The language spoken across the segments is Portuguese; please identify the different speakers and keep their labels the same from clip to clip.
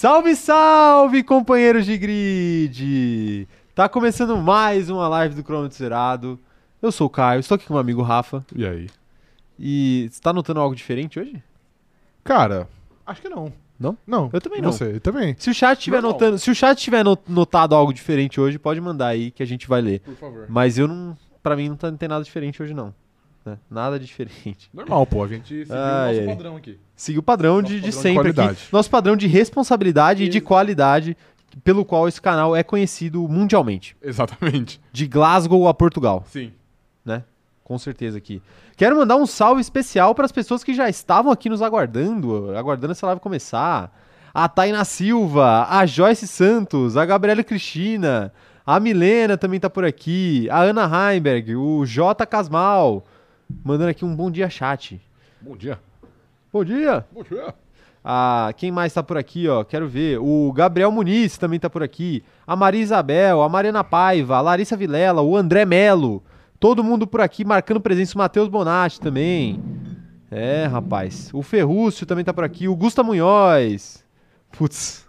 Speaker 1: Salve, salve, companheiros de grid! Tá começando mais uma live do Cronômetro Zerado. Eu sou o Caio, estou aqui com o meu amigo Rafa.
Speaker 2: E aí?
Speaker 1: E você tá notando algo diferente hoje?
Speaker 2: Cara, acho que não.
Speaker 1: Não?
Speaker 2: Não.
Speaker 1: Eu também não.
Speaker 2: Você eu também.
Speaker 1: Se o chat tiver
Speaker 2: Normal.
Speaker 1: notando, se o chat tiver no- notado algo diferente hoje, pode mandar aí que a gente vai ler.
Speaker 2: Por favor.
Speaker 1: Mas eu não, Pra mim não, tá, não tem nada diferente hoje não. Né? Nada de diferente.
Speaker 2: Normal, pô. A gente seguiu o nosso padrão aqui.
Speaker 1: Seguir o padrão
Speaker 2: Nosso
Speaker 1: de, de
Speaker 2: padrão de
Speaker 1: sempre aqui. Nosso padrão de responsabilidade e de
Speaker 2: Isso.
Speaker 1: qualidade pelo qual esse canal é conhecido mundialmente.
Speaker 2: Exatamente.
Speaker 1: De Glasgow a Portugal.
Speaker 2: Sim.
Speaker 1: Com certeza aqui. Quero mandar um salve especial para as pessoas que já estavam aqui nos aguardando, aguardando essa live começar. A Taina Silva, a Joyce Santos, a Gabriela Cristina, a Milena também tá por aqui, a Ana Heimberg, o J Casmal, mandando aqui um bom dia chat.
Speaker 2: Bom dia.
Speaker 1: Bom dia!
Speaker 2: Bom dia.
Speaker 1: Ah, quem mais tá por aqui, ó? Quero ver. O Gabriel Muniz também tá por aqui. A Maria Isabel, a Mariana Paiva, a Larissa Vilela, o André Melo. Todo mundo por aqui marcando presença. O Matheus Bonatti também. É, rapaz. O Ferrúcio também tá por aqui. O Gusta Munhoz. Putz.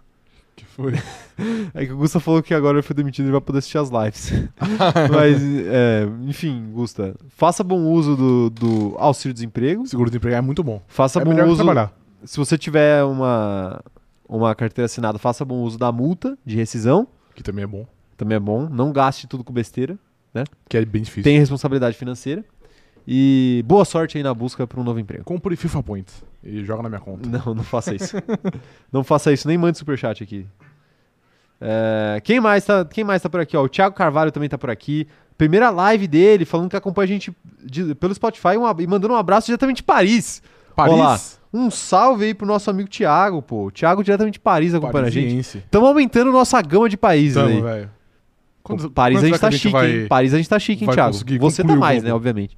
Speaker 2: Foi?
Speaker 1: É que o Gusta falou que agora ele foi demitido e vai poder assistir as lives. Mas, é, enfim, Gusta, faça bom uso do, do auxílio-desemprego.
Speaker 2: Seguro-desemprego é muito bom.
Speaker 1: Faça
Speaker 2: é
Speaker 1: bom uso
Speaker 2: trabalhar.
Speaker 1: se você tiver uma, uma carteira assinada, faça bom uso da multa de rescisão.
Speaker 2: Que também é bom.
Speaker 1: Também é bom. Não gaste tudo com besteira.
Speaker 2: Que é bem difícil.
Speaker 1: Tem responsabilidade financeira. E boa sorte aí na busca para um novo emprego.
Speaker 2: Compre FIFA Points e joga na minha conta.
Speaker 1: Não, não faça isso. não faça isso. Nem mande superchat aqui. É, quem, mais tá, quem mais tá por aqui? Ó, o Thiago Carvalho também tá por aqui. Primeira live dele, falando que acompanha a gente de- pelo Spotify e mandando um abraço diretamente de Paris.
Speaker 2: Paris.
Speaker 1: Olá. Um salve aí pro nosso amigo Thiago, pô. O Thiago diretamente de Paris acompanhando a gente. Estamos aumentando nossa gama de países aí.
Speaker 2: Tamo.
Speaker 1: Pô,
Speaker 2: Quando-
Speaker 1: Paris a gente tá
Speaker 2: que
Speaker 1: chique,
Speaker 2: vai-
Speaker 1: hein? Paris a gente tá chique, hein, Thiago? Você tá mais, né, obviamente.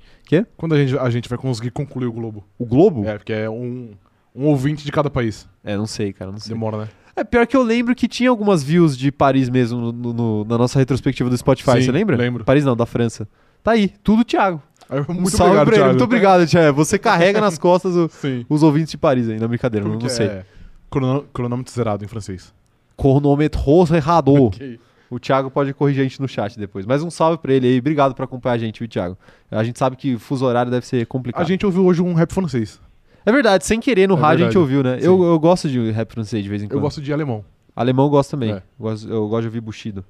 Speaker 2: Quando a gente, a gente vai conseguir concluir o Globo?
Speaker 1: O Globo?
Speaker 2: É, porque é um, um ouvinte de cada país.
Speaker 1: É, não sei, cara, não sei.
Speaker 2: Demora, né?
Speaker 1: É pior que eu lembro que tinha algumas views de Paris mesmo no- no- no- na nossa retrospectiva do Spotify,
Speaker 2: Sim,
Speaker 1: você lembra?
Speaker 2: lembro.
Speaker 1: Paris não, da França. Tá aí, tudo Thiago. Um
Speaker 2: Muito
Speaker 1: salve
Speaker 2: obrigado,
Speaker 1: pra ele. Muito obrigado, Thiago. Você carrega nas costas o- os ouvintes de Paris aí, na brincadeira, não, não
Speaker 2: Porque
Speaker 1: sei.
Speaker 2: É crono- cronômetro zerado em francês.
Speaker 1: Cronômetro errado.
Speaker 2: Ok.
Speaker 1: O Thiago pode corrigir a gente no chat depois. Mas um salve pra ele aí. Obrigado por acompanhar a gente, viu, Thiago? A gente sabe que fuso horário deve ser complicado.
Speaker 2: A gente ouviu hoje um rap francês.
Speaker 1: É verdade, sem querer no
Speaker 2: É
Speaker 1: rádio a gente ouviu, né?
Speaker 2: Sim.
Speaker 1: Eu, eu gosto de rap francês de vez em quando.
Speaker 2: Eu gosto de alemão.
Speaker 1: Alemão eu gosto também.
Speaker 2: É.
Speaker 1: Eu, gosto, eu gosto de ouvir Bushido.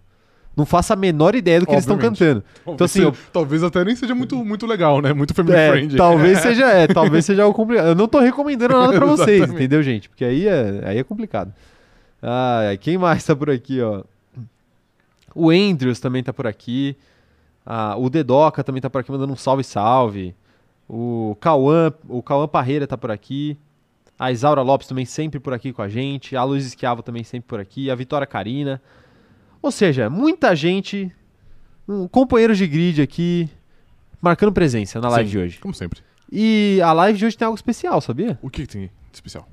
Speaker 1: Não faço a menor ideia do que eles estão
Speaker 2: Obviamente.
Speaker 1: cantando. Então, assim, eu-
Speaker 2: Talvez até nem seja muito, muito legal, né? Muito family
Speaker 1: É,
Speaker 2: friendly.
Speaker 1: talvez seja, é, talvez seja algo complicado. Eu não tô recomendando nada pra vocês, entendeu, gente? Porque aí é, aí é complicado. Ah, quem mais tá por aqui, ó? O Andrews também tá por aqui. Ah, o Dedoca também tá por aqui mandando um salve, salve. O Cauã, o Cauã Parreira tá por aqui. A Isaura Lopes também sempre por aqui com a gente. A Luiz Esquiavo também sempre por aqui. A Vitória Carina. Ou seja, muita gente, um, companheiros de grid aqui, marcando presença na live
Speaker 2: Sim,
Speaker 1: de hoje.
Speaker 2: Como sempre.
Speaker 1: E a live de hoje tem algo especial, sabia?
Speaker 2: O que, que tem de especial?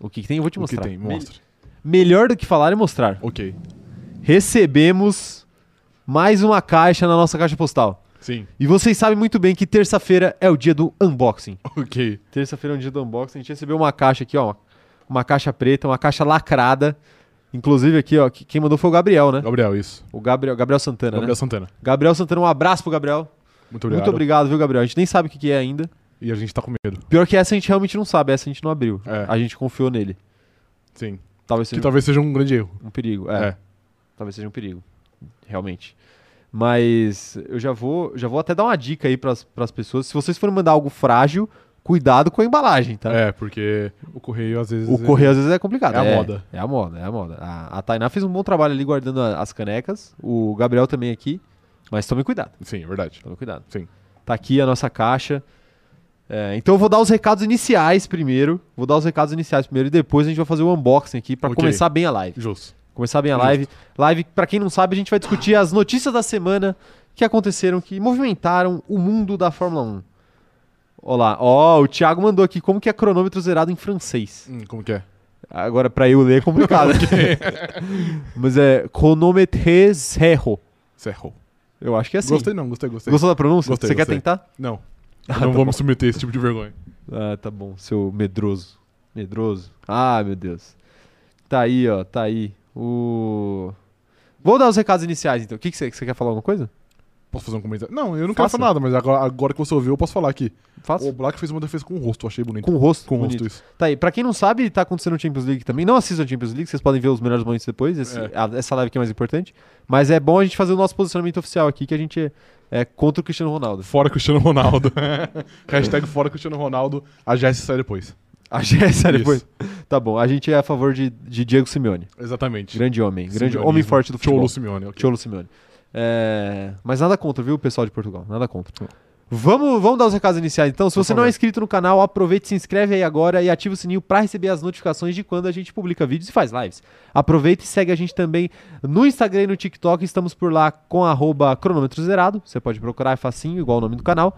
Speaker 1: O que, que tem? Eu vou te
Speaker 2: o que
Speaker 1: mostrar.
Speaker 2: tem?
Speaker 1: Me-
Speaker 2: Mostra.
Speaker 1: melhor do que falar é mostrar.
Speaker 2: Ok.
Speaker 1: Recebemos mais uma caixa na nossa caixa postal.
Speaker 2: Sim.
Speaker 1: E vocês sabem muito bem que terça-feira é o dia do unboxing.
Speaker 2: Ok.
Speaker 1: Terça-feira é o dia do unboxing. A gente recebeu uma caixa aqui, ó. Uma caixa preta, uma caixa lacrada. Inclusive aqui, ó, que- quem mandou foi o Gabriel, né?
Speaker 2: Gabriel, isso.
Speaker 1: O Gabriel, Gabriel Santana,
Speaker 2: Gabriel
Speaker 1: né?
Speaker 2: Santana.
Speaker 1: Gabriel Santana, um abraço pro Gabriel.
Speaker 2: Muito obrigado.
Speaker 1: Muito obrigado, viu, Gabriel? A gente nem sabe o que que é ainda.
Speaker 2: E a gente tá com medo.
Speaker 1: Pior que essa a gente realmente não sabe, essa a gente não abriu.
Speaker 2: É.
Speaker 1: A gente confiou nele.
Speaker 2: Sim.
Speaker 1: Talvez
Speaker 2: Que
Speaker 1: seja
Speaker 2: talvez seja um grande erro.
Speaker 1: um perigo. É.
Speaker 2: É.
Speaker 1: Talvez seja um perigo, realmente. Mas eu já vou, já vou até dar uma dica aí pras pras pessoas. Se vocês forem mandar algo frágil, cuidado com a embalagem, tá?
Speaker 2: É, porque o correio às vezes.
Speaker 1: O correio às vezes é complicado.
Speaker 2: É a moda.
Speaker 1: É a moda, é a moda. A, a Tainá fez um bom trabalho ali guardando a- as canecas. O Gabriel também aqui. Mas tome cuidado,
Speaker 2: Sim, é verdade.
Speaker 1: tome cuidado.
Speaker 2: Sim.
Speaker 1: Tá aqui a nossa caixa. É, então eu vou dar os recados iniciais primeiro. Vou dar os recados iniciais primeiro e depois a gente vai fazer o unboxing aqui pra
Speaker 2: Ok.
Speaker 1: começar bem a live.
Speaker 2: Justo.
Speaker 1: Começar bem a live. Live, pra quem não sabe, a gente vai discutir as notícias da semana que aconteceram, que movimentaram o mundo da Fórmula 1. Olá, ó, o Thiago mandou aqui como que é cronômetro zerado em francês.
Speaker 2: Hum, como que é?
Speaker 1: Agora pra eu ler é complicado. Mas é cronômetro zero.
Speaker 2: Cerro.
Speaker 1: Eu acho que é assim.
Speaker 2: Gostei não, gostei, gostei.
Speaker 1: Gostou da pronúncia?
Speaker 2: Gostei,
Speaker 1: Você quer
Speaker 2: gostei.
Speaker 1: tentar?
Speaker 2: Não.
Speaker 1: Ah,
Speaker 2: não
Speaker 1: tá
Speaker 2: vou
Speaker 1: bom.
Speaker 2: me submeter a esse tipo de vergonha.
Speaker 1: Ah, tá bom, seu medroso. Medroso. Ah, meu Deus. Tá aí, ó, tá aí. O... Vou dar os recados iniciais, então. O que, que você, você quer falar alguma coisa?
Speaker 2: Posso fazer um comentário? Não, eu não quero
Speaker 1: Faça.
Speaker 2: falar nada, mas agora, agora que você ouviu, eu posso falar aqui.
Speaker 1: Faça.
Speaker 2: O Black fez uma defesa com o rosto, eu achei bonito.
Speaker 1: Com o rosto.
Speaker 2: Com o rosto, isso.
Speaker 1: Tá aí. Pra quem não sabe, tá acontecendo o Champions League também. Não assistam a Champions League, vocês podem ver os melhores momentos depois. esse-
Speaker 2: É.
Speaker 1: a- essa live aqui é mais importante. Mas é bom a gente fazer o nosso posicionamento oficial aqui, que a gente é, é contra o Cristiano Ronaldo.
Speaker 2: Fora Cristiano Ronaldo. Hashtag fora Cristiano Ronaldo, a Jess sai depois.
Speaker 1: A depois. Tá bom. A gente é a favor de, de Diego Simeone.
Speaker 2: Exatamente.
Speaker 1: Grande homem. Grande homem forte do futebol.
Speaker 2: Cholo Simeone, ok.
Speaker 1: Cholo Simeone. É, Mas nada contra, viu, pessoal de Portugal? Nada contra. Vamos, vamos dar os recados iniciais então. Se
Speaker 2: Por
Speaker 1: você não é
Speaker 2: favor.
Speaker 1: inscrito no canal, aproveite, se inscreve aí agora e ativa o sininho para receber as notificações de quando a gente publica vídeos e faz lives. Aproveita e segue a gente também no Instagram e no TikTok. Estamos por lá com arroba cronômetro zerado. Você pode procurar, é facinho, igual o nome do canal.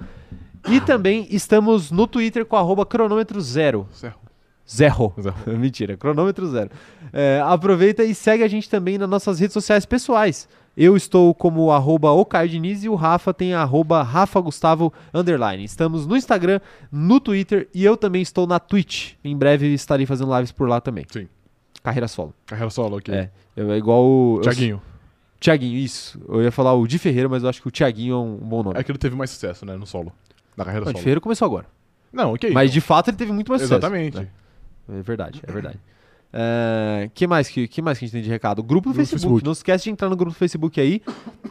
Speaker 1: E também estamos no Twitter com arroba cronômetro zero. Zero.
Speaker 2: Zero.
Speaker 1: Mentira, cronômetro zero. É, aproveita e segue a gente também nas nossas redes sociais pessoais. Eu estou como arroba Diniz e o Rafa tem arroba Rafa Gustavo underline. Estamos no Instagram, no Twitter e eu também estou na Twitch. Em breve estarei fazendo lives por lá também.
Speaker 2: Sim.
Speaker 1: Carreira solo.
Speaker 2: Carreira solo, ok.
Speaker 1: É. Eu, é igual o.
Speaker 2: Tiaguinho.
Speaker 1: Tiaguinho, isso. Eu ia falar o Di Ferreira, mas eu acho que o Tiaguinho é um bom nome.
Speaker 2: É que ele teve mais sucesso, né, no solo. Na carreira
Speaker 1: o
Speaker 2: solo.
Speaker 1: Ferreira começou agora.
Speaker 2: Não, ok.
Speaker 1: Mas de fato ele teve muito mais sucesso.
Speaker 2: Exatamente.
Speaker 1: né? É verdade, é verdade. É, que mais que, que mais que a gente tem de recado? Grupo do
Speaker 2: Grupo do
Speaker 1: Facebook.
Speaker 2: Facebook.
Speaker 1: Não esquece de entrar no grupo do Facebook aí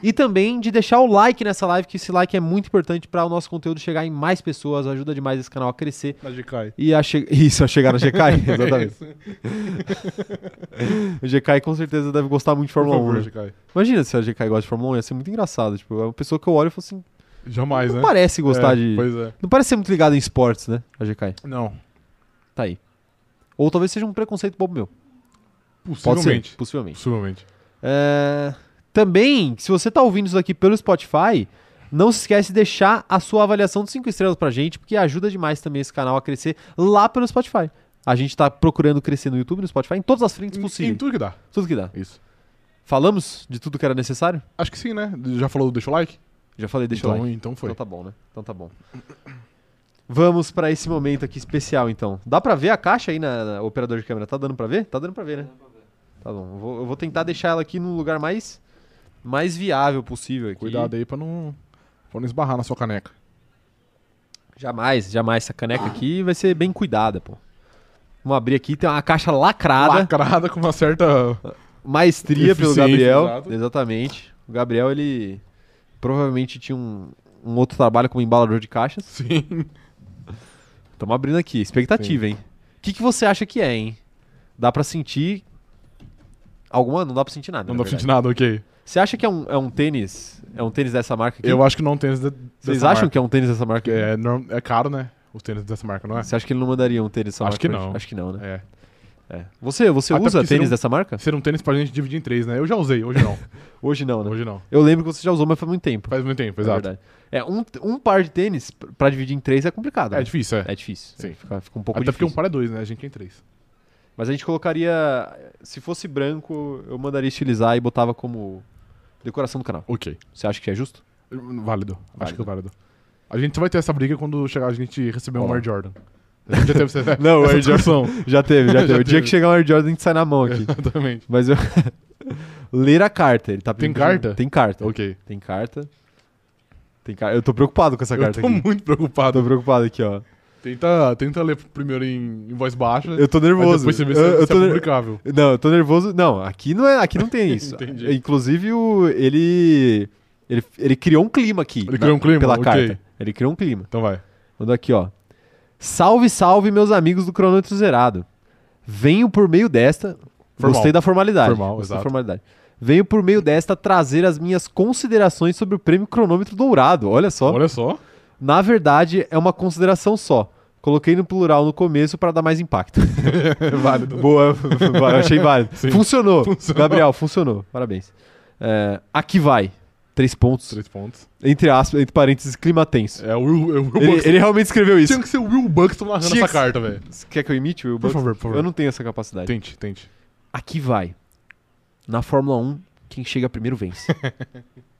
Speaker 1: e também de deixar o like nessa live, que esse like é muito importante para o nosso conteúdo chegar em mais pessoas, ajuda demais esse canal a crescer
Speaker 2: Na GK.
Speaker 1: e a che- isso a chegar na GK, exatamente.
Speaker 2: Isso.
Speaker 1: O GK com certeza deve gostar muito de Fórmula 1.
Speaker 2: favor,
Speaker 1: né? Imagina se a GK gosta de Fórmula 1, ia ser muito engraçado, tipo, é uma pessoa que eu olho e falo assim,
Speaker 2: Jamais,
Speaker 1: não
Speaker 2: né?
Speaker 1: parece gostar
Speaker 2: É,
Speaker 1: de
Speaker 2: Pois é.
Speaker 1: não parece ser muito ligado em esportes, né, a GK.
Speaker 2: Não.
Speaker 1: Tá aí. Ou talvez seja um preconceito bobo meu.
Speaker 2: Possivelmente.
Speaker 1: ser, possivelmente.
Speaker 2: Possivelmente.
Speaker 1: É, Também, se você tá ouvindo isso aqui pelo Spotify, não se esquece de deixar a sua avaliação de 5 estrelas pra gente, porque ajuda demais também esse canal a crescer lá pelo Spotify. A gente tá procurando crescer no YouTube, no Spotify, em todas as frentes
Speaker 2: Em, em
Speaker 1: possíveis.
Speaker 2: tudo que dá.
Speaker 1: Tudo que dá.
Speaker 2: Isso.
Speaker 1: Falamos de tudo que era necessário?
Speaker 2: Acho que sim, né? Já falou do deixa o like?
Speaker 1: Já falei, deixa
Speaker 2: então,
Speaker 1: like.
Speaker 2: Então foi.
Speaker 1: Então tá bom, né? Então tá bom. Vamos pra esse momento aqui especial, então. Dá pra ver a caixa aí na, na operador de câmera? Tá dando pra ver? Tá dando pra ver, né? Tá bom. Eu vou, eu vou tentar deixar ela aqui no lugar mais, mais viável possível aqui.
Speaker 2: Cuidado aí pra não, pra não esbarrar na sua caneca.
Speaker 1: Jamais, jamais. Essa caneca aqui vai ser bem cuidada, pô. Vamos abrir aqui, tem uma caixa lacrada,
Speaker 2: Lacrada com uma certa.
Speaker 1: maestria pelo Gabriel.
Speaker 2: exato.
Speaker 1: Exatamente. O Gabriel, ele provavelmente tinha um, um outro trabalho como embalador de caixas.
Speaker 2: Sim.
Speaker 1: Estamos abrindo aqui. Expectativa, hein? O que, que você acha que é, hein? Dá pra sentir. Alguma? Não dá pra sentir nada.
Speaker 2: Não
Speaker 1: na
Speaker 2: dá pra sentir nada, ok.
Speaker 1: Você acha que é um, é um tênis? É um tênis dessa marca aqui?
Speaker 2: Eu acho que não tênis de,
Speaker 1: Vocês acham
Speaker 2: marca.
Speaker 1: que é um tênis dessa marca?
Speaker 2: Que é, é caro, né? Os tênis dessa marca, não é?
Speaker 1: Você acha que ele não mandaria um tênis dessa
Speaker 2: Acho
Speaker 1: marca?
Speaker 2: que
Speaker 1: pra
Speaker 2: não.
Speaker 1: Acho que não, né?
Speaker 2: É.
Speaker 1: É. Você, você
Speaker 2: Até
Speaker 1: usa
Speaker 2: porque
Speaker 1: tênis
Speaker 2: um-
Speaker 1: dessa marca?
Speaker 2: Ser um tênis pra gente dividir em três, né? Eu já usei, hoje não.
Speaker 1: Hoje não, né?
Speaker 2: hoje não.
Speaker 1: Eu lembro que você já usou, mas faz muito tempo.
Speaker 2: Faz muito tempo,
Speaker 1: É
Speaker 2: exato.
Speaker 1: verdade. É, um, um par de tênis pra dividir em três é complicado.
Speaker 2: É,
Speaker 1: né?
Speaker 2: difícil, é.
Speaker 1: É difícil.
Speaker 2: Sim.
Speaker 1: Fica, fica um pouco
Speaker 2: Até porque
Speaker 1: difícil.
Speaker 2: um par é dois, né? A gente é em três.
Speaker 1: Mas a gente colocaria. Se fosse branco, eu mandaria estilizar e botava como decoração do canal.
Speaker 2: Ok.
Speaker 1: Você acha que é justo?
Speaker 2: Válido. Acho
Speaker 1: Válido.
Speaker 2: que é válido. A gente só vai ter essa briga quando chegar a gente receber um
Speaker 1: Olá.
Speaker 2: Air Jordan. Já teve essa,
Speaker 1: Não, o Air Jordan-. Já teve, já
Speaker 2: Já
Speaker 1: teve. O dia
Speaker 2: teve.
Speaker 1: que chegar um Air Jordan, a gente sai na mão aqui.
Speaker 2: Exatamente.
Speaker 1: Mas eu. Ler a carta. Ele tá
Speaker 2: Tem carta?
Speaker 1: Tem carta.
Speaker 2: Ok.
Speaker 1: Tem carta. Tem carta. Eu tô preocupado com essa
Speaker 2: Eu
Speaker 1: carta
Speaker 2: tô
Speaker 1: aqui.
Speaker 2: muito preocupado.
Speaker 1: Tô preocupado aqui, ó.
Speaker 2: Tenta, tenta ler primeiro em, em voz baixa.
Speaker 1: Eu tô nervoso.
Speaker 2: depois você vê
Speaker 1: eu,
Speaker 2: se,
Speaker 1: eu
Speaker 2: se
Speaker 1: tô
Speaker 2: é publicável.
Speaker 1: Não, eu tô nervoso. Não, aqui não, é, aqui não tem isso.
Speaker 2: Entendi.
Speaker 1: Inclusive, o, ele, ele. Ele criou um clima aqui.
Speaker 2: Ele criou um clima?
Speaker 1: Pela
Speaker 2: Ok.
Speaker 1: carta. Ele criou um clima.
Speaker 2: Então vai.
Speaker 1: Mandou aqui, ó. Salve, salve, meus amigos do cronômetro zerado. Venho por meio desta.
Speaker 2: Formal.
Speaker 1: Gostei da formalidade.
Speaker 2: Formal,
Speaker 1: gostei da
Speaker 2: exato.
Speaker 1: formalidade. Venho por meio desta trazer as minhas considerações sobre o prêmio cronômetro dourado. Olha só.
Speaker 2: Olha só.
Speaker 1: Na verdade, é uma consideração só. Coloquei no plural no começo para dar mais impacto.
Speaker 2: Válido.
Speaker 1: Boa, achei válido.
Speaker 2: Sim.
Speaker 1: Funcionou.
Speaker 2: Funcionou.
Speaker 1: Gabriel, funcionou. Parabéns. É, aqui vai. Três pontos.
Speaker 2: Três pontos.
Speaker 1: Entre aspas, entre parênteses, clima tenso.
Speaker 2: É o Will, é o Will
Speaker 1: Ele,
Speaker 2: Buxton.
Speaker 1: ele realmente escreveu isso.
Speaker 2: Tinha que ser o Will Buxton narrando
Speaker 1: Tinha
Speaker 2: essa
Speaker 1: que-
Speaker 2: carta, velho.
Speaker 1: Quer que eu imite o Will
Speaker 2: Por
Speaker 1: Buxton?
Speaker 2: favor, por favor.
Speaker 1: Eu não tenho essa capacidade.
Speaker 2: Tente, tente.
Speaker 1: Aqui vai. Na Fórmula 1, quem chega primeiro vence.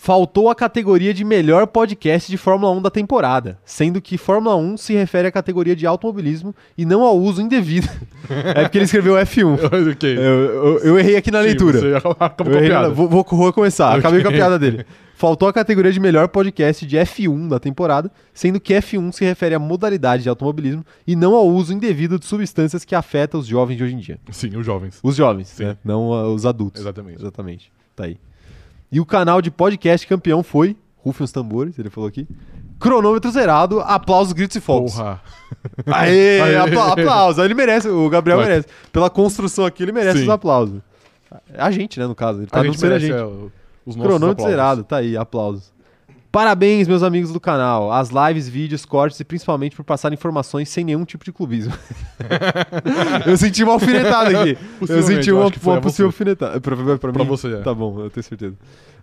Speaker 1: Faltou a categoria de melhor podcast de Fórmula 1 da temporada, sendo que Fórmula 1 se refere à categoria de automobilismo e não ao uso indevido. é porque ele escreveu F1.
Speaker 2: ok.
Speaker 1: Eu, eu- eu errei aqui na
Speaker 2: Sim,
Speaker 1: leitura.
Speaker 2: Você acabou
Speaker 1: Eu errei na- vou, vou, vou começar,
Speaker 2: Ok.
Speaker 1: acabei com a piada dele. Faltou a categoria de melhor podcast de F1 da temporada, sendo que F1 se refere à modalidade de automobilismo e não ao uso indevido de substâncias que afetam os jovens de hoje em dia.
Speaker 2: Sim, os jovens.
Speaker 1: Os jovens, né? não ah, os adultos.
Speaker 2: Exatamente.
Speaker 1: Exatamente. Tá aí. E o canal de podcast campeão foi, rufem os tambores, ele falou aqui, cronômetro zerado, aplausos, gritos e fogos.
Speaker 2: Porra.
Speaker 1: Aê,
Speaker 2: Aê.
Speaker 1: apla- aplausos. Ele merece, o Gabriel
Speaker 2: Vai.
Speaker 1: merece. Pela construção aqui, ele merece
Speaker 2: Sim.
Speaker 1: os aplausos. A gente, né, no caso. Ele tá
Speaker 2: a gente
Speaker 1: ser a
Speaker 2: merece
Speaker 1: gente.
Speaker 2: é, os nossos
Speaker 1: Cronômetro
Speaker 2: aplausos.
Speaker 1: zerado, tá aí, aplausos. Parabéns, meus amigos do canal. As lives, vídeos, cortes e principalmente por passar informações sem nenhum tipo de clubismo. eu senti uma alfinetada aqui. Eu senti uma, uma possível alfinetada. Pra, pra, pra
Speaker 2: Pra
Speaker 1: mim?
Speaker 2: você, é.
Speaker 1: Tá bom, eu tenho certeza.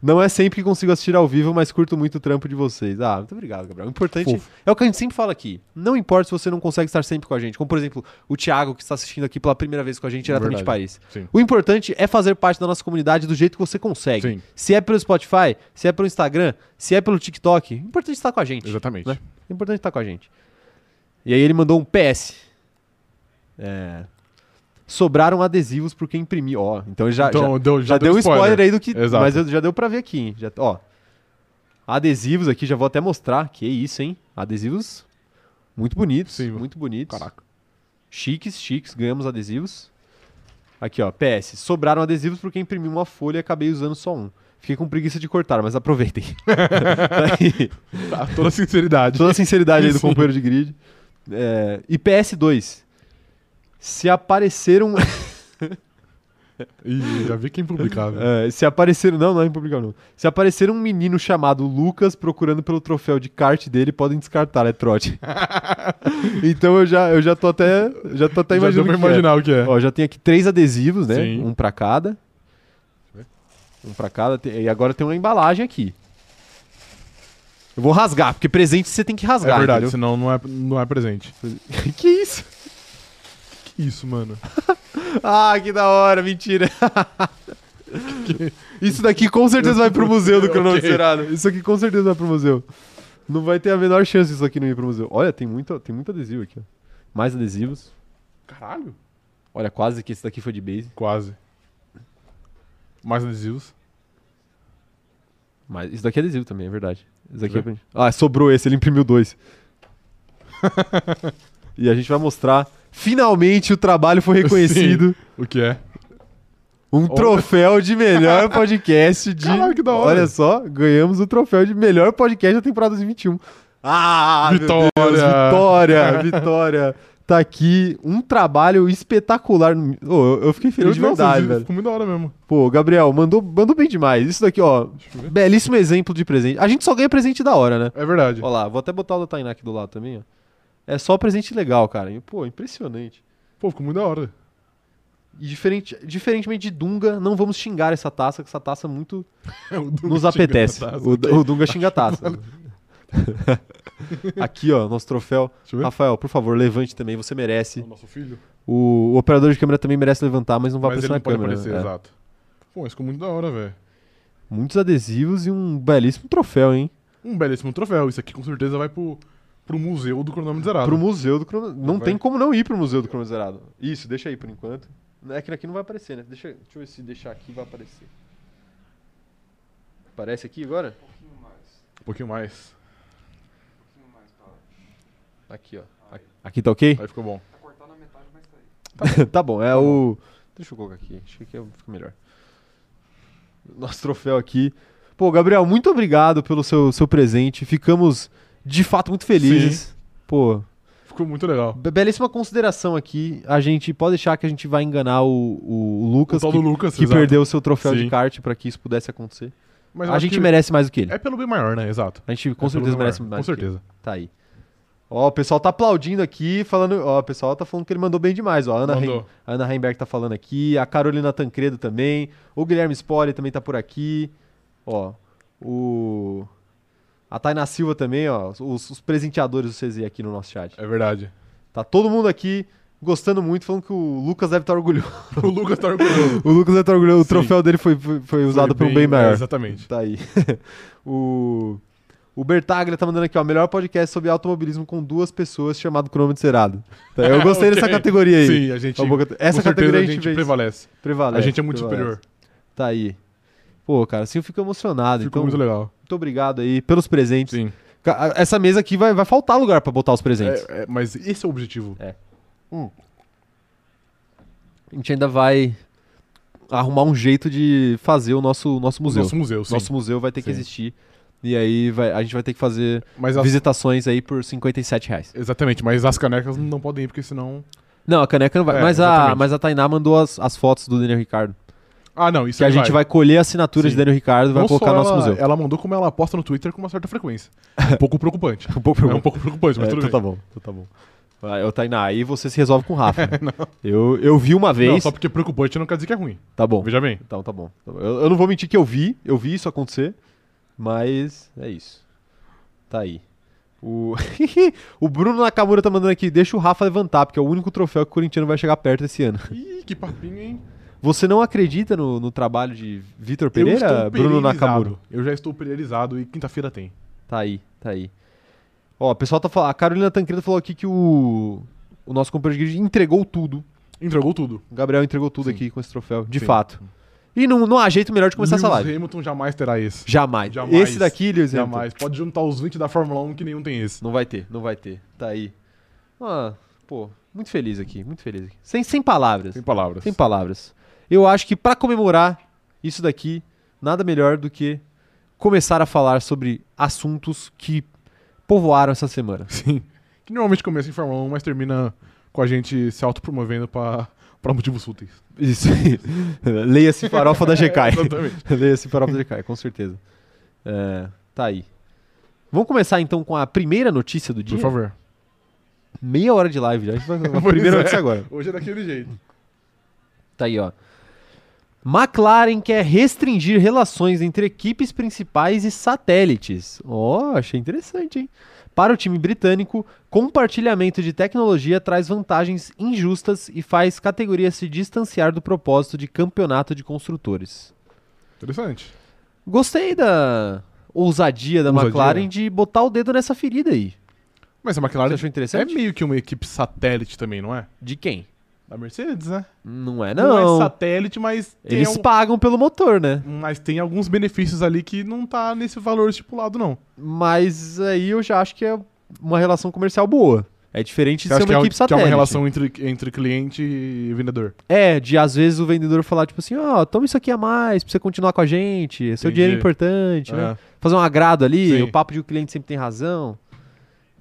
Speaker 1: Não é sempre que consigo assistir ao vivo, mas curto muito o trampo de vocês. Ah, muito obrigado, Gabriel. O importante
Speaker 2: Fofo.
Speaker 1: é o que a gente sempre fala aqui. Não importa se você não consegue estar sempre com a gente. Como, por exemplo, o Thiago, que está assistindo aqui pela primeira vez com a gente diretamente de. Paris.
Speaker 2: Sim.
Speaker 1: O importante é fazer parte da nossa comunidade do jeito que você consegue.
Speaker 2: Sim.
Speaker 1: Se é pelo Spotify, se é pelo Instagram, se é pelo TikTok, o importante é estar com a gente.
Speaker 2: Exatamente.
Speaker 1: né? O importante é estar com a gente. E aí ele mandou um PS. É, Sobraram adesivos por quem imprimiu. Ó, então já,
Speaker 2: então,
Speaker 1: já,
Speaker 2: deu,
Speaker 1: já deu um spoiler aí do que.
Speaker 2: Exato.
Speaker 1: Mas já deu pra ver aqui. hein? Já, ó. Adesivos aqui, já vou até mostrar. Que isso, hein? Adesivos muito bonitos.
Speaker 2: Sim.
Speaker 1: muito bonitos.
Speaker 2: Caraca.
Speaker 1: Chiques, chiques, ganhamos adesivos. Aqui, ó, PS. Sobraram adesivos porque imprimi uma folha e acabei usando só um. Fiquei com preguiça de cortar, mas aproveitem. Tá
Speaker 2: toda sinceridade.
Speaker 1: Toda a sinceridade aí do companheiro de grid. É, e PS2. Se aparecer um.
Speaker 2: Ih, já vi que é impublicável.
Speaker 1: é, se aparecer. Não, não é impublicável, não. Se aparecer um menino chamado Lucas procurando pelo troféu de kart dele, podem descartar, é trote. então eu já, eu já tô até. Já tô até
Speaker 2: já deu
Speaker 1: imaginando.
Speaker 2: pra
Speaker 1: o que é.
Speaker 2: imaginar o que é.
Speaker 1: Ó, já tem aqui três adesivos, né?
Speaker 2: Sim.
Speaker 1: Um pra cada. Um pra cada. E agora tem uma embalagem aqui. Eu vou rasgar, porque presente você tem que rasgar.
Speaker 2: é verdade,
Speaker 1: entendeu?
Speaker 2: senão não é, não é presente.
Speaker 1: que isso?
Speaker 2: Que isso, mano?
Speaker 1: Ah, que da hora, mentira. Isso daqui com certeza vai pro museu do cronômetro
Speaker 2: Ok.
Speaker 1: zerado. Isso aqui com certeza vai pro museu. Não vai ter a menor chance disso aqui não ir pro museu. Olha, tem muito, tem muito adesivo aqui, ó. Mais adesivos.
Speaker 2: Caralho.
Speaker 1: Olha, quase que esse daqui foi de base.
Speaker 2: Quase. Mais adesivos.
Speaker 1: Mas isso daqui é adesivo também, é verdade. Isso daqui é... Ah, sobrou esse, ele imprimiu dois. e a gente vai mostrar. Finalmente o trabalho foi reconhecido.
Speaker 2: O que é?
Speaker 1: Um troféu de melhor podcast de.
Speaker 2: Caralho, que da hora.
Speaker 1: Olha só, ganhamos o troféu de melhor podcast da temporada 2021. Ah,
Speaker 2: Vitória.
Speaker 1: Deus, vitória, vitória. Tá aqui um trabalho espetacular. Ô, eu, eu fiquei feliz de
Speaker 2: nossa,
Speaker 1: verdade,
Speaker 2: ficou
Speaker 1: velho.
Speaker 2: muito da hora mesmo.
Speaker 1: Pô, Gabriel, mandou, mandou bem demais. Isso daqui, ó,
Speaker 2: eu
Speaker 1: belíssimo exemplo de presente. A gente só ganha presente da hora, né?
Speaker 2: É verdade.
Speaker 1: Ó lá, vou até botar o da Tainá aqui do lado também, ó. É só presente legal, cara. E, Pô, impressionante.
Speaker 2: Pô, ficou muito da hora.
Speaker 1: E diferente, diferentemente de Dunga, não vamos xingar essa taça, que essa taça muito
Speaker 2: Dunga
Speaker 1: nos apetece.
Speaker 2: taça,
Speaker 1: O, o Dunga xinga a taça. Aqui, ó, nosso troféu. Rafael, por favor, levante também, você merece.
Speaker 2: O nosso filho.
Speaker 1: O, o operador de câmera também merece levantar, mas não vai
Speaker 2: Mas ele
Speaker 1: aparecer
Speaker 2: não
Speaker 1: na
Speaker 2: pode
Speaker 1: câmera.
Speaker 2: aparecer,
Speaker 1: né? É.
Speaker 2: exato. Pô, mas ficou muito da hora, velho.
Speaker 1: Muitos adesivos e um belíssimo troféu, hein?
Speaker 2: Um belíssimo troféu. Isso aqui com certeza vai pro, pro museu do cronômetro zerado.
Speaker 1: Pro museu do cronômetro. Não
Speaker 2: Vai.
Speaker 1: tem como não ir pro museu do cronômetro zerado. Isso, deixa aí por enquanto. É que aqui não vai aparecer, né? Deixa, deixa eu ver se deixar aqui vai aparecer. Aparece aqui agora?
Speaker 2: Um pouquinho mais.
Speaker 1: Aqui, ó. Aqui tá ok?
Speaker 2: Aí ficou bom.
Speaker 1: tá bom, é o. Deixa eu colocar aqui, acho que aqui fica melhor. Nosso troféu aqui. Pô, Gabriel, muito obrigado pelo seu, seu presente. Ficamos de fato muito felizes. Pô,
Speaker 2: Ficou muito legal.
Speaker 1: be- belíssima consideração aqui. A gente pode deixar que a gente vai enganar o, o Lucas,
Speaker 2: o
Speaker 1: que,
Speaker 2: Lucas,
Speaker 1: que
Speaker 2: exato.
Speaker 1: perdeu o seu troféu de
Speaker 2: Sim.
Speaker 1: kart pra que isso pudesse acontecer.
Speaker 2: Mas
Speaker 1: a
Speaker 2: acho
Speaker 1: gente
Speaker 2: que
Speaker 1: merece mais do que ele.
Speaker 2: É pelo bem maior, né? Exato.
Speaker 1: A gente com
Speaker 2: É
Speaker 1: certeza merece
Speaker 2: maior.
Speaker 1: mais.
Speaker 2: Com
Speaker 1: do que ele.
Speaker 2: certeza.
Speaker 1: Tá aí. Ó, o pessoal tá aplaudindo aqui, falando. Ó, o pessoal tá falando que ele mandou bem demais. Ó, a Ana. Heim- Ana Heimberg tá falando aqui, a Carolina Tancredo também, o Guilherme Spore também tá por aqui. Ó, o. A Tainá Silva também, ó. Os, os presenteadores do CZ aqui no nosso chat.
Speaker 2: É verdade.
Speaker 1: Tá todo mundo aqui gostando muito, falando que o Lucas deve estar orgulhoso.
Speaker 2: O Lucas tá orgulhoso.
Speaker 1: O Lucas deve estar orgulhoso. O
Speaker 2: Sim.
Speaker 1: troféu dele foi, foi, foi usado
Speaker 2: Foi
Speaker 1: por um bem maior.
Speaker 2: é, exatamente.
Speaker 1: Tá aí. o, o Bertaglia tá mandando aqui, ó. Melhor podcast sobre automobilismo com duas pessoas chamado Cronômetro Zerado. Tá, eu gostei
Speaker 2: Ok.
Speaker 1: dessa categoria aí.
Speaker 2: Sim, a gente.
Speaker 1: Uma boa cate- Essa categoria
Speaker 2: a gente
Speaker 1: vence.
Speaker 2: prevalece.
Speaker 1: Prevalece,
Speaker 2: a gente é muito
Speaker 1: prevalece.
Speaker 2: superior.
Speaker 1: Tá aí. Pô, cara, assim eu fico emocionado.
Speaker 2: Ficou
Speaker 1: então,
Speaker 2: muito legal.
Speaker 1: muito obrigado aí pelos presentes.
Speaker 2: Sim.
Speaker 1: Essa mesa aqui vai, vai faltar lugar pra botar os presentes.
Speaker 2: É, é, mas esse é o objetivo.
Speaker 1: A gente ainda vai arrumar um jeito de fazer o nosso, nosso museu.
Speaker 2: Nosso museu, sim.
Speaker 1: Nosso museu vai ter que
Speaker 2: Sim.
Speaker 1: existir. E aí vai- a gente vai ter que fazer
Speaker 2: as-
Speaker 1: visitações aí por 57 reais.
Speaker 2: Exatamente, mas as canecas não podem ir, porque senão.
Speaker 1: Não, a caneca não vai.
Speaker 2: É,
Speaker 1: mas, a, mas a Tainá mandou as, as fotos do Daniel Ricardo.
Speaker 2: Ah, não, isso
Speaker 1: Que a gente vai colher assinaturas
Speaker 2: Sim.
Speaker 1: de Daniel Ricardo e vai colocar no nosso museu.
Speaker 2: Ela mandou como ela posta no Twitter com uma certa frequência. Um pouco preocupante.
Speaker 1: Um pouco
Speaker 2: É um pouco preocupante, mas
Speaker 1: É,
Speaker 2: tudo
Speaker 1: então
Speaker 2: bem.
Speaker 1: tá bom, então tá bom. Ô, Tainá, aí você se resolve com o Rafa. né? eu, eu vi uma vez.
Speaker 2: Não, só porque preocupante não quer dizer que é ruim.
Speaker 1: Tá bom.
Speaker 2: Veja bem.
Speaker 1: Então tá bom. Eu, eu não vou mentir que eu vi, eu vi isso acontecer, mas é isso. Tá aí. O, o Bruno Nakamura tá mandando aqui, deixa o Rafa levantar, porque é o único troféu que o corintiano vai chegar perto esse ano.
Speaker 2: Ih, que papinho, hein?
Speaker 1: Você não acredita no, no trabalho de Vitor Pereira, Bruno. Nakamura?
Speaker 2: Eu já estou pereirizado e quinta-feira tem.
Speaker 1: Tá aí, tá aí. Ó, o pessoal tá falando, a Carolina Tancredo falou aqui que o, o nosso companheiro de grid entregou tudo.
Speaker 2: Entregou tudo.
Speaker 1: O Gabriel entregou tudo
Speaker 2: Sim.
Speaker 1: aqui com esse troféu, de
Speaker 2: Sim.
Speaker 1: fato. E não, não há jeito melhor de começar essa
Speaker 2: Lewis
Speaker 1: live.
Speaker 2: Hamilton jamais terá esse.
Speaker 1: Jamais.
Speaker 2: Jamais.
Speaker 1: Esse daqui, Lewis Hamilton,
Speaker 2: Jamais. Pode juntar os 20 da Fórmula 1 que nenhum tem esse.
Speaker 1: Não vai ter, não vai ter. Tá aí. Ah, pô, muito feliz aqui, muito feliz aqui. Sem, sem palavras.
Speaker 2: Sem palavras.
Speaker 1: Sem palavras. Eu acho que pra comemorar isso daqui, nada melhor do que começar a falar sobre assuntos que povoaram essa semana.
Speaker 2: Sim. Que normalmente começa em Fórmula 1, mas termina com a gente se autopromovendo pra, pra motivos fúteis.
Speaker 1: Isso. Leia-se farofa da GK.
Speaker 2: Exatamente.
Speaker 1: Leia-se farofa da GK, com certeza. É, tá aí. Vamos começar então com a primeira notícia do dia?
Speaker 2: Por favor.
Speaker 1: Meia hora de live já. A vai primeira
Speaker 2: é.
Speaker 1: notícia agora.
Speaker 2: Hoje é daquele jeito.
Speaker 1: Tá aí, ó. McLaren quer restringir relações entre equipes principais e satélites. Ó, achei interessante, hein? Para o time britânico, compartilhamento de tecnologia traz vantagens injustas e faz categoria se distanciar do propósito de campeonato de construtores.
Speaker 2: Interessante.
Speaker 1: Gostei da ousadia da
Speaker 2: Ousadia.
Speaker 1: McLaren de botar o dedo nessa ferida aí.
Speaker 2: Mas a
Speaker 1: Você
Speaker 2: McLaren
Speaker 1: achou
Speaker 2: é
Speaker 1: interessante?
Speaker 2: meio que uma equipe satélite também, não é?
Speaker 1: De quem?
Speaker 2: Da Mercedes, né?
Speaker 1: Não é,
Speaker 2: Não,
Speaker 1: não.
Speaker 2: é satélite, mas tem,
Speaker 1: Eles
Speaker 2: al-
Speaker 1: pagam pelo motor, né?
Speaker 2: mas tem alguns benefícios ali que não tá nesse valor estipulado, não.
Speaker 1: Mas aí eu já acho que é uma relação comercial boa. É diferente de
Speaker 2: Você
Speaker 1: ser
Speaker 2: acha que
Speaker 1: uma
Speaker 2: é,
Speaker 1: equipe
Speaker 2: que é
Speaker 1: satélite.
Speaker 2: uma relação entre, entre cliente e vendedor?
Speaker 1: É, de às vezes o vendedor falar, tipo assim, ó, toma isso aqui a mais pra você continuar com a gente, seu
Speaker 2: Entendi.
Speaker 1: dinheiro é importante, né?
Speaker 2: É.
Speaker 1: Fazer um agrado ali,
Speaker 2: Sim.
Speaker 1: o papo de o cliente sempre tem razão.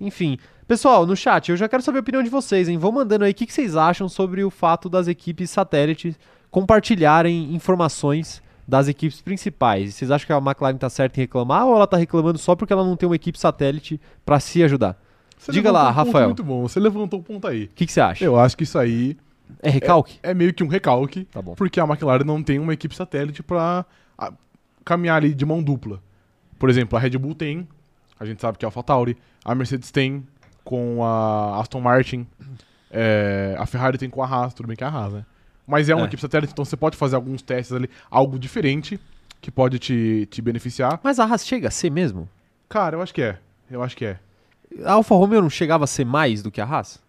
Speaker 1: Enfim. Pessoal, no chat, eu já quero saber a opinião de vocês, hein? Vão mandando aí o que, que vocês acham sobre o fato das equipes satélites compartilharem informações das equipes principais. Vocês acham que a McLaren tá certa em reclamar ou ela tá reclamando só porque ela não tem uma equipe satélite pra se ajudar?
Speaker 2: Você
Speaker 1: Diga lá,
Speaker 2: um
Speaker 1: Rafael.
Speaker 2: Muito bom, você levantou o ponto aí.
Speaker 1: O que, que você acha?
Speaker 2: Eu acho que isso aí
Speaker 1: É recalque?
Speaker 2: é meio que um recalque,
Speaker 1: Tá
Speaker 2: porque a McLaren não tem uma equipe satélite pra a, caminhar ali de mão dupla. Por exemplo, a Red Bull tem, a gente sabe que é a AlphaTauri, a Mercedes tem com a Aston Martin, é, a Ferrari tem com a Haas, tudo bem que é a Haas, né? Mas é uma
Speaker 1: É.
Speaker 2: equipe satélite, então você pode fazer alguns testes ali, algo diferente, que pode te, te beneficiar.
Speaker 1: Mas a Haas chega a ser mesmo?
Speaker 2: Cara, eu acho que é, eu acho que é.
Speaker 1: A Alfa Romeo não chegava a ser mais do que a Haas?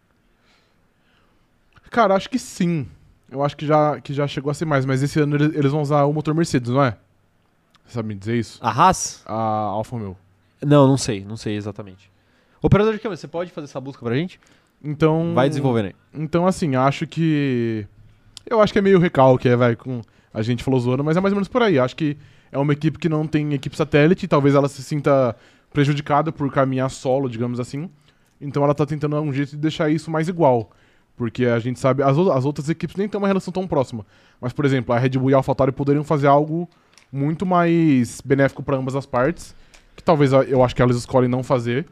Speaker 2: Cara, acho que sim. Eu acho que já, que já chegou a ser mais, mas esse ano eles, vão usar o motor Mercedes, não é? Você sabe me dizer isso?
Speaker 1: A Haas?
Speaker 2: A Alfa Romeo.
Speaker 1: Não, não sei, não sei exatamente. Operador de câmera, você pode fazer essa busca pra gente?
Speaker 2: Então.
Speaker 1: Vai desenvolvendo aí.
Speaker 2: Então, assim, acho que. Eu acho que é meio recalque, é, vai, com. A gente falou zoando, mas é mais ou menos por aí. Acho que é uma equipe que não tem equipe satélite, talvez ela se sinta prejudicada por caminhar solo, digamos assim. Então ela tá tentando dar um jeito de deixar isso mais igual. Porque a gente sabe, as, as outras equipes nem têm uma relação tão próxima. Mas, por exemplo, a Red Bull e a AlphaTauri poderiam fazer algo muito mais benéfico para ambas as partes. Que talvez eu acho que elas escolhem não fazer.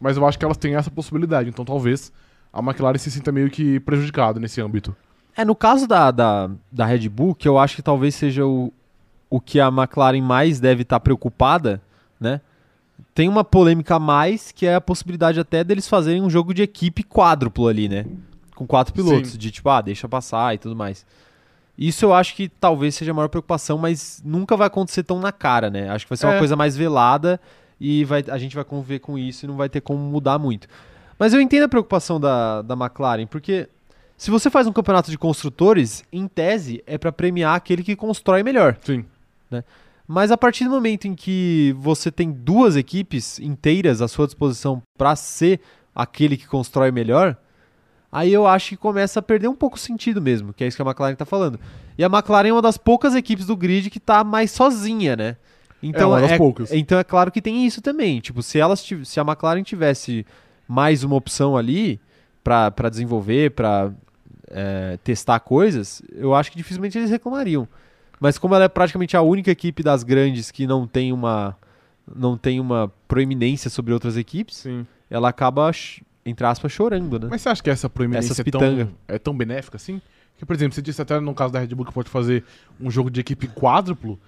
Speaker 2: Mas eu acho que elas têm essa possibilidade. Então talvez a McLaren se sinta meio que prejudicada nesse âmbito.
Speaker 1: É, no caso da, da, da Red Bull, que eu acho que talvez seja o, o que a McLaren mais deve estar preocupada, né? Tem uma polêmica a mais, que é a possibilidade até deles fazerem um jogo de equipe quádruplo ali, né? com quatro pilotos,
Speaker 2: Sim.
Speaker 1: de tipo, ah, deixa passar e tudo mais. Isso eu acho que talvez seja a maior preocupação, mas nunca vai acontecer tão na cara, né? Acho que vai ser uma
Speaker 2: É.
Speaker 1: coisa mais velada e vai, a gente vai conviver com isso e não vai ter como mudar muito. Mas eu entendo a preocupação da, da McLaren, porque se você faz um campeonato de construtores, em tese é para premiar aquele que constrói melhor.
Speaker 2: Sim.
Speaker 1: Mas a partir do momento em que você tem duas equipes inteiras à sua disposição para ser aquele que constrói melhor, aí eu acho que começa a perder um pouco o sentido mesmo, que é isso que a McLaren tá falando. E a McLaren é uma das poucas equipes do grid que tá mais sozinha, né? Então
Speaker 2: uma das poucas.
Speaker 1: então é claro que tem isso também. Tipo, se elas se a McLaren tivesse mais uma opção ali para desenvolver, para testar coisas, eu acho que dificilmente eles reclamariam. Mas como ela é praticamente a única equipe das grandes que não tem uma não tem uma proeminência sobre outras equipes,
Speaker 2: Sim.
Speaker 1: ela acaba entre aspas chorando, né?
Speaker 2: Mas você acha que essa proeminência é tão, é tão benéfica assim? Porque, por exemplo, você disse até no caso da Red Bull que pode fazer um jogo de equipe quádruplo,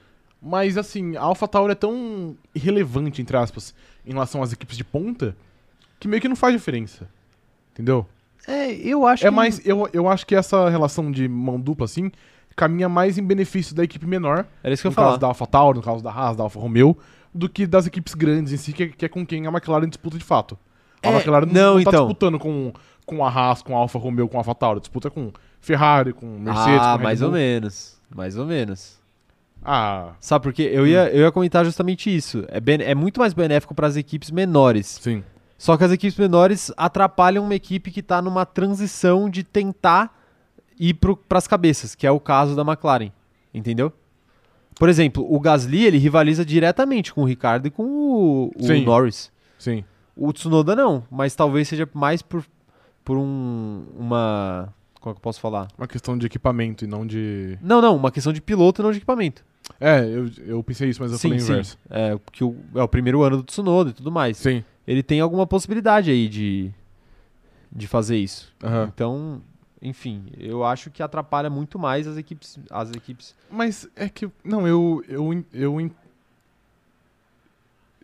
Speaker 2: mas assim, a AlphaTauri é tão irrelevante, entre aspas, em relação às equipes de ponta, que meio que não faz diferença. Entendeu?
Speaker 1: É, eu acho
Speaker 2: É
Speaker 1: que
Speaker 2: mais, eu, eu acho que essa relação de mão dupla, assim, caminha mais em benefício da equipe menor,
Speaker 1: era isso que eu
Speaker 2: no
Speaker 1: ia falar.
Speaker 2: caso da AlphaTauri, no caso da Haas, da Alfa Romeo, do que das equipes grandes em si, que, é- que é com quem a McLaren disputa de fato. A
Speaker 1: É,
Speaker 2: McLaren
Speaker 1: não,
Speaker 2: não, tá
Speaker 1: então.
Speaker 2: disputando com, com a Haas, com a Alfa Romeo, com a AlphaTauri, disputa com Ferrari, com Mercedes,
Speaker 1: ah,
Speaker 2: com
Speaker 1: mais ou menos. Mais ou menos.
Speaker 2: Ah,
Speaker 1: Sabe por quê? Eu ia, eu ia comentar justamente isso. É, bene- é muito mais benéfico para as equipes menores.
Speaker 2: sim.
Speaker 1: Só que as equipes menores atrapalham uma equipe que está numa transição de tentar ir para as cabeças, que é o caso da McLaren. Entendeu? Por exemplo, o Gasly ele rivaliza diretamente com o Ricardo e com o, o
Speaker 2: Sim.
Speaker 1: Norris.
Speaker 2: Sim.
Speaker 1: O Tsunoda não, mas talvez seja mais por, por um, uma. Como é que eu posso falar?
Speaker 2: Uma questão de equipamento e não de.
Speaker 1: Não, não, uma questão de piloto e não de equipamento.
Speaker 2: É, eu, eu pensei isso, mas eu falei inverso.
Speaker 1: É, que o, é o primeiro ano do Tsunoda e tudo mais.
Speaker 2: Sim.
Speaker 1: Ele tem alguma possibilidade aí de, de fazer isso.
Speaker 2: Aham.
Speaker 1: Então, enfim, eu acho que atrapalha muito mais as equipes. As equipes.
Speaker 2: Mas é que. Não, eu. Eu, eu,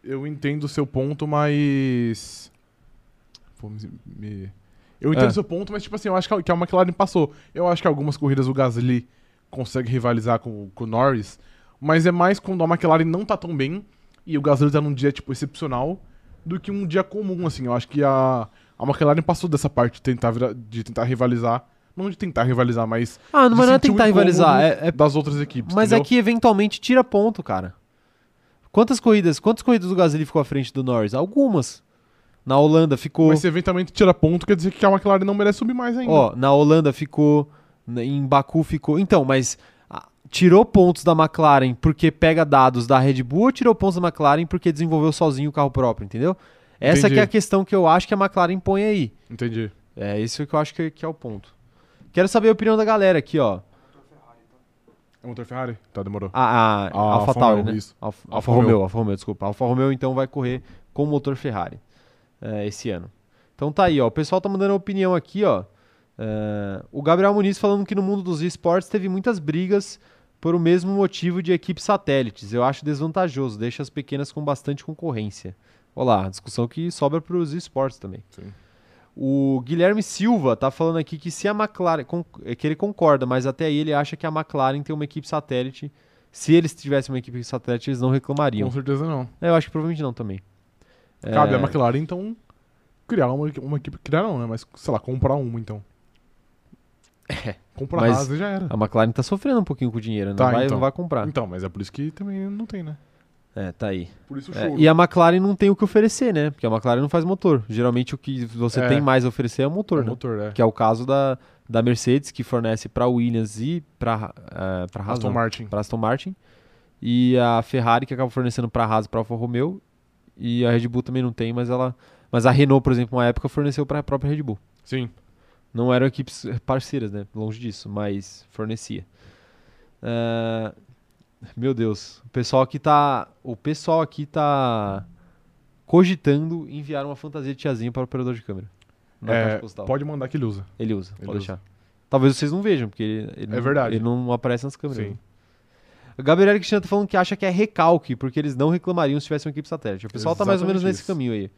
Speaker 2: eu entendo o seu ponto, mas. Me- Eu entendo
Speaker 1: É.
Speaker 2: o seu ponto, mas tipo assim, eu acho que a- que a McLaren passou. Eu acho que algumas corridas o Gasly consegue rivalizar com, com o Norris, mas é mais quando a McLaren não tá tão bem e o Gasly tá num dia, tipo, excepcional, do que um dia comum, assim. Eu acho que a, a McLaren passou dessa parte de tentar, vira- de tentar rivalizar. Não de tentar rivalizar, mas
Speaker 1: Ah, não,
Speaker 2: de
Speaker 1: mas não é tentar rivalizar. É, é-
Speaker 2: das outras equipes.
Speaker 1: mas
Speaker 2: entendeu?
Speaker 1: é que eventualmente tira ponto, cara. Quantas corridas? Quantas corridas o Gasly ficou à frente do Norris? Algumas. Na Holanda ficou.
Speaker 2: Mas se eventualmente tira ponto, quer dizer que a McLaren não merece subir mais ainda.
Speaker 1: Ó, na Holanda ficou, em Baku ficou. Então, mas tirou pontos da McLaren porque pega dados da Red Bull ou tirou pontos da McLaren porque desenvolveu sozinho o carro próprio, entendeu? Essa
Speaker 2: Entendi.
Speaker 1: que é a questão que eu acho que a McLaren põe aí.
Speaker 2: Entendi.
Speaker 1: É isso que eu acho que, que é o ponto. Quero saber a opinião da galera aqui, ó.
Speaker 2: É motor Ferrari? Tá, demorou.
Speaker 1: A, a,
Speaker 2: Ah,
Speaker 1: Alfa Tauri, né?
Speaker 2: isso.
Speaker 1: Alfa,
Speaker 2: Alfa
Speaker 1: Alfa
Speaker 2: Romeo.
Speaker 1: Romeo, Alfa Romeo, desculpa. Alfa Romeo então vai correr com motor Ferrari é, esse ano. Então tá aí, ó. O pessoal tá mandando opinião aqui, ó. É, o Gabriel Muniz falando que no mundo dos esportes teve muitas brigas por o mesmo motivo de equipes satélites. Eu acho desvantajoso, deixa as pequenas com bastante concorrência. Olá, discussão que sobra para os esportes também.
Speaker 2: Sim.
Speaker 1: O Guilherme Silva tá falando aqui que se a McLaren. é que ele concorda, mas até aí ele acha que a McLaren tem uma equipe satélite. Se eles tivessem uma equipe satélite, eles não reclamariam.
Speaker 2: Com certeza não.
Speaker 1: É, eu acho que provavelmente não também.
Speaker 2: Cabe
Speaker 1: É,
Speaker 2: a McLaren, então, criar uma, uma equipe. Criar não, né? Mas, sei lá, comprar uma, então.
Speaker 1: É.
Speaker 2: Comprar
Speaker 1: Mas-
Speaker 2: a Haas e já era.
Speaker 1: A McLaren tá sofrendo um pouquinho com o dinheiro, não,
Speaker 2: Tá,
Speaker 1: vai,
Speaker 2: então.
Speaker 1: não vai comprar.
Speaker 2: Então, mas é por isso que também não tem, né?
Speaker 1: É, tá aí.
Speaker 2: Por isso o
Speaker 1: É, e a McLaren não tem o que oferecer, né? Porque a McLaren não faz motor. Geralmente o que você
Speaker 2: É.
Speaker 1: tem mais a oferecer é o motor,
Speaker 2: o
Speaker 1: né?
Speaker 2: motor, é.
Speaker 1: Que é o caso da, da Mercedes, que fornece para Williams e para uh, para
Speaker 2: Aston Martin.
Speaker 1: para Aston Martin. E a Ferrari, que acaba fornecendo para a Haas e para Alfa Romeo. E a Red Bull também não tem, mas ela. Mas a Renault, por exemplo, uma época forneceu para a própria Red Bull.
Speaker 2: Sim.
Speaker 1: Não eram equipes parceiras, né? Longe disso, mas fornecia. Ah, meu Deus, o pessoal aqui tá. O pessoal aqui tá cogitando enviar uma fantasia de tiazinho para o operador de câmera. Na
Speaker 2: É, pode mandar que ele usa.
Speaker 1: Ele usa,
Speaker 2: Ele
Speaker 1: pode
Speaker 2: usa.
Speaker 1: deixar. Talvez vocês não vejam, porque ele, ele
Speaker 2: É
Speaker 1: não-
Speaker 2: verdade.
Speaker 1: ele não aparece nas câmeras.
Speaker 2: Sim.
Speaker 1: né? Gabriel Cristiano tá falando que acha que é recalque, porque eles não reclamariam se tivesse uma equipe satélite. O pessoal tá mais ou menos
Speaker 2: Exatamente
Speaker 1: nesse
Speaker 2: isso.
Speaker 1: caminho aí.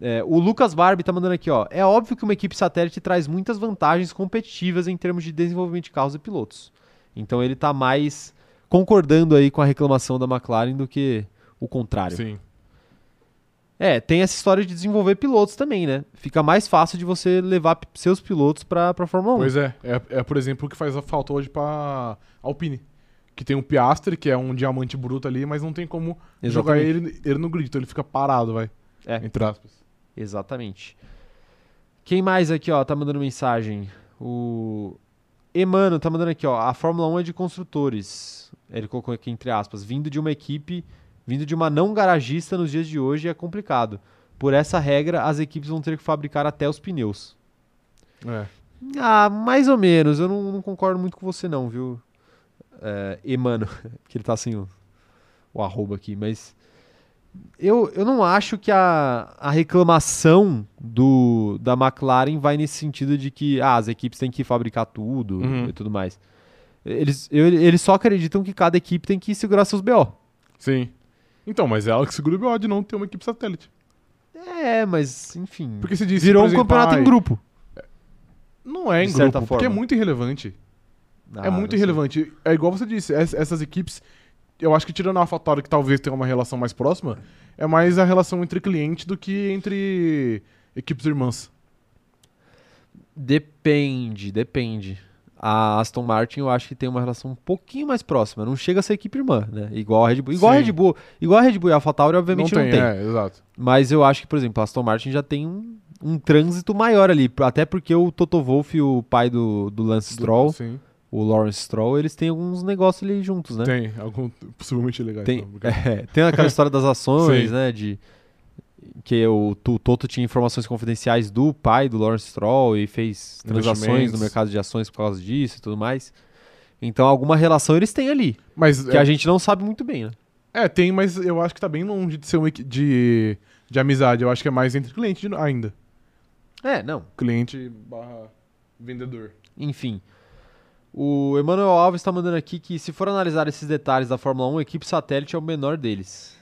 Speaker 1: É, o Lucas Barbie tá mandando aqui, ó. É óbvio que uma equipe satélite traz muitas vantagens competitivas em termos de desenvolvimento de carros e pilotos. Então ele tá mais concordando aí com a reclamação da McLaren do que o contrário.
Speaker 2: Sim.
Speaker 1: É, tem essa história de desenvolver pilotos também, né? Fica mais fácil de você levar seus pilotos pra, pra Fórmula 1.
Speaker 2: Pois é. é. É, por exemplo, o que faz a falta hoje pra Alpine. Que tem um Piastre, que é um diamante bruto ali, mas não tem como jogar
Speaker 1: Exatamente.
Speaker 2: ele, ele no grid. Então ele fica parado, vai.
Speaker 1: É.
Speaker 2: Entre aspas.
Speaker 1: Exatamente. Quem mais aqui, ó, tá mandando mensagem? O Emano tá mandando aqui, ó. A Fórmula 1 é de construtores. Ele colocou aqui entre aspas. Vindo de uma equipe, vindo de uma não garagista nos dias de hoje é complicado. Por essa regra, as equipes vão ter que fabricar até os pneus.
Speaker 2: É.
Speaker 1: Ah, mais ou menos. Eu não, não concordo muito com você, não, viu? É, Emano, que ele tá sem o, o arroba aqui, mas. Eu, eu não acho que a, a reclamação do, da McLaren vai nesse sentido de que ah, as equipes têm que fabricar tudo
Speaker 2: Uhum.
Speaker 1: e tudo mais. Eles, eu- eles só acreditam que cada equipe tem que segurar seus BO.
Speaker 2: Sim. Então, mas é ela que segura o BO de não ter uma equipe satélite.
Speaker 1: É, mas enfim.
Speaker 2: Porque se disse,
Speaker 1: virou
Speaker 2: por
Speaker 1: um
Speaker 2: exemplo,
Speaker 1: campeonato em
Speaker 2: ai,
Speaker 1: grupo.
Speaker 2: Não é em grupo, porque é
Speaker 1: forma.
Speaker 2: muito irrelevante.
Speaker 1: Ah,
Speaker 2: é muito irrelevante. É igual você disse, ess- essas equipes, eu acho que tirando a AlphaTauri, que talvez tenha uma relação mais próxima, é mais a relação entre cliente do que entre equipes irmãs.
Speaker 1: Depende, depende. A Aston Martin eu acho que tem uma relação um pouquinho mais próxima. Não chega a ser equipe irmã, né? Igual a Red Bull. Igual a. Red Bull. Igual a Red Bull e a AlphaTauri, obviamente não tem.
Speaker 2: é, exato.
Speaker 1: Mas eu acho que, por exemplo, a Aston Martin já tem um, um trânsito maior ali. Até porque o Toto Wolff, o pai do, do Lance Stroll,
Speaker 2: Sim,
Speaker 1: o Lawrence Stroll, eles têm alguns negócios ali juntos, né?
Speaker 2: tem. Algum, possivelmente legais.
Speaker 1: Tem,
Speaker 2: não, porque-
Speaker 1: é, tem aquela história das ações, né? De que o, o Toto tinha informações confidenciais do pai do Lawrence Stroll e fez transações no mercado de ações por causa disso e tudo mais. Então alguma relação eles têm ali,
Speaker 2: Mas
Speaker 1: que
Speaker 2: é,
Speaker 1: a gente não sabe muito bem, né?
Speaker 2: é, tem, mas eu acho que tá bem longe de ser equi- de, de amizade. Eu acho que é mais entre cliente ainda.
Speaker 1: É, não.
Speaker 2: Cliente barra vendedor.
Speaker 1: Enfim. O Emanuel Alves está mandando aqui que se for analisar esses detalhes da Fórmula 1, a equipe satélite é o menor deles.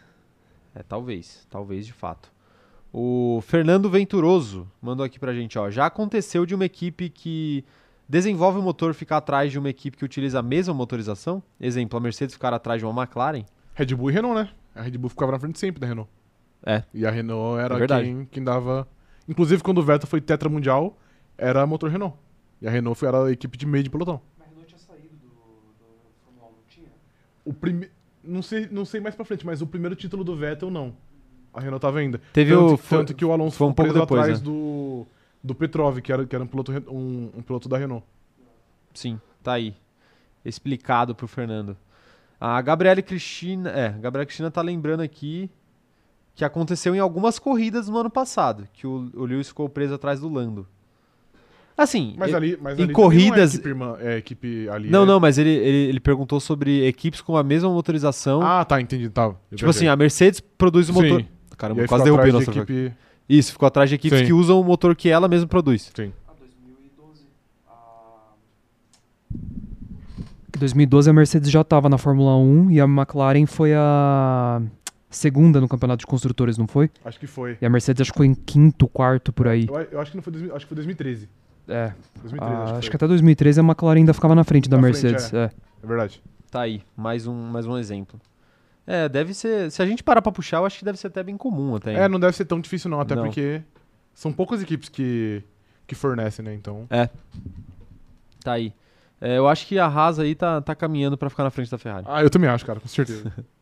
Speaker 1: É, talvez. Talvez de fato. O Fernando Venturoso mandou aqui pra gente, ó. Já aconteceu de uma equipe que desenvolve o motor ficar atrás de uma equipe que utiliza a mesma motorização? Exemplo, a Mercedes ficar atrás de uma McLaren?
Speaker 2: Red Bull e Renault, né? A Red Bull ficava na frente sempre da Renault.
Speaker 1: É.
Speaker 2: E a Renault era
Speaker 1: É
Speaker 2: quem, quem dava. Inclusive, quando o Vettel foi tetra mundial, era motor Renault. E a Renault era a equipe de meio de pelotão.
Speaker 3: Mas a Renault tinha saído do, do Fórmula 1, não tinha?
Speaker 2: O prime... não, sei, não sei mais pra frente, mas o primeiro título do Vettel, não. A Renault tava ainda.
Speaker 1: Teve
Speaker 2: tanto,
Speaker 1: o- foi-
Speaker 2: tanto que o Alonso
Speaker 1: foi um pouco
Speaker 2: preso
Speaker 1: depois,
Speaker 2: atrás
Speaker 1: né?
Speaker 2: do, do Petrov, que era, que era um, piloto, um, um piloto da Renault.
Speaker 1: Sim, tá aí. Explicado pro Fernando. A Gabriele Cristina, é, a Gabriela Cristina tá lembrando aqui que aconteceu em algumas corridas no ano passado, que o, o Lewis ficou preso atrás do Lando. Assim,
Speaker 2: Mas ali, mas
Speaker 1: em
Speaker 2: ali
Speaker 1: corridas-
Speaker 2: não é equipe, irmã, é equipe ali.
Speaker 1: não,
Speaker 2: é-
Speaker 1: não, mas ele, ele, ele perguntou sobre equipes com a mesma motorização.
Speaker 2: Ah, tá, entendi. Tá,
Speaker 1: tipo assim, a Mercedes produz o motor.
Speaker 2: Sim.
Speaker 1: Caramba, quase derrubei
Speaker 2: atrás
Speaker 1: nossa
Speaker 2: de equipe...
Speaker 1: Isso, ficou atrás de equipes
Speaker 2: Sim.
Speaker 1: que usam o motor que ela mesma produz.
Speaker 2: Sim.
Speaker 3: Ah, 2012. A... 2012 a Mercedes já estava na Fórmula 1 e a McLaren foi a segunda no campeonato de construtores, não foi?
Speaker 2: Acho que foi.
Speaker 3: E a Mercedes acho que foi em quinto, quarto por aí.
Speaker 2: Eu, eu acho que não foi 2000, acho que foi 2013.
Speaker 3: É,
Speaker 2: 2013
Speaker 3: ah,
Speaker 2: acho,
Speaker 3: acho,
Speaker 2: que
Speaker 3: até 2013 a McLaren ainda ficava na frente da
Speaker 2: Na frente,
Speaker 3: Mercedes. é.
Speaker 2: É verdade.
Speaker 1: Tá aí, mais um, mais um exemplo. É, deve ser. Se a gente parar pra puxar, eu acho que deve ser até bem comum até.
Speaker 2: É, não deve ser tão difícil não, até
Speaker 1: Não.
Speaker 2: porque são poucas equipes que, que fornecem, né? Então,
Speaker 1: Tá aí. É, eu acho que a Haas aí tá, tá caminhando pra ficar na frente da Ferrari.
Speaker 2: ah, eu também acho, cara, com certeza.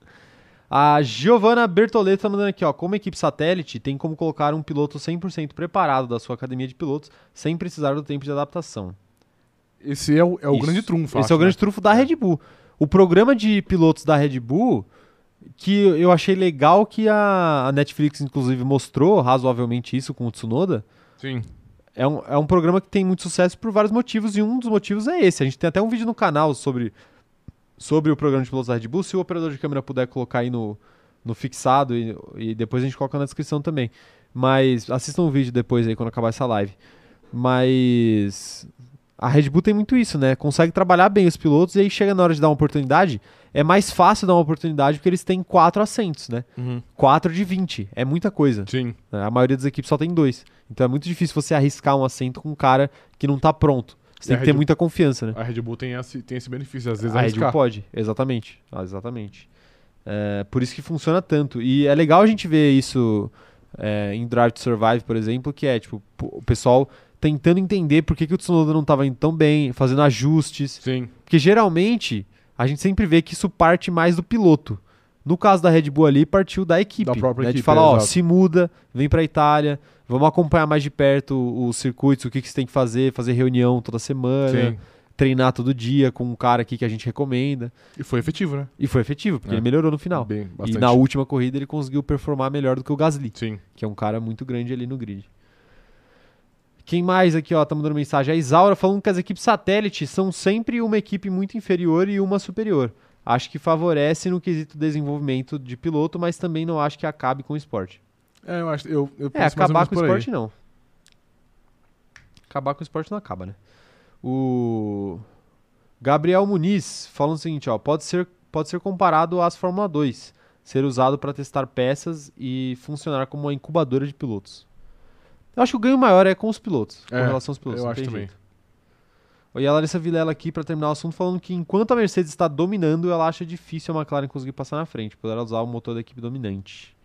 Speaker 1: A Giovanna Bertoleto tá mandando aqui, ó. Como equipe satélite, tem como colocar um piloto 100% preparado da sua academia de pilotos sem precisar do tempo de adaptação.
Speaker 2: Esse é o, é o
Speaker 1: Isso.
Speaker 2: grande trunfo,
Speaker 1: Esse
Speaker 2: acho,
Speaker 1: é o grande
Speaker 2: né?
Speaker 1: trunfo da Red Bull. O programa de pilotos da Red Bull, que eu achei legal que a, a Netflix, inclusive, mostrou razoavelmente isso com o Tsunoda,
Speaker 2: Sim.
Speaker 1: é um, é um programa que tem muito sucesso por vários motivos, e um dos motivos é esse. A gente tem até um vídeo no canal sobre, sobre o programa de pilotos da Red Bull. Se o operador de câmera puder colocar aí no, no fixado, e, e depois a gente coloca na descrição também. Mas assistam o vídeo depois aí, quando acabar essa live. Mas a Red Bull tem muito isso, né? Consegue trabalhar bem os pilotos e aí chega na hora de dar uma oportunidade, é mais fácil dar uma oportunidade porque eles têm quatro assentos, né?
Speaker 2: Uhum.
Speaker 1: 4 de 20, é muita coisa.
Speaker 2: Sim.
Speaker 1: A maioria das equipes só tem dois. Então é muito difícil você arriscar um assento com um cara que não tá pronto. Você
Speaker 2: E
Speaker 1: tem que ter
Speaker 2: Red-
Speaker 1: muita confiança, né?
Speaker 2: A Red Bull tem esse, tem esse benefício, às vezes
Speaker 1: a Red Bull pode, exatamente. Ah, exatamente. É, por isso que funciona tanto. E é legal a gente ver isso é, em Drive to Survive, por exemplo, que é tipo o pessoal tentando entender por que, que o Tsunoda não estava indo tão bem, fazendo ajustes.
Speaker 2: Sim.
Speaker 1: Porque geralmente a gente sempre vê que isso parte mais do piloto. No caso da Red Bull ali, partiu da equipe.
Speaker 2: Da própria
Speaker 1: né? De
Speaker 2: equipe,
Speaker 1: falar,
Speaker 2: é,
Speaker 1: ó,
Speaker 2: exato.
Speaker 1: se muda, vem pra Itália, vamos acompanhar mais de perto os circuitos, o que, que você tem que fazer, fazer reunião toda semana,
Speaker 2: Sim.
Speaker 1: treinar todo dia com um cara aqui que a gente recomenda.
Speaker 2: E foi efetivo, né?
Speaker 1: E foi efetivo, porque
Speaker 2: É.
Speaker 1: ele melhorou no final.
Speaker 2: Bem,
Speaker 1: E na última corrida ele conseguiu performar melhor do que o Gasly,
Speaker 2: Sim.
Speaker 1: que é um cara muito grande ali no grid. Quem mais aqui, ó, tá mandando mensagem? A Isaura falando que as equipes satélite são sempre uma equipe muito inferior e uma superior. Acho que favorece no quesito desenvolvimento de piloto, mas também não acho que acabe com o esporte.
Speaker 2: É, eu acho. Eu, eu
Speaker 1: É, acabar com o
Speaker 2: por aí.
Speaker 1: esporte não. Acabar com o esporte não acaba, né? O Gabriel Muniz falando o seguinte, ó, pode ser, pode ser comparado às Fórmula 2, ser usado para testar peças e funcionar como uma incubadora de pilotos. Eu acho que o ganho maior é com os pilotos, com
Speaker 2: É,
Speaker 1: relação aos pilotos.
Speaker 2: eu acho também.
Speaker 1: jeito. E a Larissa Vilela aqui para terminar o assunto falando que enquanto a Mercedes está dominando, ela acha difícil a McLaren conseguir passar na frente, por ela usar o motor da equipe dominante.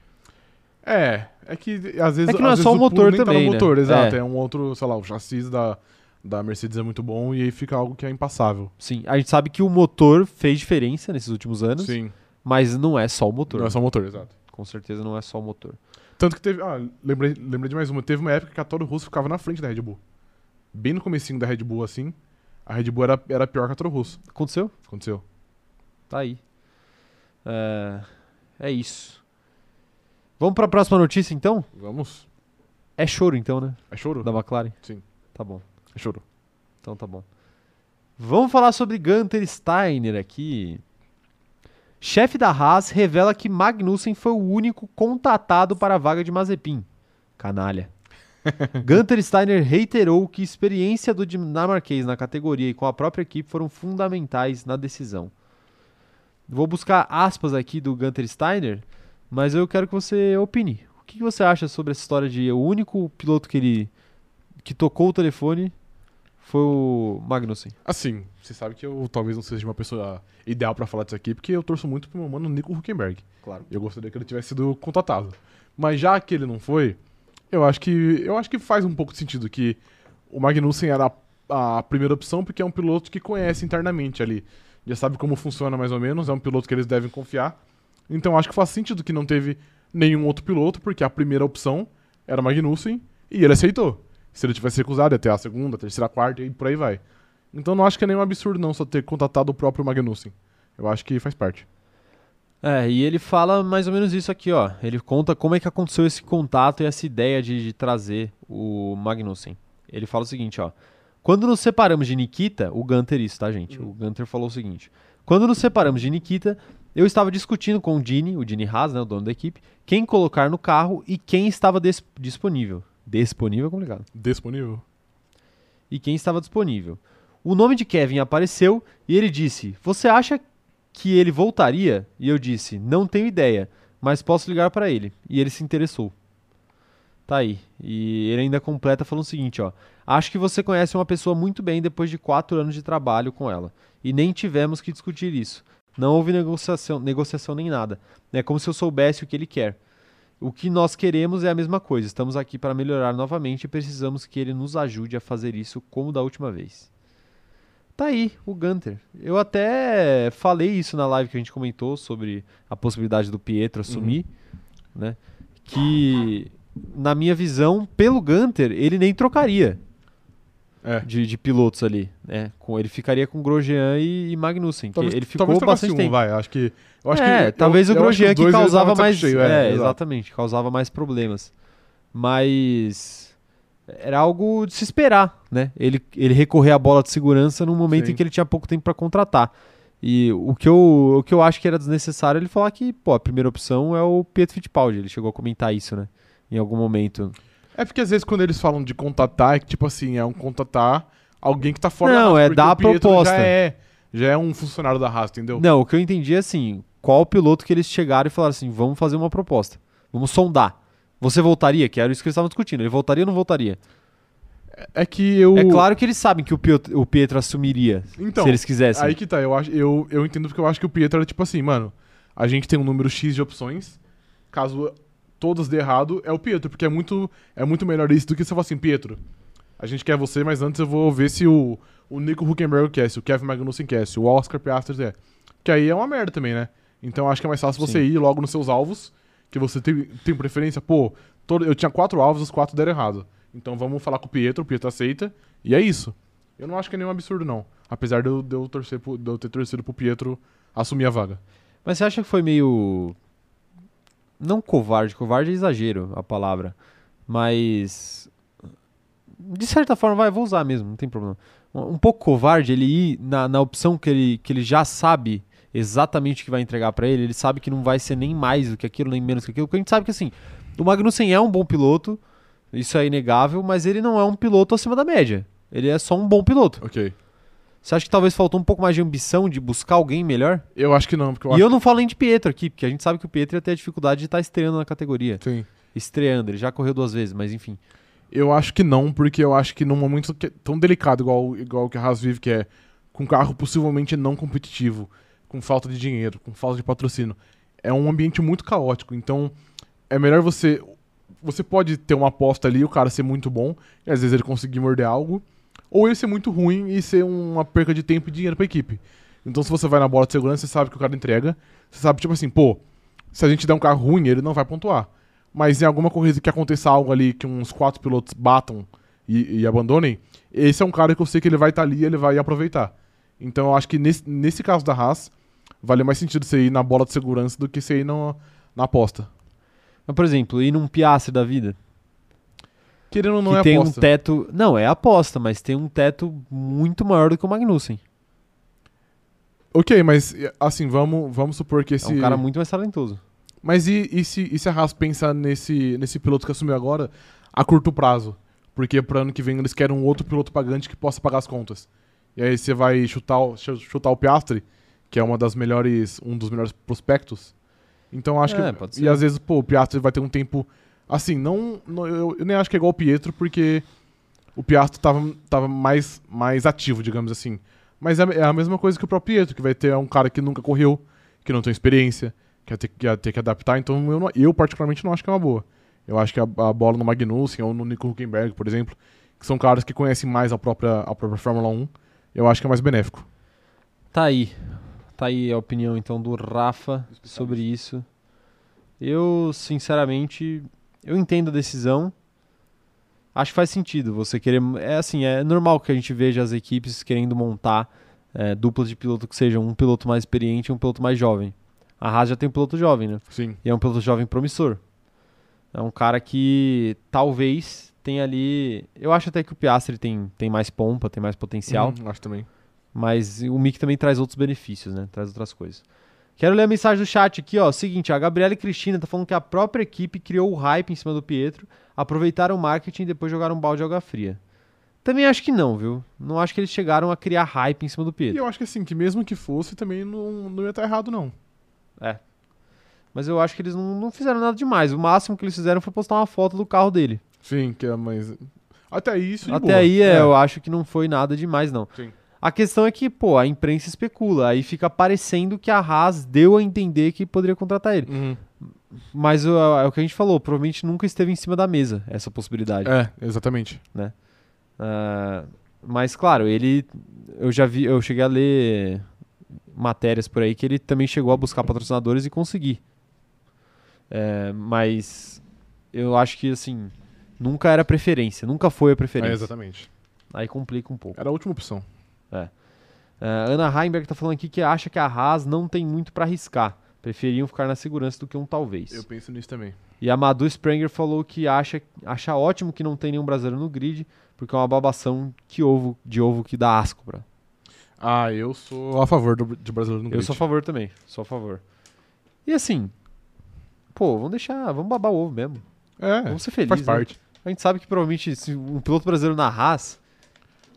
Speaker 2: É, é que às vezes.
Speaker 1: É que não é só o motor
Speaker 2: nem tá
Speaker 1: também,
Speaker 2: no
Speaker 1: né?
Speaker 2: motor, exato.
Speaker 1: É.
Speaker 2: É. um outro, sei lá, o chassi da, da Mercedes é muito bom e aí fica algo que é impassável.
Speaker 1: Sim, a gente sabe que o motor fez diferença nesses últimos anos,
Speaker 2: Sim.
Speaker 1: mas não é só o motor.
Speaker 2: Não é só o motor, exato.
Speaker 1: Com certeza não é só o motor.
Speaker 2: Tanto que teve. Ah, lembrei, lembrei de mais uma. Teve uma época que a Toro Rosso ficava na frente da Red Bull. Bem no comecinho da Red Bull, assim. A Red Bull era, era pior que a Toro Rosso.
Speaker 1: Aconteceu?
Speaker 2: Aconteceu.
Speaker 1: Tá aí. É, é isso. Vamos para a próxima notícia então?
Speaker 2: Vamos.
Speaker 1: É choro então, né?
Speaker 2: É choro?
Speaker 1: Da McLaren?
Speaker 2: Sim.
Speaker 1: Tá bom.
Speaker 2: É choro.
Speaker 1: Então tá bom. Vamos falar sobre Gunter Steiner aqui. Chefe da Haas revela que Magnussen foi o único contatado para a vaga de Mazepin. Canalha. Gunter Steiner reiterou que a experiência do dinamarquês na categoria e com a própria equipe foram fundamentais na decisão. Vou buscar aspas aqui do Gunter Steiner, mas eu quero que você opine. O que você acha sobre essa história de o único piloto que ele que tocou o telefone foi o Magnussen?
Speaker 2: Assim, você sabe que eu talvez não seja uma pessoa ideal pra falar disso aqui, porque eu torço muito pro meu mano Nico Huckenberg.
Speaker 1: Claro.
Speaker 2: Eu gostaria que ele tivesse sido contatado. Mas já que ele não foi, eu acho que eu acho que faz um pouco de sentido que o Magnussen era a, a primeira opção, porque é um piloto que conhece internamente ali. Já sabe como funciona mais ou menos, é um piloto que eles devem confiar. Então acho que faz sentido que não teve nenhum outro piloto, porque a primeira opção era o Magnussen e ele aceitou. Se ele tivesse recusado, ia ter a segunda, a terceira, a quarta e por aí vai. Então não acho que é nenhum absurdo não só ter contatado o próprio Magnussen. Eu acho que faz parte.
Speaker 1: É, e ele fala mais ou menos isso aqui, ó. Ele conta como é que aconteceu esse contato e essa ideia de, de trazer o Magnussen. Ele fala o seguinte, ó. Quando nos separamos de Nikita, o Gunter isso, tá, gente? O Gunter falou o seguinte. Quando nos separamos de Nikita, eu estava discutindo com o Dini, o Dini Haas, né, o dono da equipe, quem colocar no carro e quem estava dis- disponível. Disponível é complicado.
Speaker 2: Disponível?
Speaker 1: e quem estava disponível. O nome de Kevin apareceu e ele disse: Você acha que ele voltaria? E eu disse: Não tenho ideia, mas posso ligar para ele. E ele se interessou. Tá aí. E ele ainda completa falando o seguinte: ó, Acho que você conhece uma pessoa muito bem depois de quatro anos de trabalho com ela. E nem tivemos que discutir isso. Não houve negociação, negociação nem nada. É como se eu soubesse o que ele quer. O que nós queremos é a mesma coisa. Estamos aqui para melhorar novamente e precisamos que ele nos ajude a fazer isso como da última vez. Tá aí, o Gunter. Eu até falei isso na live que a gente comentou sobre a possibilidade do Pietro assumir, né? Que, na minha visão, pelo Gunter, ele nem trocaria
Speaker 2: É.
Speaker 1: de, de pilotos ali, né? Com, ele ficaria com Grosjean e, e Magnussen, que ele ficou
Speaker 2: talvez
Speaker 1: bastante
Speaker 2: um,
Speaker 1: tempo.
Speaker 2: vai. Acho que. Eu acho
Speaker 1: é,
Speaker 2: que,
Speaker 1: talvez
Speaker 2: eu,
Speaker 1: o Grosjean
Speaker 2: os
Speaker 1: que,
Speaker 2: eles
Speaker 1: causava mais.
Speaker 2: cheio,
Speaker 1: é,
Speaker 2: exato.
Speaker 1: exatamente, causava mais problemas. Mas era algo de se esperar, né? Ele, ele recorrer à bola de segurança num momento
Speaker 2: Sim.
Speaker 1: em que ele tinha pouco tempo para contratar. E o que, eu, o que eu acho que era desnecessário é ele falar que, pô, a primeira opção é o Pietro Fittipaldi. Ele chegou a comentar isso, né? Em algum momento.
Speaker 2: É porque às vezes quando eles falam de contatar, é que tipo assim, é um contatar alguém que tá fora
Speaker 1: Não,
Speaker 2: da Haas.
Speaker 1: é dar a proposta.
Speaker 2: Já é, já é um funcionário da Haas, entendeu?
Speaker 1: Não, o que eu entendi é assim: qual piloto que eles chegaram e falaram assim, vamos fazer uma proposta, vamos sondar. Você voltaria? Que era isso que eles estavam discutindo. Ele voltaria ou não voltaria?
Speaker 2: É que eu.
Speaker 1: É claro que eles sabem que o Pietro, o Pietro assumiria,
Speaker 2: Então,
Speaker 1: se eles quisessem.
Speaker 2: Aí que tá, eu, acho, eu, eu entendo porque eu acho que o Pietro era tipo assim, mano, a gente tem um número X de opções, caso todas dê errado, é o Pietro, porque é muito, é muito melhor isso do que você falar assim, Pietro, a gente quer você, mas antes eu vou ver se o, o Nico Huckenberg quer, se o Kevin Magnussen quer, se o Oscar Piastri quer. Que aí é uma merda também, né? Então eu acho que é mais fácil você
Speaker 1: Sim.
Speaker 2: ir logo nos seus alvos, que você tem, tem preferência, pô, todo, eu tinha quatro alvos, os quatro deram errado. Então vamos falar com o Pietro, o Pietro aceita, e é isso. Eu não acho que é nenhum absurdo, não. Apesar de eu, de eu torcer de eu ter torcido pro Pietro assumir a vaga.
Speaker 1: Mas você acha que foi meio. Não covarde, covarde é exagero a palavra. Mas. De certa forma, vai, vou usar mesmo, não tem problema. Um pouco covarde ele ir na, na opção que ele, que ele já sabe exatamente o que vai entregar pra ele. Ele sabe que não vai ser nem mais do que aquilo, nem menos que aquilo. Porque a gente sabe que assim, o Magnussen é um bom piloto, isso é inegável, mas ele não é um piloto acima da média. Ele é só um bom piloto.
Speaker 2: Ok.
Speaker 1: Você acha que talvez faltou um pouco mais de ambição de buscar alguém melhor?
Speaker 2: Eu acho que não, porque eu
Speaker 1: e
Speaker 2: acho
Speaker 1: eu não falo nem de Pietro aqui, porque a gente sabe que o Pietro ia ter a dificuldade de estar estreando na categoria.
Speaker 2: Sim.
Speaker 1: Estreando, ele já correu duas vezes, mas enfim.
Speaker 2: Eu acho que não, porque eu acho que num momento que é tão delicado igual, igual que a Haas vive, que é com carro possivelmente não competitivo, com falta de dinheiro, com falta de patrocínio, é um ambiente muito caótico. Então, é melhor você. Você pode ter uma aposta ali, o cara ser muito bom, e às vezes ele conseguir morder algo, ou ele ser muito ruim e ser uma perca de tempo e dinheiro pra equipe. Então, se você vai na bola de segurança, você sabe que o cara entrega. Você sabe, tipo assim, pô, se a gente der um carro ruim, ele não vai pontuar. Mas em alguma corrida que aconteça algo ali, que uns quatro pilotos batam e, e abandonem, esse é um cara que eu sei que ele vai estar ali e ele vai aproveitar. Então eu acho que nesse, nesse caso da Haas, vale mais sentido você ir na bola de segurança do que você ir no- na aposta.
Speaker 1: Mas, por exemplo, ir num Piastre da vida,
Speaker 2: Querendo ou não
Speaker 1: que
Speaker 2: é
Speaker 1: tem
Speaker 2: aposta.
Speaker 1: um teto. Não, é aposta, mas tem um teto muito maior do que o Magnussen.
Speaker 2: Ok, mas assim, vamos, vamos supor que
Speaker 1: É
Speaker 2: esse.
Speaker 1: um cara muito mais talentoso.
Speaker 2: Mas e, e se, e se a Haas pensa nesse, nesse piloto que assumiu agora a curto prazo? Porque pro ano que vem eles querem um outro piloto pagante que possa pagar as contas. E aí você vai chutar, chutar o Piastri, que é uma das melhores, um dos melhores prospectos. Então acho
Speaker 1: É,
Speaker 2: que. E às vezes, pô, o Piastri vai ter um tempo. Assim, não. não- eu, eu nem acho que é igual o Pietro, porque o Piastri tava, tava mais, mais ativo, digamos assim. Mas é, é a mesma coisa que o próprio Pietro, que vai ter um cara que nunca correu, que não tem experiência, que vai ter, que vai ter que adaptar. Então eu, não- eu, particularmente, não acho que é uma boa. Eu acho que a, a bola no Magnussen ou no Nico Huckenberg, por exemplo, que são caras que conhecem mais a própria, a própria Fórmula 1, eu acho que é mais benéfico.
Speaker 1: Tá aí. Tá aí a opinião então do Rafa sobre isso. Eu, sinceramente, eu entendo a decisão. Acho que faz sentido você querer. É assim, é normal que a gente veja as equipes querendo montar é, duplas de piloto que sejam um piloto mais experiente e um piloto mais jovem. A Haas já tem um piloto jovem, né?
Speaker 2: Sim.
Speaker 1: E é um piloto jovem promissor. É um cara que talvez tenha ali. Eu acho até que o Piastri tem, tem mais pompa, tem mais potencial.
Speaker 2: Uhum, acho também.
Speaker 1: Mas o Mick também traz outros benefícios, né? Traz outras coisas. Quero ler a mensagem do chat aqui, ó. Seguinte, a Gabriela e Cristina tá falando que a própria equipe criou o hype em cima do Pietro, aproveitaram o marketing e depois jogaram um balde de água fria. Também acho que não, viu? Não acho que eles chegaram a criar hype em cima do
Speaker 2: E
Speaker 1: Pietro.
Speaker 2: eu acho que assim, que mesmo que fosse, também não, não ia estar errado, não.
Speaker 1: Mas eu acho que eles não, não fizeram nada demais. O máximo que eles fizeram foi postar uma foto do carro dele.
Speaker 2: Sim, que é mais. Até aí, isso de
Speaker 1: Até
Speaker 2: boa.
Speaker 1: aí é, eu acho que não foi nada demais, não.
Speaker 2: Sim.
Speaker 1: A questão é que, pô, a imprensa especula. Aí fica parecendo que a Haas deu a entender que poderia contratar ele.
Speaker 2: Uhum.
Speaker 1: Mas o- é o que a gente falou, provavelmente nunca esteve em cima da mesa essa possibilidade.
Speaker 2: É, exatamente.
Speaker 1: Ah, mas claro, ele eu já vi, eu cheguei a ler matérias por aí que ele também chegou a buscar patrocinadores e conseguir. É, mas eu acho que assim, nunca era preferência, nunca foi a
Speaker 2: É,
Speaker 1: preferência.
Speaker 2: exatamente.
Speaker 1: aí complica um pouco.
Speaker 2: Era a última opção.
Speaker 1: Ah, Ana Heimberg tá falando aqui que acha que a Haas não tem muito pra arriscar. Preferiam ficar na segurança do que um talvez.
Speaker 2: Eu penso nisso também.
Speaker 1: E a Madu Sprenger falou que acha, acha ótimo que não tem nenhum brasileiro no grid, porque é uma babação que ovo, de ovo que dá asco. Pra.
Speaker 2: Ah, eu sou a favor do, de brasileiro no
Speaker 1: Eu
Speaker 2: grid.
Speaker 1: sou a favor também, sou a favor. E assim, pô, vamos deixar, vamos babar o ovo mesmo.
Speaker 2: É,
Speaker 1: Vamos ser felizes.
Speaker 2: faz
Speaker 1: né?
Speaker 2: parte.
Speaker 1: A gente sabe que provavelmente se um piloto brasileiro na Haas,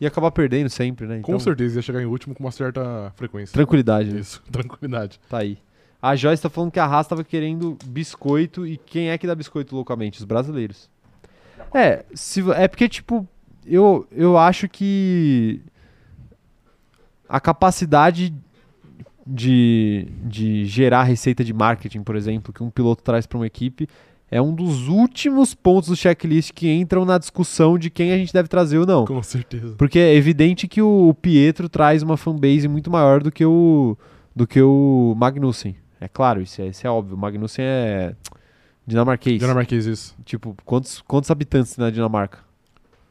Speaker 1: ia acabar perdendo sempre, né?
Speaker 2: Com
Speaker 1: Então,
Speaker 2: certeza ia chegar em último com uma certa frequência.
Speaker 1: Tranquilidade, né?
Speaker 2: Isso, tranquilidade.
Speaker 1: Tá aí. A Joyce tá falando que a Haas tava querendo biscoito e quem é que dá biscoito loucamente? Os brasileiros. É, se, é porque, tipo, eu, eu acho que a capacidade de, de gerar receita de marketing, por exemplo, que um piloto traz para uma equipe, é um dos últimos pontos do checklist que entram na discussão de quem a gente deve trazer ou não.
Speaker 2: Com certeza.
Speaker 1: Porque é evidente que o, Pietro traz uma fanbase muito maior do que o, do que o Magnussen. É claro, isso é, isso é óbvio. O Magnussen é dinamarquês.
Speaker 2: Dinamarquês, isso.
Speaker 1: Tipo, quantos, quantos habitantes tem na Dinamarca?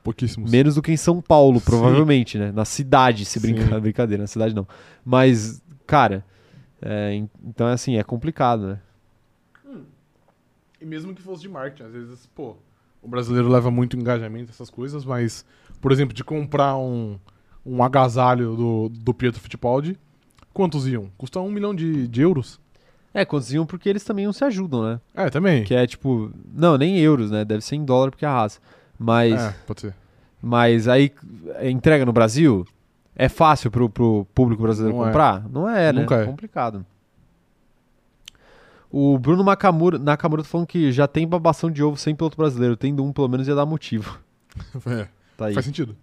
Speaker 2: Pouquíssimos.
Speaker 1: Menos do que em São Paulo,
Speaker 2: Sim.
Speaker 1: provavelmente, né? Na cidade, se
Speaker 2: Sim.
Speaker 1: brincar. Brincadeira, na cidade não. Mas, cara, é, en- então é assim, é complicado, né?
Speaker 2: E mesmo que fosse de marketing, às vezes, pô, o brasileiro leva muito engajamento, essas coisas, mas, por exemplo, de comprar um, um agasalho do, do Pietro Fittipaldi, quantos iam? Custa um milhão de, de euros?
Speaker 1: É, quantos iam porque eles também não se ajudam, né?
Speaker 2: É, também.
Speaker 1: Que é tipo, não, nem euros, né? Deve ser em dólar porque é a raça. Mas,
Speaker 2: É, pode ser.
Speaker 1: mas aí é, entrega no Brasil, é fácil pro, pro público brasileiro
Speaker 2: Não é.
Speaker 1: comprar? Não é, né?
Speaker 2: Nunca é.
Speaker 1: complicado. O Bruno Nakamura, Nakamura tá falando que já tem babação de ovo sem piloto brasileiro. Tendo um, pelo menos, ia dar motivo.
Speaker 2: É,
Speaker 1: Tá aí.
Speaker 2: faz sentido.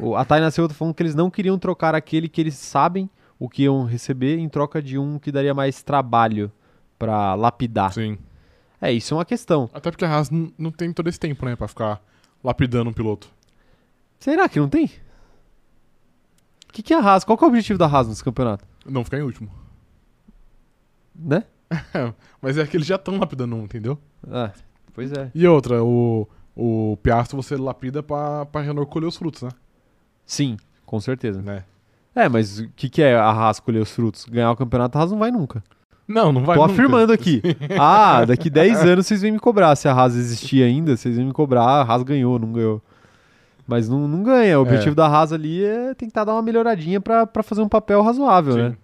Speaker 1: O, a Tainá Silva tá falando que eles não queriam trocar aquele que eles sabem o que iam receber em troca de um que daria mais trabalho pra lapidar.
Speaker 2: Sim.
Speaker 1: É, isso é uma questão.
Speaker 2: Até porque a Haas não tem todo esse tempo, né, pra ficar lapidando um piloto.
Speaker 1: Será que não tem? O que, que é a Haas? Qual que é o objetivo da Haas nesse campeonato?
Speaker 2: Não ficar em último.
Speaker 1: Né?
Speaker 2: Mas é que eles já estão lapidando um, entendeu?
Speaker 1: Ah, pois é.
Speaker 2: E outra, o, o Piastro você lapida pra, pra Renault colher os frutos, né?
Speaker 1: Sim, com certeza.
Speaker 2: né?
Speaker 1: É, mas o que, que é a Haas colher os frutos? Ganhar o campeonato, a Haas não vai nunca.
Speaker 2: Não, não vai
Speaker 1: Tô
Speaker 2: nunca.
Speaker 1: afirmando aqui. Ah, daqui 10 anos vocês vêm me cobrar. Se a Haas existir ainda, vocês vêm me cobrar. A Haas ganhou, não ganhou. Mas não, não ganha. O objetivo da Haas ali é tentar dar uma melhoradinha pra, pra fazer um papel razoável,
Speaker 2: Sim.
Speaker 1: né?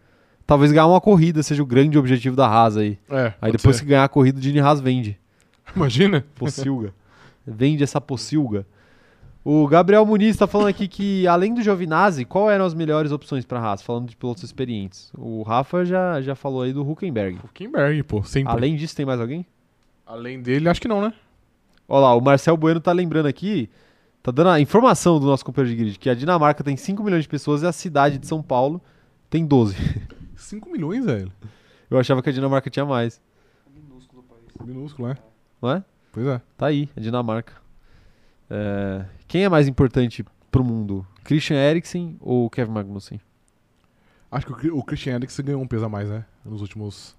Speaker 1: Talvez ganhar uma corrida seja o grande objetivo da Haas aí.
Speaker 2: É,
Speaker 1: Aí depois
Speaker 2: ser.
Speaker 1: que ganhar a corrida, o Dini Haas vende.
Speaker 2: Imagina.
Speaker 1: Pocilga. Vende essa pocilga. O Gabriel Muniz tá falando aqui que, além do Giovinazzi, qual eram as melhores opções pra Haas? Falando de pilotos experientes. O Rafa já, já falou aí do Huckenberg.
Speaker 2: Huckenberg, pô, sempre.
Speaker 1: Além disso, tem mais alguém?
Speaker 2: Além dele, acho que não, né?
Speaker 1: Olha lá, o Marcel Bueno tá lembrando aqui, tá dando a informação do nosso companheiro de grid, que a Dinamarca tem 5 milhões de pessoas e a cidade de São Paulo tem 12.
Speaker 2: 5 milhões, velho.
Speaker 1: Eu achava que a Dinamarca tinha mais,
Speaker 2: Minúsculo, né?
Speaker 1: não é?
Speaker 2: Pois é.
Speaker 1: Tá aí, a Dinamarca. É, Quem é mais importante pro mundo? Christian Eriksen ou Kevin Magnussen?
Speaker 2: Acho que o o Christian Eriksen ganhou um peso a mais, né? Nos últimos,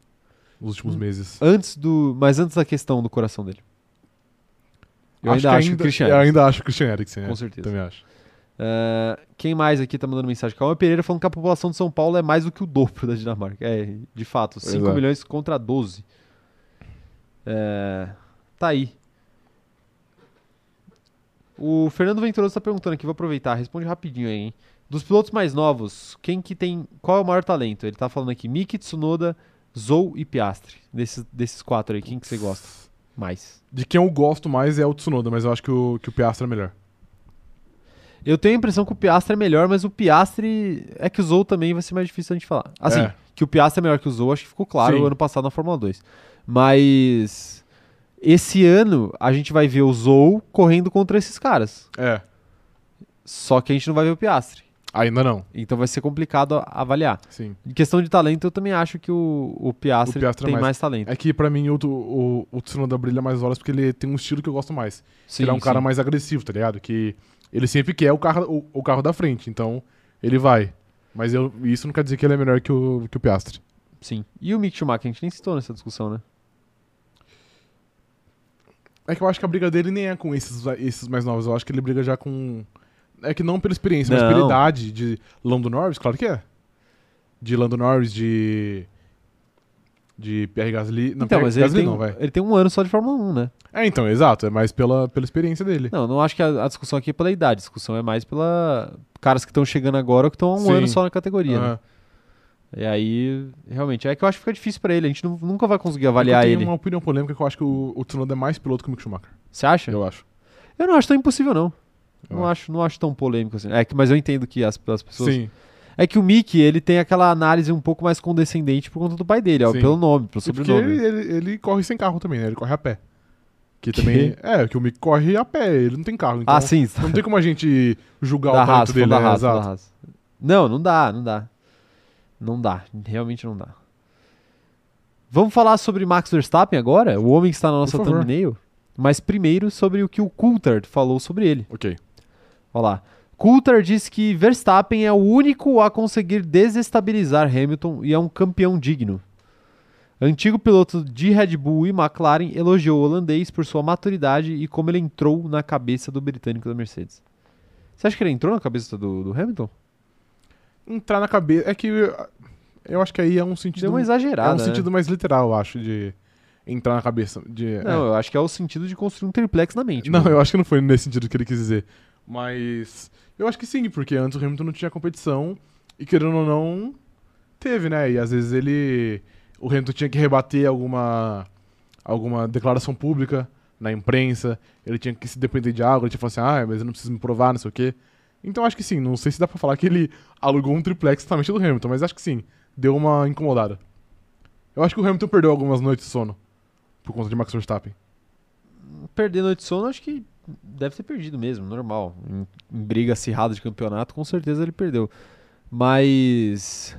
Speaker 2: nos últimos
Speaker 1: Hum.
Speaker 2: meses.
Speaker 1: Antes do, mas antes da questão do coração dele. Eu ainda acho que o Christian
Speaker 2: Eu
Speaker 1: Eriksen,
Speaker 2: ainda acho o Christian Eriksen,
Speaker 1: com
Speaker 2: é.
Speaker 1: certeza.
Speaker 2: Também acho.
Speaker 1: É, quem mais aqui tá mandando mensagem? Calma Pereira falando que a população de São Paulo é mais do que o dobro da Dinamarca. É, de fato, 5
Speaker 2: Exato.
Speaker 1: milhões contra 12. É, tá aí. O Fernando Venturoso tá perguntando aqui, vou aproveitar, responde rapidinho aí, hein? Dos pilotos mais novos, quem que tem. Qual é o maior talento? Ele tá falando aqui: Miki, Tsunoda, Zou e Piastri. Desses, desses quatro aí, quem que você gosta mais?
Speaker 2: De quem eu gosto mais é o Tsunoda, mas eu acho que o, que o Piastri é melhor.
Speaker 1: Eu tenho a impressão que o Piastri é melhor, mas o Piastri. É que o Zou também vai ser mais difícil a gente falar. Assim,
Speaker 2: É.
Speaker 1: que o Piastri é melhor que o Zou, acho que ficou claro
Speaker 2: Sim.
Speaker 1: ano passado na Fórmula 2. Mas. Esse ano a gente vai ver o Zou correndo contra esses caras.
Speaker 2: É.
Speaker 1: Só que a gente não vai ver o Piastri.
Speaker 2: Ainda não.
Speaker 1: Então vai ser complicado avaliar.
Speaker 2: Sim.
Speaker 1: Em questão de talento, eu também acho que o, o Piastri,
Speaker 2: O Piastri é
Speaker 1: tem
Speaker 2: mais-
Speaker 1: mais, talento.
Speaker 2: É que pra mim o, o, o Tsunoda brilha mais horas porque ele tem um estilo que eu gosto mais.
Speaker 1: Sim,
Speaker 2: ele é um cara
Speaker 1: sim.
Speaker 2: mais agressivo, tá ligado? Que ele sempre quer o carro, o, o carro da frente, então ele vai. Mas eu, isso não quer dizer que ele é melhor que o, que o Piastri.
Speaker 1: Sim. E o Mick Schumacher, a gente nem citou nessa discussão, né?
Speaker 2: É que eu acho que a briga dele nem é com esses, esses mais novos. Eu acho que ele briga já com. É que não pela experiência, mas
Speaker 1: Não.
Speaker 2: pela idade de Lando Norris, claro que é. De Lando Norris, de. De Pierre Gasly. Não,
Speaker 1: então,
Speaker 2: Pierre
Speaker 1: mas ele
Speaker 2: Gasly
Speaker 1: tem,
Speaker 2: não, vai.
Speaker 1: ele tem um ano só de Fórmula 1, né?
Speaker 2: É, então, exato. É mais pela, pela experiência dele.
Speaker 1: Não, não acho que a, a discussão aqui é pela idade. A discussão é mais pela caras que estão chegando agora ou que estão há um
Speaker 2: Sim.
Speaker 1: ano só na categoria. né?
Speaker 2: Aham.
Speaker 1: E aí, realmente, é que eu acho que fica difícil pra ele. A gente nu- nunca vai conseguir
Speaker 2: eu
Speaker 1: avaliar
Speaker 2: tenho
Speaker 1: ele.
Speaker 2: uma opinião polêmica que eu acho que o, o Tsunoda é mais piloto que o Mick Schumacher.
Speaker 1: Você acha?
Speaker 2: Eu acho.
Speaker 1: Eu não acho tão impossível, não.
Speaker 2: eu
Speaker 1: Não acho, não acho tão polêmico assim. É que, mas eu entendo que as, as pessoas.
Speaker 2: Sim.
Speaker 1: É que o Mickey, ele tem aquela análise um pouco mais condescendente por conta do pai dele, ó,
Speaker 2: Sim.
Speaker 1: pelo nome, pelo
Speaker 2: E porque
Speaker 1: sobrenome.
Speaker 2: ele, ele, ele corre sem carro também, né? Ele corre a pé. Que também. É, que o Mick corre a pé, ele não tem carro. Então
Speaker 1: ah, sim.
Speaker 2: Não tem como a gente julgar
Speaker 1: da
Speaker 2: o talento dele,
Speaker 1: da
Speaker 2: né?
Speaker 1: raça, da raça. Não, não dá, não dá. Não dá, realmente não dá. Vamos falar sobre Max Verstappen agora? O homem que está na nossa thumbnail. Mas primeiro sobre o que o Coulthard falou sobre ele.
Speaker 2: Ok.
Speaker 1: Olha lá. Coulthard disse que Verstappen é o único a conseguir desestabilizar Hamilton e é um campeão digno. Antigo piloto de Red Bull e McLaren elogiou o holandês por sua maturidade e como ele entrou na cabeça do britânico da Mercedes. Você acha que ele entrou na cabeça do, do Hamilton?
Speaker 2: Entrar na cabeça. É que eu, acho que aí é um sentido.
Speaker 1: Deu uma
Speaker 2: é
Speaker 1: exagerada.
Speaker 2: um
Speaker 1: né?
Speaker 2: sentido mais literal, eu acho, de entrar na cabeça. De,
Speaker 1: Não,
Speaker 2: é.
Speaker 1: eu acho que é o sentido de construir um triplex na mente.
Speaker 2: Não,
Speaker 1: mano.
Speaker 2: eu acho que não foi nesse sentido que ele quis dizer. Mas eu acho que sim, porque antes o Hamilton não tinha competição e querendo ou não, teve, né? E às vezes ele. O Hamilton tinha que rebater alguma, alguma declaração pública na imprensa, ele tinha que se depender de algo, ele tinha que falar assim, ah, mas eu não preciso me provar, não sei o quê. Então acho que sim, não sei se dá pra falar que ele alugou um triplex totalmente do Hamilton, mas acho que sim, deu uma incomodada. Eu acho que o Hamilton perdeu algumas noites de sono por conta de Max Verstappen.
Speaker 1: Perder noite de sono, acho que deve ter perdido mesmo, normal. Em, em briga acirrada de campeonato, com certeza ele perdeu. Mas.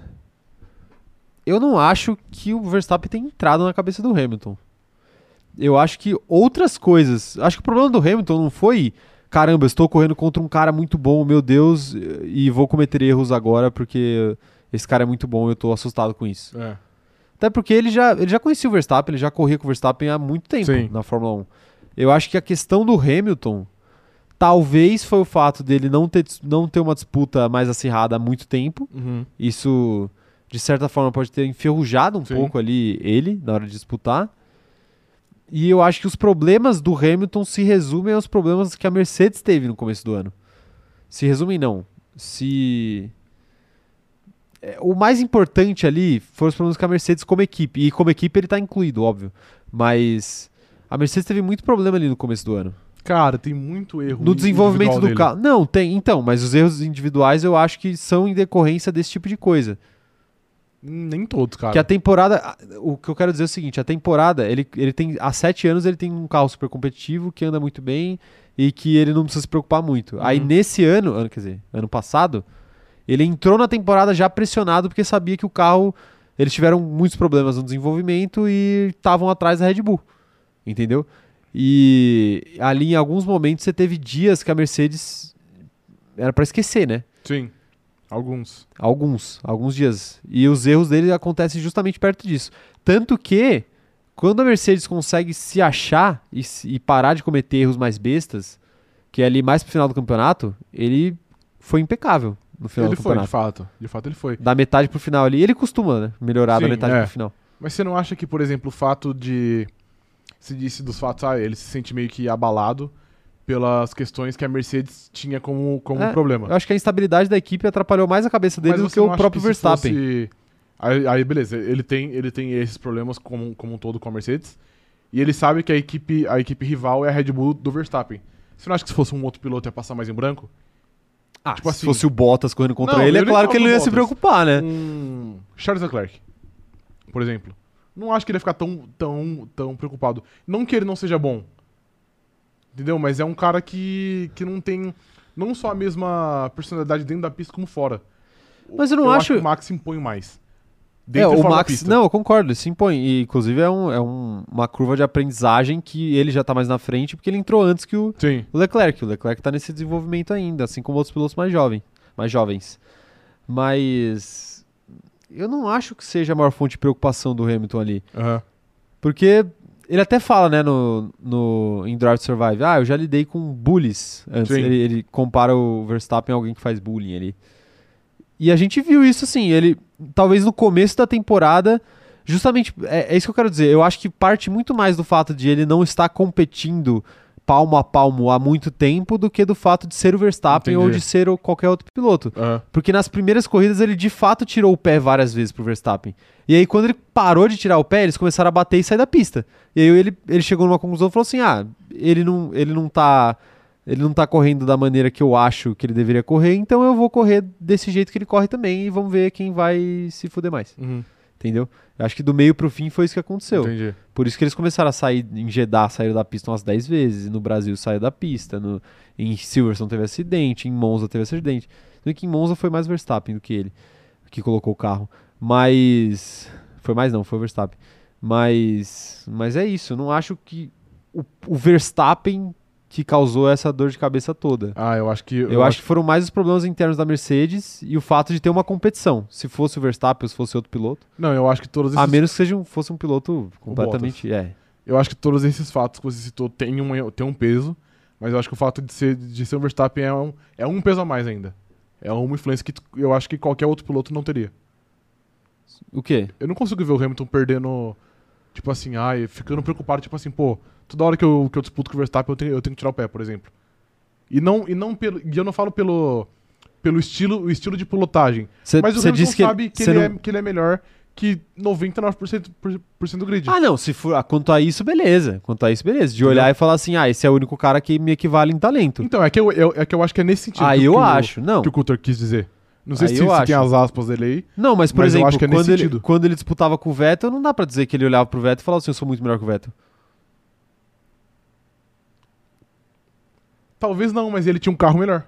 Speaker 1: Eu não acho que o Verstappen tenha entrado na cabeça do Hamilton. Eu acho que outras coisas. Acho que o problema do Hamilton não foi. Caramba, eu estou correndo contra um cara muito bom, meu Deus, e vou cometer erros agora porque esse cara é muito bom e eu tô assustado com isso.
Speaker 2: É.
Speaker 1: Até porque ele já, ele já conhecia o Verstappen, ele já corria com o Verstappen há muito tempo
Speaker 2: Sim.
Speaker 1: na Fórmula 1. Eu acho que a questão do Hamilton talvez foi o fato dele não ter, não ter uma disputa mais acirrada há muito tempo.
Speaker 2: Uhum.
Speaker 1: Isso, de certa forma, pode ter enferrujado um
Speaker 2: Sim.
Speaker 1: pouco ali ele na hora de disputar. E eu acho que os problemas do Hamilton se resumem aos problemas que a Mercedes teve no começo do ano. Se resumem, não. Se. É, O mais importante ali foram os problemas com a Mercedes como equipe. E como equipe ele tá incluído, óbvio. Mas a Mercedes teve muito problema ali no começo do ano.
Speaker 2: Cara, tem muito erro.
Speaker 1: No desenvolvimento do carro. Não, tem. Então, mas os erros individuais eu acho que são em decorrência desse tipo de coisa.
Speaker 2: Nem todos, cara.
Speaker 1: Que a temporada. O que eu quero dizer é o seguinte: a temporada, ele, ele tem. Há sete anos ele tem um carro super competitivo, que anda muito bem e que ele não precisa se preocupar muito. Aí
Speaker 2: Uhum.
Speaker 1: nesse ano, ano, quer dizer, ano passado, ele entrou na temporada já pressionado porque sabia que o carro. Eles tiveram muitos problemas no desenvolvimento e estavam atrás da Red Bull. Entendeu? E ali em alguns momentos você teve dias que a Mercedes era pra esquecer, né?
Speaker 2: Sim. Alguns.
Speaker 1: Alguns, alguns dias. E os erros dele acontecem justamente perto disso. Tanto que, quando a Mercedes consegue se achar e, e parar de cometer erros mais bestas, que é ali mais pro final do campeonato, ele foi impecável no final
Speaker 2: ele
Speaker 1: do
Speaker 2: foi, de
Speaker 1: campeonato.
Speaker 2: fato. De fato, ele foi.
Speaker 1: Da metade pro final ali, ele costuma né, melhorar da
Speaker 2: Sim,
Speaker 1: metade
Speaker 2: é.
Speaker 1: pro final.
Speaker 2: Mas você não acha que, por exemplo, o fato de. Se disse dos fatos, ah, ele se sente meio que abalado pelas questões que a Mercedes tinha como, como
Speaker 1: É,
Speaker 2: um problema.
Speaker 1: Eu acho que a instabilidade da equipe atrapalhou mais a cabeça dele do que o próprio
Speaker 2: se
Speaker 1: Verstappen.
Speaker 2: fosse- Aí, aí, beleza, ele tem, ele tem esses problemas como, como um todo com a Mercedes. E ele sabe que a equipe, a equipe rival é a Red Bull do Verstappen. Você não acha que se fosse um outro piloto ia passar mais em branco?
Speaker 1: Ah,
Speaker 2: tipo
Speaker 1: se
Speaker 2: assim-
Speaker 1: fosse o Bottas correndo contra
Speaker 2: Não,
Speaker 1: ele, é claro que ele não ia se
Speaker 2: Bottas.
Speaker 1: preocupar, né?
Speaker 2: Um Charles Leclerc, por exemplo. Não acho que ele ia ficar tão, tão, tão preocupado. Não que ele não seja bom. Entendeu? Mas é um cara que, que não tem não só a mesma personalidade dentro da pista como fora.
Speaker 1: Mas eu não acho-
Speaker 2: que o Max impõe mais.
Speaker 1: É,
Speaker 2: Dentro e
Speaker 1: o Max,
Speaker 2: pista.
Speaker 1: não, eu concordo, ele se impõe. E, inclusive é, um, é um- uma curva de aprendizagem que ele já tá mais na frente porque ele entrou antes que o, o Leclerc. O Leclerc tá nesse desenvolvimento ainda, assim como outros pilotos mais, jovem, mais jovens. Mas eu não acho que seja a maior fonte de preocupação do Hamilton ali.
Speaker 2: Aham.
Speaker 1: Porque ele até fala, né, no, no, em Drive to Survive, ah, eu já lidei com bullies antes. Ele, ele compara o Verstappen a alguém que faz bullying ali. E a gente viu isso, assim, ele, talvez no começo da temporada, justamente, é, é isso que eu quero dizer, eu acho que parte muito mais do fato de ele não estar competindo palmo a palmo há muito tempo do que do fato de ser o Verstappen ou
Speaker 2: Entendi.
Speaker 1: de ser o, qualquer outro piloto.
Speaker 2: Aham.
Speaker 1: Porque nas primeiras corridas ele de fato tirou o pé várias vezes pro Verstappen. E aí quando ele parou de tirar o pé, eles começaram a bater e sair da pista. E aí ele, ele chegou numa conclusão e falou assim: ah, ele não, ele não tá ele não tá correndo da maneira que eu acho que ele deveria correr, então eu vou correr desse jeito que ele corre também e vamos ver quem vai se fuder mais.
Speaker 2: Uhum.
Speaker 1: Entendeu? Eu acho que do meio pro fim foi isso que aconteceu.
Speaker 2: Entendi.
Speaker 1: Por isso que eles começaram a sair em Jeddah, saíram da pista umas 10 vezes, no Brasil saiu da pista, no, em Silverstone teve acidente, em Monza teve acidente. Sendo que em Monza foi mais Verstappen do que ele, que colocou o carro. Mas. Foi mais não, foi o Verstappen. Mas. Mas é isso, não acho que o, o Verstappen que causou essa dor de cabeça toda.
Speaker 2: Ah, eu acho que.
Speaker 1: Eu, acho que foram mais os problemas internos da Mercedes e o fato de ter uma competição. Se fosse o Verstappen se fosse outro piloto.
Speaker 2: Não, eu acho que todos esses.
Speaker 1: A menos que seja um- fosse um piloto completamente. É.
Speaker 2: Eu acho que todos esses fatos que você citou têm um, têm um peso, mas eu acho que o fato de ser, de ser um Verstappen é um, é um peso a mais ainda. É uma influência que eu acho que qualquer outro piloto não teria.
Speaker 1: O quê?
Speaker 2: Eu não consigo ver o Hamilton perdendo, tipo assim, ai, ficando preocupado, tipo assim, pô, toda hora que eu, que eu disputo com o Verstappen eu tenho, eu tenho que tirar o pé, por exemplo. E não, e não pelo. E eu não falo pelo, pelo estilo, o estilo de pilotagem.
Speaker 1: Cê,
Speaker 2: mas o Hamilton
Speaker 1: que
Speaker 2: sabe que ele,
Speaker 1: não-
Speaker 2: é, que ele é melhor que 99% por, por cento do grid.
Speaker 1: Ah, não, se for ah, quanto a isso, beleza. Quanto a isso, beleza. De olhar e falar assim, ah, esse é o único cara que me equivale em talento.
Speaker 2: Então, é que eu, eu- é que eu acho que é nesse sentido.
Speaker 1: Aí
Speaker 2: que,
Speaker 1: eu
Speaker 2: que o-
Speaker 1: acho, não.
Speaker 2: que o Coulter quis dizer. Não sei se,
Speaker 1: eu
Speaker 2: se tem as aspas dele aí.
Speaker 1: Não, mas por
Speaker 2: Mas
Speaker 1: exemplo,
Speaker 2: é
Speaker 1: quando, ele, quando ele disputava com o Vettel, não dá pra dizer que ele olhava pro Vettel e falava assim, eu sou muito melhor que o Vettel.
Speaker 2: Talvez não, mas ele tinha um carro melhor.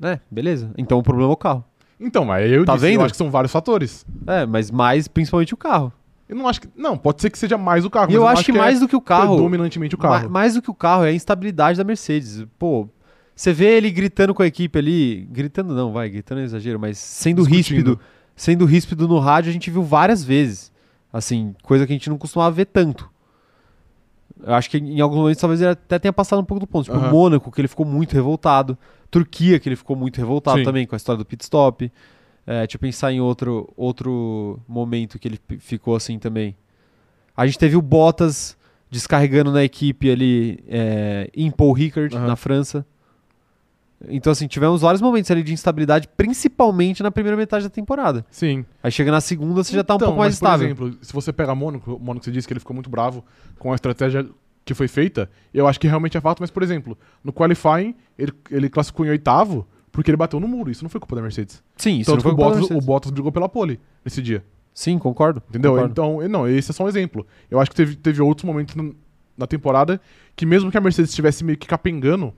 Speaker 1: É, beleza. Então o problema é o carro.
Speaker 2: Então, mas eu
Speaker 1: Tá
Speaker 2: disse,
Speaker 1: vendo?
Speaker 2: eu acho que são vários fatores.
Speaker 1: É, mas mais principalmente o carro.
Speaker 2: Eu não acho que. Não, pode ser que seja mais o carro,
Speaker 1: E eu
Speaker 2: mas
Speaker 1: acho que
Speaker 2: é
Speaker 1: mais do que o carro,
Speaker 2: predominantemente o
Speaker 1: ma-
Speaker 2: carro.
Speaker 1: mais do que o carro é a instabilidade da Mercedes. Pô, você vê ele gritando com a equipe ali, gritando não, vai, gritando é exagero, mas sendo
Speaker 2: Discutindo.
Speaker 1: ríspido, sendo ríspido no rádio, a gente viu várias vezes. Assim, coisa que a gente não costumava ver tanto. Eu acho que em alguns momentos talvez ele até tenha passado um pouco do ponto. Tipo, o Mônaco, que ele ficou muito revoltado. Turquia, que ele ficou muito revoltado
Speaker 2: Sim.
Speaker 1: também com a história do pit stop. É, deixa eu pensar em outro, outro momento que ele ficou assim também. A gente teve o Bottas descarregando na equipe ali é, em Paul Ricard,
Speaker 2: Aham.
Speaker 1: na França. Então, assim, tivemos vários momentos ali de instabilidade, principalmente na primeira metade da temporada.
Speaker 2: Sim.
Speaker 1: Aí chega na segunda, você já tá um
Speaker 2: Então,
Speaker 1: pouco mais
Speaker 2: mas, por
Speaker 1: estável.
Speaker 2: exemplo, se você pega Mônaco, o Mônaco você disse que ele ficou muito bravo com a estratégia que foi feita, eu acho que realmente é fato, mas, por exemplo, no qualifying, ele, ele classificou em oitavo porque ele bateu no muro. Isso não foi culpa da Mercedes.
Speaker 1: Sim, isso
Speaker 2: Tanto
Speaker 1: não foi
Speaker 2: que o
Speaker 1: culpa da
Speaker 2: Bottas, o
Speaker 1: Mercedes.
Speaker 2: Bottas brigou pela pole nesse dia.
Speaker 1: Sim, concordo.
Speaker 2: Entendeu?
Speaker 1: concordo.
Speaker 2: Então, não, esse é só um exemplo. Eu acho que teve, teve outros momentos na temporada que mesmo que a Mercedes estivesse meio que capengando,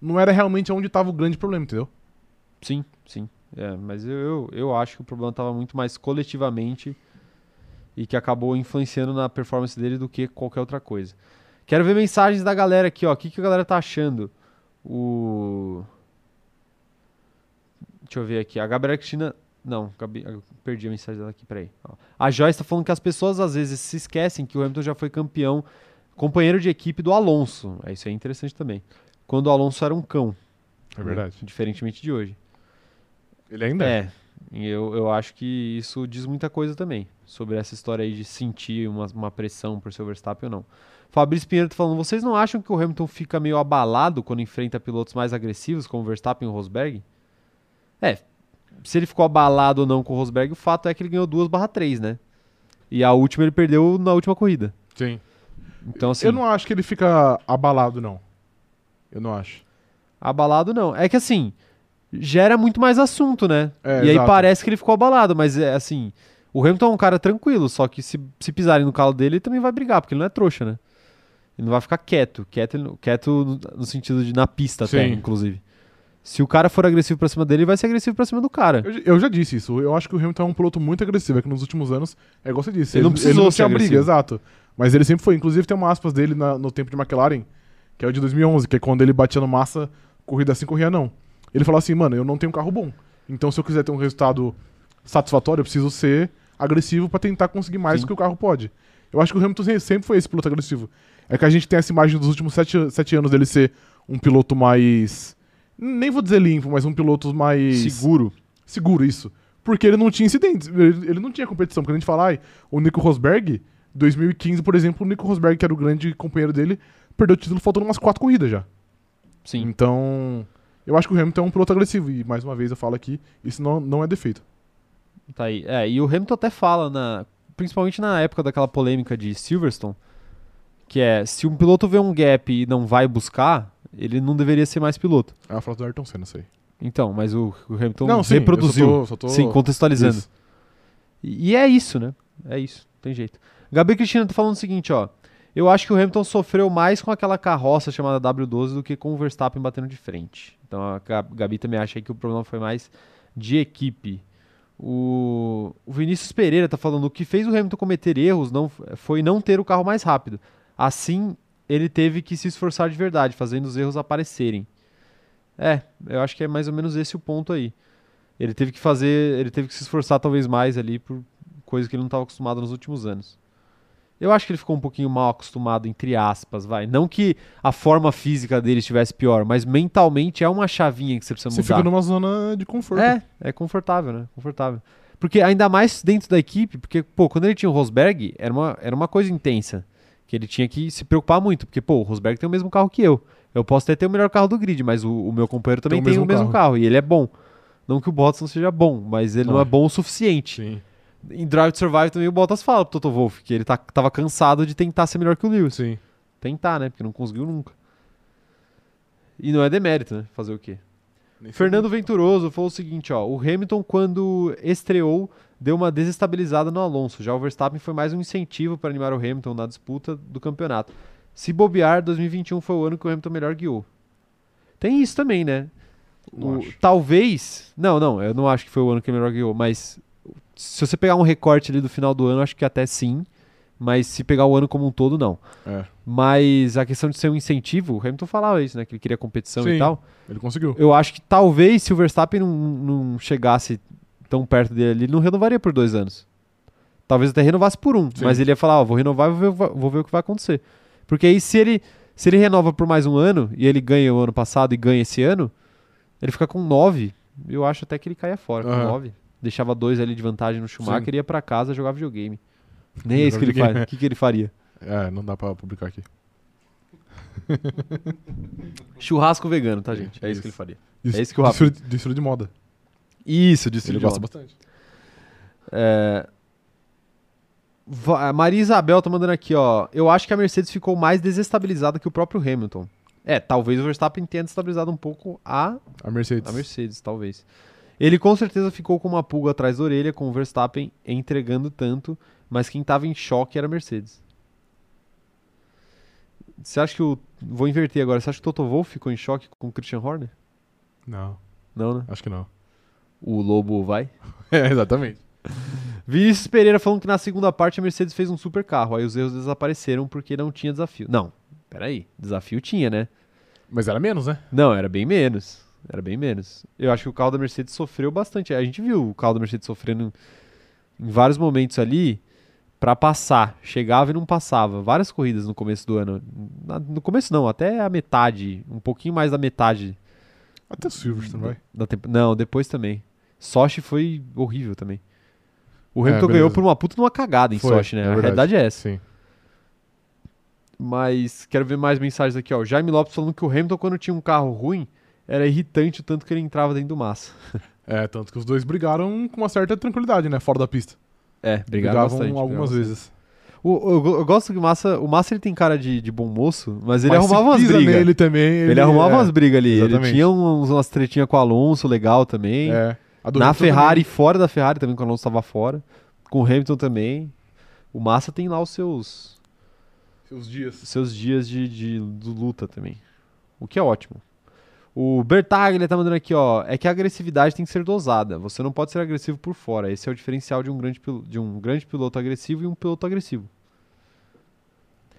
Speaker 2: não era realmente onde estava o grande problema, entendeu?
Speaker 1: Sim, sim. É, mas eu, eu, eu acho que o problema estava muito mais coletivamente e que acabou influenciando na performance dele do que qualquer outra coisa. Quero ver mensagens da galera aqui, ó. O que, que a galera tá achando? O. Deixa eu ver aqui. A Gabriela Cristina. Não, perdi a mensagem dela aqui, peraí. Ó. A Joyce tá falando que as pessoas às vezes se esquecem que o Hamilton já foi campeão, companheiro de equipe do Alonso. É, isso é interessante também. Quando o Alonso era um cão.
Speaker 2: É
Speaker 1: né?
Speaker 2: verdade.
Speaker 1: Diferentemente de hoje.
Speaker 2: Ele ainda
Speaker 1: É, e eu, eu acho que isso diz muita coisa também sobre essa história aí de sentir uma, uma pressão por ser o Verstappen ou não. Fabrício Pinheiro tá falando, vocês não acham que o Hamilton fica meio abalado quando enfrenta pilotos mais agressivos como o Verstappen e o Rosberg? É, se ele ficou abalado ou não com o Rosberg, o fato é que ele ganhou 2 barra 3, né? E a última ele perdeu na última corrida.
Speaker 2: Sim.
Speaker 1: Então assim,
Speaker 2: Eu não acho que ele fica abalado, não. Eu não acho.
Speaker 1: abalado não. É que assim, gera muito mais assunto, né?
Speaker 2: É,
Speaker 1: e aí
Speaker 2: exato.
Speaker 1: parece que ele ficou abalado, mas é assim, o Hamilton é um cara tranquilo, só que se, se pisarem no calo dele, ele também vai brigar, porque ele não é trouxa, né? Ele não vai ficar quieto, quieto, ele quieto no, sentido de na pista até,
Speaker 2: Sim.
Speaker 1: inclusive. Se o cara for agressivo pra cima dele, ele vai ser agressivo pra cima do cara.
Speaker 2: Eu, eu já disse isso. Eu acho que o Hamilton é um piloto muito agressivo. É que nos últimos anos, é igual você disse.
Speaker 1: Ele não precisou
Speaker 2: ele não
Speaker 1: ser
Speaker 2: tinha briga,
Speaker 1: agressivo.
Speaker 2: exato. Mas ele sempre foi. Inclusive, tem uma aspas dele na- no tempo de McLaren, que é o de 2011, que é quando ele batia no massa, corrida assim, corria não. Ele falou assim, mano, eu não tenho um carro bom. Então, se eu quiser ter um resultado satisfatório, eu preciso ser agressivo pra tentar conseguir mais
Speaker 1: Sim.
Speaker 2: do que o carro pode. Eu acho que o Hamilton se- sempre foi esse piloto agressivo. É que a gente tem essa imagem dos últimos sete, sete anos dele ser um piloto mais. Nem vou dizer limpo, mas um piloto mais.
Speaker 1: Seguro.
Speaker 2: Seguro, isso. Porque ele não tinha incidentes, ele, ele não tinha competição. Quando a gente fala, ai, o Nico Rosberg, 2015, por exemplo, o Nico Rosberg, que era o grande companheiro dele, perdeu o título faltando umas quatro corridas já.
Speaker 1: Sim.
Speaker 2: Então, eu acho que o Hamilton é um piloto agressivo. E mais uma vez eu falo aqui, isso não, não é defeito.
Speaker 1: Tá aí. É, e o Hamilton até fala, na, principalmente na época daquela polêmica de Silverstone, Que é, se um piloto vê um gap e não vai buscar, ele não deveria ser mais piloto.
Speaker 2: É a frase do Ayrton Senna, isso aí.
Speaker 1: Então, mas o, o Hamilton
Speaker 2: não, sim,
Speaker 1: reproduziu.
Speaker 2: só tô, só tô...
Speaker 1: Sim, contextualizando.
Speaker 2: Isso.
Speaker 1: E e é isso, né? É isso, tem jeito. Gabi Cristina tá falando o seguinte, ó. Eu acho que o Hamilton sofreu mais com aquela carroça chamada W12 do que com o Verstappen batendo de frente. Então a Ga- Gabi também acha que o problema foi mais de equipe. O, o Vinícius Pereira tá falando o que fez o Hamilton cometer erros não foi não ter o carro mais rápido. Assim, ele teve que se esforçar de verdade, fazendo os erros aparecerem. É, eu acho que é mais ou menos esse o ponto aí. Ele teve que fazer, ele teve que se esforçar talvez mais ali por coisa que ele não estava acostumado nos últimos anos. Eu acho que ele ficou um pouquinho mal acostumado, entre aspas, vai. Não que a forma física dele estivesse pior, mas mentalmente é uma chavinha que você precisa
Speaker 2: Você
Speaker 1: mudar.
Speaker 2: fica numa zona de conforto.
Speaker 1: É, é confortável, né? Confortável. Porque ainda mais dentro da equipe, porque, pô, quando ele tinha o Rosberg, era uma, era uma coisa intensa. Que ele tinha que se preocupar muito. Porque, pô, o Rosberg tem o mesmo carro que eu. Eu posso até ter o melhor carro do grid, mas o, o meu companheiro também tem,
Speaker 2: Tem o
Speaker 1: o
Speaker 2: mesmo
Speaker 1: mesmo carro. E ele é bom. Não que o Bottas não seja bom, mas ele não
Speaker 2: Ah.
Speaker 1: é bom o suficiente.
Speaker 2: Sim.
Speaker 1: Em Drive to Survive também o Bottas fala pro Toto Wolff que ele tá, tava cansado de tentar ser melhor que o Lewis.
Speaker 2: Sim.
Speaker 1: Tentar, né? Porque não conseguiu nunca. E não é demérito, né? Fazer o quê? Fernando Venturoso falou o seguinte, ó, o Hamilton quando estreou deu uma desestabilizada no Alonso, já o Verstappen foi mais um incentivo para animar o Hamilton na disputa do campeonato. Se bobear, 2021 foi o ano que o Hamilton melhor guiou. Tem isso também, né? O- talvez, não, não, eu não acho que foi o ano que ele melhor guiou, mas se você pegar um recorte ali do final do ano, acho que até sim, mas se pegar o ano como um todo, não.
Speaker 2: É,
Speaker 1: Mas a questão de ser um incentivo, o Hamilton falava isso, né? Que ele queria competição e
Speaker 2: Sim.
Speaker 1: tal.
Speaker 2: ele conseguiu.
Speaker 1: Eu acho que talvez se o Verstappen não, não chegasse tão perto dele ele não renovaria por dois anos. Talvez até renovasse por um,
Speaker 2: Sim.
Speaker 1: mas ele ia falar, ó, vou renovar e vou ver, vou ver o que vai acontecer. Porque aí se ele, se ele renova por mais um ano, e ele ganha o ano passado e ganha esse ano, ele fica com nove, eu acho até que ele caia fora com
Speaker 2: Aham.
Speaker 1: nove. Deixava dois ali de vantagem no Schumacher,
Speaker 2: Sim.
Speaker 1: ia pra casa jogar videogame. Nem é isso que ele faz. O que, que ele faria?
Speaker 2: É, não dá pra publicar aqui.
Speaker 1: Churrasco vegano, tá, gente? É isso,
Speaker 2: Isso.
Speaker 1: que ele faria.
Speaker 2: Des-
Speaker 1: É isso que o Rafa-
Speaker 2: desfile, desfile de moda.
Speaker 1: Isso, disse
Speaker 2: Ele gosta bastante.
Speaker 1: É... Maria Isabel tá mandando aqui, ó. Eu acho que a Mercedes ficou mais desestabilizada que o próprio Hamilton. É, talvez o Verstappen tenha desestabilizado um pouco a,
Speaker 2: A Mercedes.
Speaker 1: a Mercedes, talvez. Ele com certeza ficou com uma pulga atrás da orelha com o Verstappen entregando tanto, mas quem tava em choque era a Mercedes. Você acha que o. Vou inverter agora. Você acha que o Toto Wolff ficou em choque com o Christian Horner?
Speaker 2: Não,
Speaker 1: Não, né?
Speaker 2: acho que não.
Speaker 1: O Lobo vai?
Speaker 2: É, exatamente.
Speaker 1: Vinícius Pereira falando que na segunda parte a Mercedes fez um super carro, aí os erros desapareceram porque não tinha desafio. Não, peraí, desafio tinha, né?
Speaker 2: Mas era menos, né?
Speaker 1: Não, era bem menos. Era bem menos. Eu acho que o carro da Mercedes sofreu bastante. A gente viu o carro da Mercedes sofrendo em vários momentos ali pra passar. Chegava e não passava. Várias corridas no começo do ano. Na- No começo não, até a metade, um pouquinho mais da metade
Speaker 2: Até o Silverstone, vai.
Speaker 1: da tempo. Não, depois também. Sochi foi horrível também. O
Speaker 2: É,
Speaker 1: Hamilton
Speaker 2: beleza.
Speaker 1: ganhou por uma puta numa cagada em
Speaker 2: Foi,
Speaker 1: Sochi, né?
Speaker 2: é
Speaker 1: a
Speaker 2: verdade.
Speaker 1: realidade é essa.
Speaker 2: Sim.
Speaker 1: Mas quero ver mais mensagens aqui, ó. Jaime Lopes falando que o Hamilton, quando tinha um carro ruim, era irritante o tanto que ele entrava dentro do massa.
Speaker 2: É, tanto que os dois brigaram com uma certa tranquilidade, né? Fora da pista.
Speaker 1: É, brigaram
Speaker 2: Brigavam
Speaker 1: bastante.
Speaker 2: algumas vezes.
Speaker 1: O- eu, eu gosto que o Massa, o Massa ele tem cara de, de bom moço, mas ele
Speaker 2: Mas
Speaker 1: arrumava umas brigas.
Speaker 2: nele também.
Speaker 1: Ele,
Speaker 2: Ele,
Speaker 1: arrumava
Speaker 2: é,
Speaker 1: umas brigas ali. Ele
Speaker 2: exatamente.
Speaker 1: tinha uns, umas tretinhas com o Alonso legal também.
Speaker 2: É.
Speaker 1: Na Ferrari, fora da Ferrari também, quando o Alonso estava fora. Com o Hamilton também. O Massa tem lá os seus,
Speaker 2: também. Seus dias.
Speaker 1: seus dias de, de, de luta também. O que é ótimo. O Bertaglia tá mandando aqui, ó. É que a agressividade tem que ser dosada. Você não pode ser agressivo por fora. Esse é o diferencial de um grande, de um grande piloto agressivo e um piloto agressivo.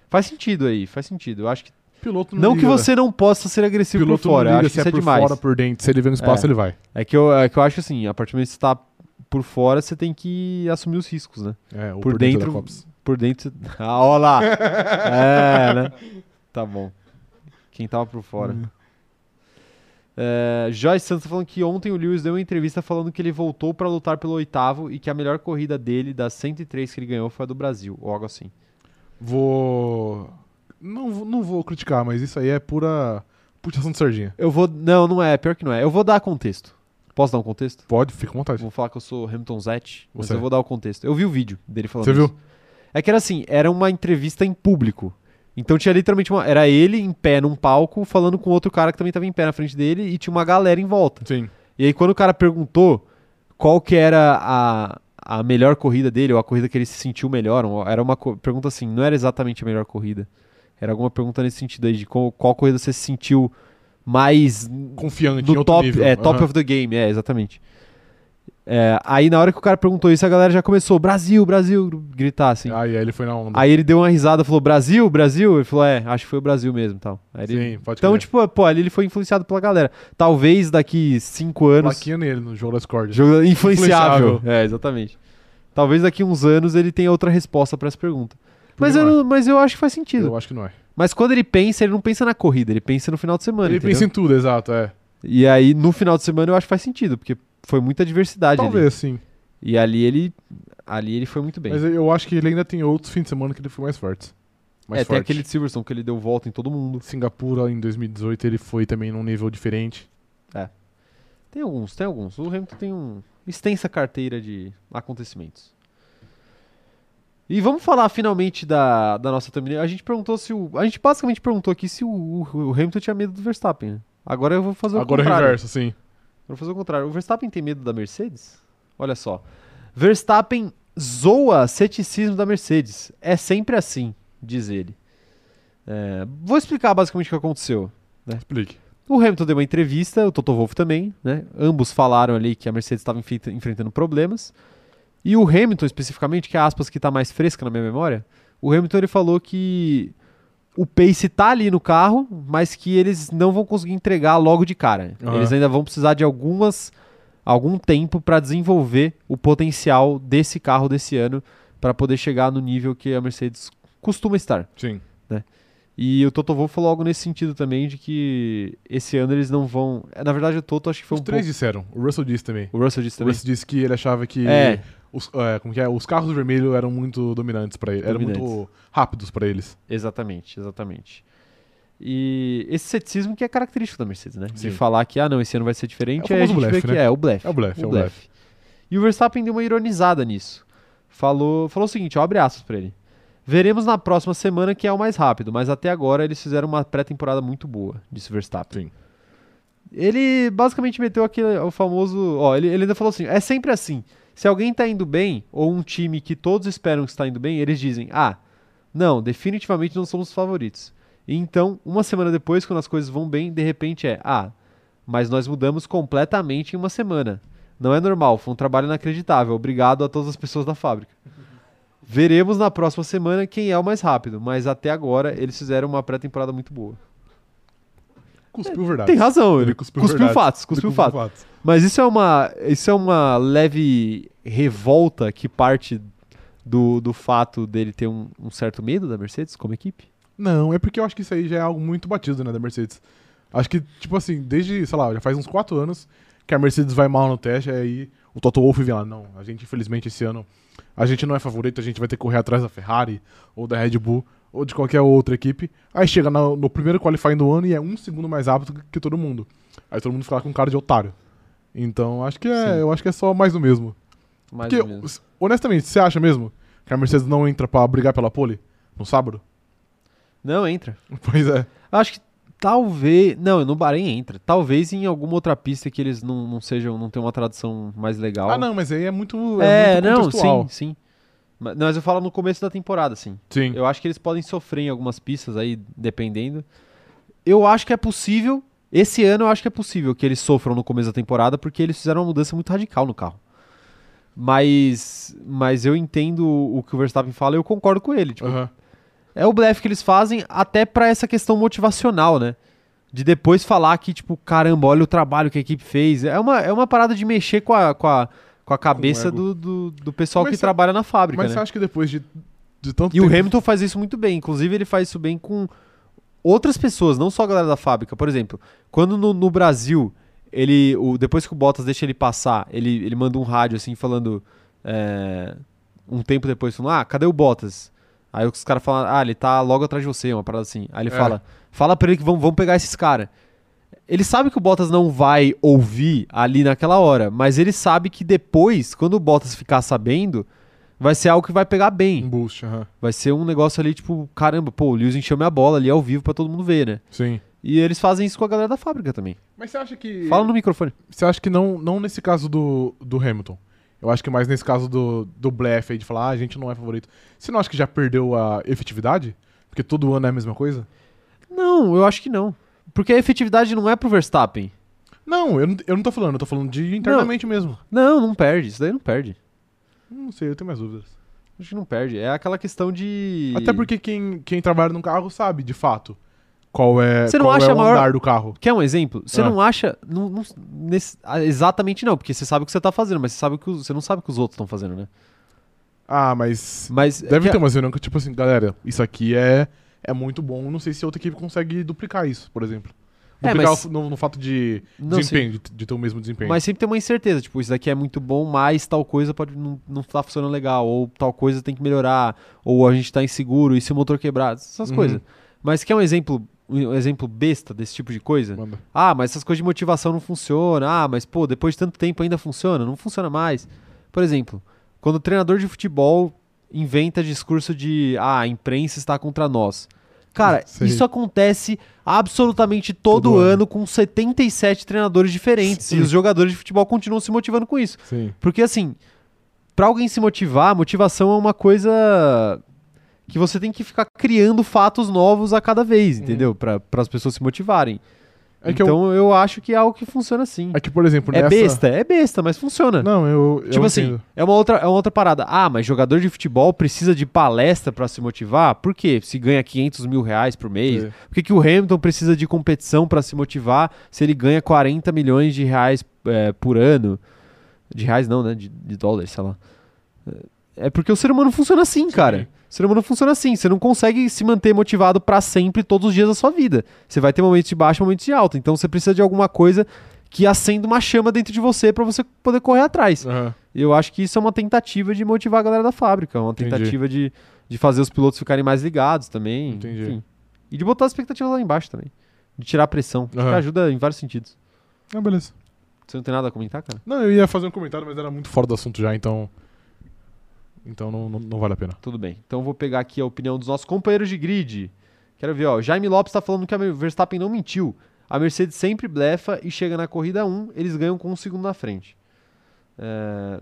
Speaker 1: Faz sentido aí, faz sentido. Eu acho que.
Speaker 2: Piloto não
Speaker 1: Não que
Speaker 2: liga.
Speaker 1: você não possa ser agressivo
Speaker 2: piloto
Speaker 1: por fora.
Speaker 2: não liga
Speaker 1: acho que
Speaker 2: se
Speaker 1: isso
Speaker 2: é
Speaker 1: é
Speaker 2: por
Speaker 1: demais.
Speaker 2: fora, por dentro. Se ele vê no espaço,
Speaker 1: É.
Speaker 2: ele vai.
Speaker 1: É que, eu, é que eu acho assim, a partir do momento que você tá por fora, você tem que assumir os riscos, né?
Speaker 2: É, ou
Speaker 1: Por
Speaker 2: por, dentro,
Speaker 1: dentro-. Por dentro. Ah, ó lá! é, né? Tá bom. Quem tava por fora.
Speaker 2: Hum.
Speaker 1: É, Joyce Santos tá falando que ontem o Lewis deu uma entrevista falando que ele voltou pra lutar pelo oitavo e que a melhor corrida dele, das 103 que ele ganhou, foi a do Brasil, ou algo assim.
Speaker 2: Vou. Não, vou- não vou criticar, mas isso aí é pura puxação de sardinha.
Speaker 1: Eu vou. Não, não é, pior que não é. Eu vou dar contexto. Posso dar um contexto?
Speaker 2: Pode, fica à vontade.
Speaker 1: Vou falar que eu sou Hamilton Zet, mas
Speaker 2: Você
Speaker 1: eu vou dar o contexto. Eu vi o vídeo dele falando
Speaker 2: Você
Speaker 1: isso.
Speaker 2: viu?
Speaker 1: É que era assim, era uma entrevista em público. Então tinha literalmente uma. Era ele em pé num palco falando com outro cara que também tava em pé na frente dele e tinha uma galera em volta.
Speaker 2: Sim.
Speaker 1: E aí quando o cara perguntou qual que era a, a melhor corrida dele, ou a corrida que ele se sentiu melhor, era uma pergunta assim, não era exatamente a melhor corrida. Era alguma pergunta nesse sentido aí, de qual, qual corrida você se sentiu mais
Speaker 2: Confiante
Speaker 1: no top,
Speaker 2: nível.
Speaker 1: é, top of the game, é, exatamente. É, aí na hora que o cara perguntou isso, a galera já começou, Brasil, Brasil, gritar assim.
Speaker 2: Aí, aí ele foi na onda.
Speaker 1: Aí ele deu uma risada, falou, Brasil, Brasil? Ele falou, é, acho que foi o Brasil mesmo, tal. Aí ele-
Speaker 2: Sim, pode
Speaker 1: Então,
Speaker 2: crer.
Speaker 1: tipo, pô, ali ele foi influenciado pela galera. Talvez daqui cinco anos...
Speaker 2: Plaquinha nele no jogo da Discord.
Speaker 1: Jogo influenciável.
Speaker 2: Influenciável.
Speaker 1: É, exatamente. Talvez daqui uns anos ele tenha outra resposta pra essa pergunta. Mas eu, não- mas eu acho que faz sentido.
Speaker 2: Eu acho que não é.
Speaker 1: Mas quando ele pensa, ele não pensa na corrida, ele pensa no final de semana.
Speaker 2: Ele
Speaker 1: entendeu?
Speaker 2: pensa em tudo, exato, é.
Speaker 1: E aí, no final de semana, eu acho que faz sentido, porque foi muita diversidade ali.
Speaker 2: Talvez, sim.
Speaker 1: E ali ele. Ali ele foi muito bem.
Speaker 2: Mas eu acho que ele ainda tem outros fins de semana que ele foi mais forte. Mais
Speaker 1: é, tem
Speaker 2: forte.
Speaker 1: aquele de Silverstone que ele deu volta em todo mundo.
Speaker 2: Singapura em 2018 ele foi também num nível diferente.
Speaker 1: Tem alguns, tem alguns. O Hamilton tem um extensa carteira de acontecimentos. E vamos falar finalmente da, da nossa thumbnail. A gente perguntou se o. A gente basicamente perguntou aqui se o, o- Hamilton tinha medo do Verstappen. né? Agora eu vou fazer o
Speaker 2: Agora é o
Speaker 1: contrário.
Speaker 2: reverso, sim.
Speaker 1: Vou fazer o contrário. O Verstappen tem medo da Mercedes? Olha só. Verstappen zoa ceticismo da Mercedes. É sempre assim, diz ele. É, vou explicar basicamente o que aconteceu.
Speaker 2: Explique.
Speaker 1: O Hamilton deu uma entrevista, o Toto Wolff também, né? Ambos falaram ali que a Mercedes estava enfrenta- enfrentando problemas. E o Hamilton, especificamente, que é a aspas que está mais fresca na minha memória, o Hamilton ele falou que o pace tá ali no carro, mas que eles não vão conseguir entregar logo de cara.
Speaker 2: Aham.
Speaker 1: Eles ainda vão precisar de algumas algum tempo para desenvolver o potencial desse carro desse ano para poder chegar no nível que a Mercedes costuma estar.
Speaker 2: Sim.
Speaker 1: E o Toto Wolff falou algo nesse sentido também, de que esse ano eles não vão. é, Na verdade, o Toto acho que foi
Speaker 2: Os
Speaker 1: um
Speaker 2: três
Speaker 1: pouco.
Speaker 2: disseram. O Russell disse também.
Speaker 1: O Russell disse
Speaker 2: O
Speaker 1: também.
Speaker 2: Russell disse que ele achava que
Speaker 1: É.
Speaker 2: os, é, como que é? os carros vermelhos eram muito dominantes pra ele. Eram
Speaker 1: Dominantes.
Speaker 2: muito rápidos pra eles.
Speaker 1: Exatamente, exatamente. E esse ceticismo que é característico da Mercedes, né? De
Speaker 2: Sim.
Speaker 1: falar que, ah, não, esse ano vai ser diferente,
Speaker 2: É o blefe,
Speaker 1: que
Speaker 2: né?
Speaker 1: é o blefe.
Speaker 2: É o blefe, é o blefe.
Speaker 1: E o Verstappen deu uma ironizada nisso. Falou, falou o seguinte, ó, abre aspas pra ele. Veremos na próxima semana quem é o mais rápido, mas até agora eles fizeram uma pré-temporada muito boa, disse o Verstappen.
Speaker 2: Sim.
Speaker 1: Ele basicamente meteu aquele o famoso. Ó, ele, ele ainda falou assim: é sempre assim. Se alguém tá indo bem, ou um time que todos esperam que está indo bem, eles dizem: ah, não, definitivamente não somos os favoritos. E então, uma semana depois, quando as coisas vão bem, de repente é: ah, mas nós mudamos completamente em uma semana. Não é normal, foi um trabalho inacreditável. Obrigado a todas as pessoas da fábrica. Veremos na próxima semana quem é o mais rápido, mas até agora eles fizeram uma pré-temporada muito boa.
Speaker 2: Cuspiu verdade.
Speaker 1: Tem razão, ele,
Speaker 2: Ele cuspiu
Speaker 1: cuspiu,
Speaker 2: verdade.
Speaker 1: fatos, cuspiu
Speaker 2: cuspiu
Speaker 1: fatos. Mas isso é uma, isso é uma leve revolta que parte do, do fato dele ter um, um certo medo da Mercedes como equipe?
Speaker 2: Não, é porque eu acho que isso aí já é algo muito batido, né, da Mercedes. Acho que, tipo assim, desde, sei lá, já faz uns 4 anos que a Mercedes vai mal no teste, aí o Toto Wolff vem lá, não, a gente, infelizmente, esse ano, a gente não é favorito, a gente vai ter que correr atrás da Ferrari, ou da Red Bull, ou de qualquer outra equipe. Aí chega no, no primeiro qualifying do ano e é um segundo mais rápido que, todo mundo. Aí todo mundo fica lá com cara de otário. Então, acho que é,
Speaker 1: Sim.
Speaker 2: eu acho que é só mais do mesmo.
Speaker 1: Mais
Speaker 2: Porque, s- honestamente, você acha mesmo que a Mercedes não entra pra brigar pela pole no sábado?
Speaker 1: Não, entra.
Speaker 2: Pois é.
Speaker 1: Acho que talvez. Não, no Bahrein entra. Talvez em alguma outra pista que eles não, não sejam. não tenham uma tradução mais legal.
Speaker 2: Ah, não, mas aí é muito.
Speaker 1: É,
Speaker 2: muito
Speaker 1: não, sim, sim. Mas, não, mas eu falo no começo da temporada, sim.
Speaker 2: Sim.
Speaker 1: Eu acho que eles podem sofrer em algumas pistas aí, dependendo. Eu acho que é possível. Esse ano eu acho que é possível que eles sofram no começo da temporada, porque eles fizeram uma mudança muito radical no carro. Mas, mas eu entendo o que o Verstappen fala e eu concordo com ele. Tipo,
Speaker 2: Aham.
Speaker 1: É o blefe que eles fazem até pra essa questão motivacional, né? De depois falar que, tipo, caramba, olha o trabalho que a equipe fez. É uma, é uma parada de mexer com a, com a, com a cabeça
Speaker 2: ego.
Speaker 1: do, do, do pessoal
Speaker 2: Mas
Speaker 1: que
Speaker 2: você-
Speaker 1: trabalha na fábrica,
Speaker 2: Mas
Speaker 1: né?
Speaker 2: você acha que depois de, de tanto
Speaker 1: E o
Speaker 2: tempo...
Speaker 1: Hamilton faz isso muito bem. Inclusive, ele faz isso bem com outras pessoas, não só a galera da fábrica. Por exemplo, quando no, no Brasil, ele, o, depois que o Bottas deixa ele passar, ele, ele manda um rádio assim falando. é, um tempo depois, falando: Ah, cadê o Bottas? Aí os caras falam: Ah, ele tá logo atrás de você, uma parada assim. Aí ele
Speaker 2: É.
Speaker 1: fala: Fala pra ele que vão pegar esses caras. Ele sabe que o Bottas não vai ouvir ali naquela hora, mas ele sabe que depois, quando o Bottas ficar sabendo, vai ser algo que vai pegar
Speaker 2: Um
Speaker 1: bem.
Speaker 2: boost, aham.
Speaker 1: Vai ser um negócio ali, tipo, caramba, pô, o Lewis encheu minha bola ali ao vivo pra todo mundo ver, né?
Speaker 2: Sim.
Speaker 1: E eles fazem isso com a galera da fábrica também.
Speaker 2: Mas você acha que.
Speaker 1: Fala no microfone.
Speaker 2: Você acha que não, não nesse caso do, do Hamilton? Eu acho que mais nesse caso do, do blefe aí de falar, ah, a gente não é favorito. Você não acha que já perdeu a efetividade? Porque todo ano é a mesma coisa?
Speaker 1: Não, eu acho que não. Porque a efetividade não é pro Verstappen.
Speaker 2: Não, eu não, eu não tô falando, eu tô falando de internamente mesmo.
Speaker 1: Não, não perde. Isso daí não perde.
Speaker 2: Não sei, eu tenho mais dúvidas.
Speaker 1: Acho que não perde. É aquela questão de.
Speaker 2: Até porque quem, quem trabalha num carro sabe, de fato, qual é,
Speaker 1: Você não
Speaker 2: qual
Speaker 1: acha
Speaker 2: é o
Speaker 1: maior-
Speaker 2: andar do carro.
Speaker 1: Quer um exemplo? Você
Speaker 2: Ah.
Speaker 1: não acha. Não, não- nesse- ah, exatamente não, porque você sabe o que você tá fazendo, mas você, sabe que, você não sabe o que os outros estão fazendo, né?
Speaker 2: Ah, mas
Speaker 1: Mas.
Speaker 2: deve
Speaker 1: que-
Speaker 2: ter uma reunião que, tipo assim, galera, isso aqui é, é muito bom. Não sei se outra equipe consegue duplicar isso, por exemplo.
Speaker 1: É, mas-
Speaker 2: no, no fato de
Speaker 1: Não,
Speaker 2: desempenho, de, de ter o mesmo desempenho.
Speaker 1: Mas sempre tem uma incerteza, tipo, isso daqui é muito bom, mas tal coisa pode não, não tá funcionando legal, ou tal coisa tem que melhorar, ou a gente tá inseguro, e se o motor quebrar, essas
Speaker 2: Uhum.
Speaker 1: coisas. Mas quer um exemplo, um exemplo besta desse tipo de coisa?
Speaker 2: Manda.
Speaker 1: Ah, mas essas coisas de motivação não funcionam. Ah, mas pô, depois de tanto tempo ainda funciona? Não funciona mais. Por exemplo, quando o treinador de futebol inventa discurso de ah, a imprensa está contra nós. Cara,
Speaker 2: Sei.
Speaker 1: isso acontece absolutamente todo,
Speaker 2: Todo
Speaker 1: ano,
Speaker 2: ano.
Speaker 1: com 77 treinadores diferentes.
Speaker 2: Sim.
Speaker 1: E os jogadores de futebol continuam se motivando com isso.
Speaker 2: Sim.
Speaker 1: Porque assim, pra alguém se motivar, motivação é uma coisa que você tem que ficar criando fatos novos a cada vez,
Speaker 2: Uhum.
Speaker 1: entendeu? Para as pessoas se motivarem.
Speaker 2: É que, eu,
Speaker 1: então eu... acho que é algo que funciona assim.
Speaker 2: é que, por exemplo,
Speaker 1: É
Speaker 2: nessa...
Speaker 1: besta, é besta, mas funciona.
Speaker 2: Não, eu, eu
Speaker 1: tipo assim,
Speaker 2: entendo.
Speaker 1: é uma, outra, é uma outra parada. Ah, mas jogador de futebol precisa de palestra pra se motivar? Por quê? Se ganha 500 mil reais por mês?
Speaker 2: É.
Speaker 1: Por que, que o Hamilton precisa de competição pra se motivar se ele ganha 40 milhões de reais é, por ano? De reais não, né? De, de dólares, sei lá. É porque o ser humano funciona assim, cara. O ser humano funciona assim. Você não consegue se manter motivado pra sempre todos os dias da sua vida. Você vai ter momentos de baixa e momentos de alta. Então você precisa de alguma coisa que acenda uma chama dentro de você pra você poder correr atrás. E eu acho que isso é uma tentativa de motivar a galera da fábrica, uma
Speaker 2: Entendi.
Speaker 1: tentativa de, de fazer os pilotos ficarem mais ligados também.
Speaker 2: Entendi.
Speaker 1: enfim. E de botar as expectativas lá embaixo também. De tirar a pressão. Acho que ajuda em vários sentidos.
Speaker 2: Ah, beleza.
Speaker 1: Você não tem nada a comentar, cara?
Speaker 2: Não, eu ia fazer um comentário, mas era muito fora do assunto já, então... Então não, não, não vale a pena.
Speaker 1: Tudo bem. Então vou pegar aqui a opinião dos nossos companheiros de grid. Quero ver, ó. Jaime Lopes tá falando que a Verstappen não mentiu. A Mercedes sempre blefa e chega na corrida 1, eles ganham com um segundo na frente. É,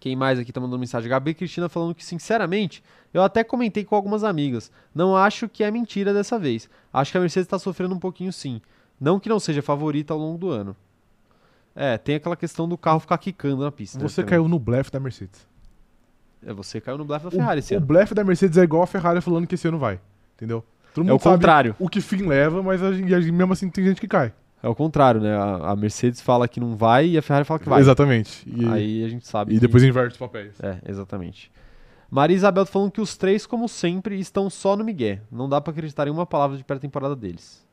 Speaker 1: Quem mais aqui tá mandando mensagem? Gabi Cristina falando que, sinceramente, eu até comentei com algumas amigas. Não acho que é mentira dessa vez. Acho que a Mercedes tá sofrendo um pouquinho sim. Não que não seja favorita ao longo do ano. É, tem aquela questão do carro ficar quicando na pista. né,
Speaker 2: Você
Speaker 1: também.
Speaker 2: caiu no blefe da Mercedes.
Speaker 1: É, você caiu no blefe da
Speaker 2: O,
Speaker 1: Ferrari esse
Speaker 2: o
Speaker 1: ano.
Speaker 2: blefe da Mercedes é igual a Ferrari falando que esse ano vai. Entendeu? Todo
Speaker 1: É o
Speaker 2: sabe
Speaker 1: contrário.
Speaker 2: o que fim leva, mas a gente, mesmo assim tem gente que cai.
Speaker 1: É o contrário, né? A, a Mercedes fala que não vai e a Ferrari fala que vai.
Speaker 2: Exatamente. E,
Speaker 1: Aí a gente sabe.
Speaker 2: e
Speaker 1: que-
Speaker 2: depois inverte os papéis.
Speaker 1: É, exatamente. Maria Isabel tá falando que os três, como sempre, estão só no Miguel. Não dá pra acreditar em uma palavra de pré-temporada deles.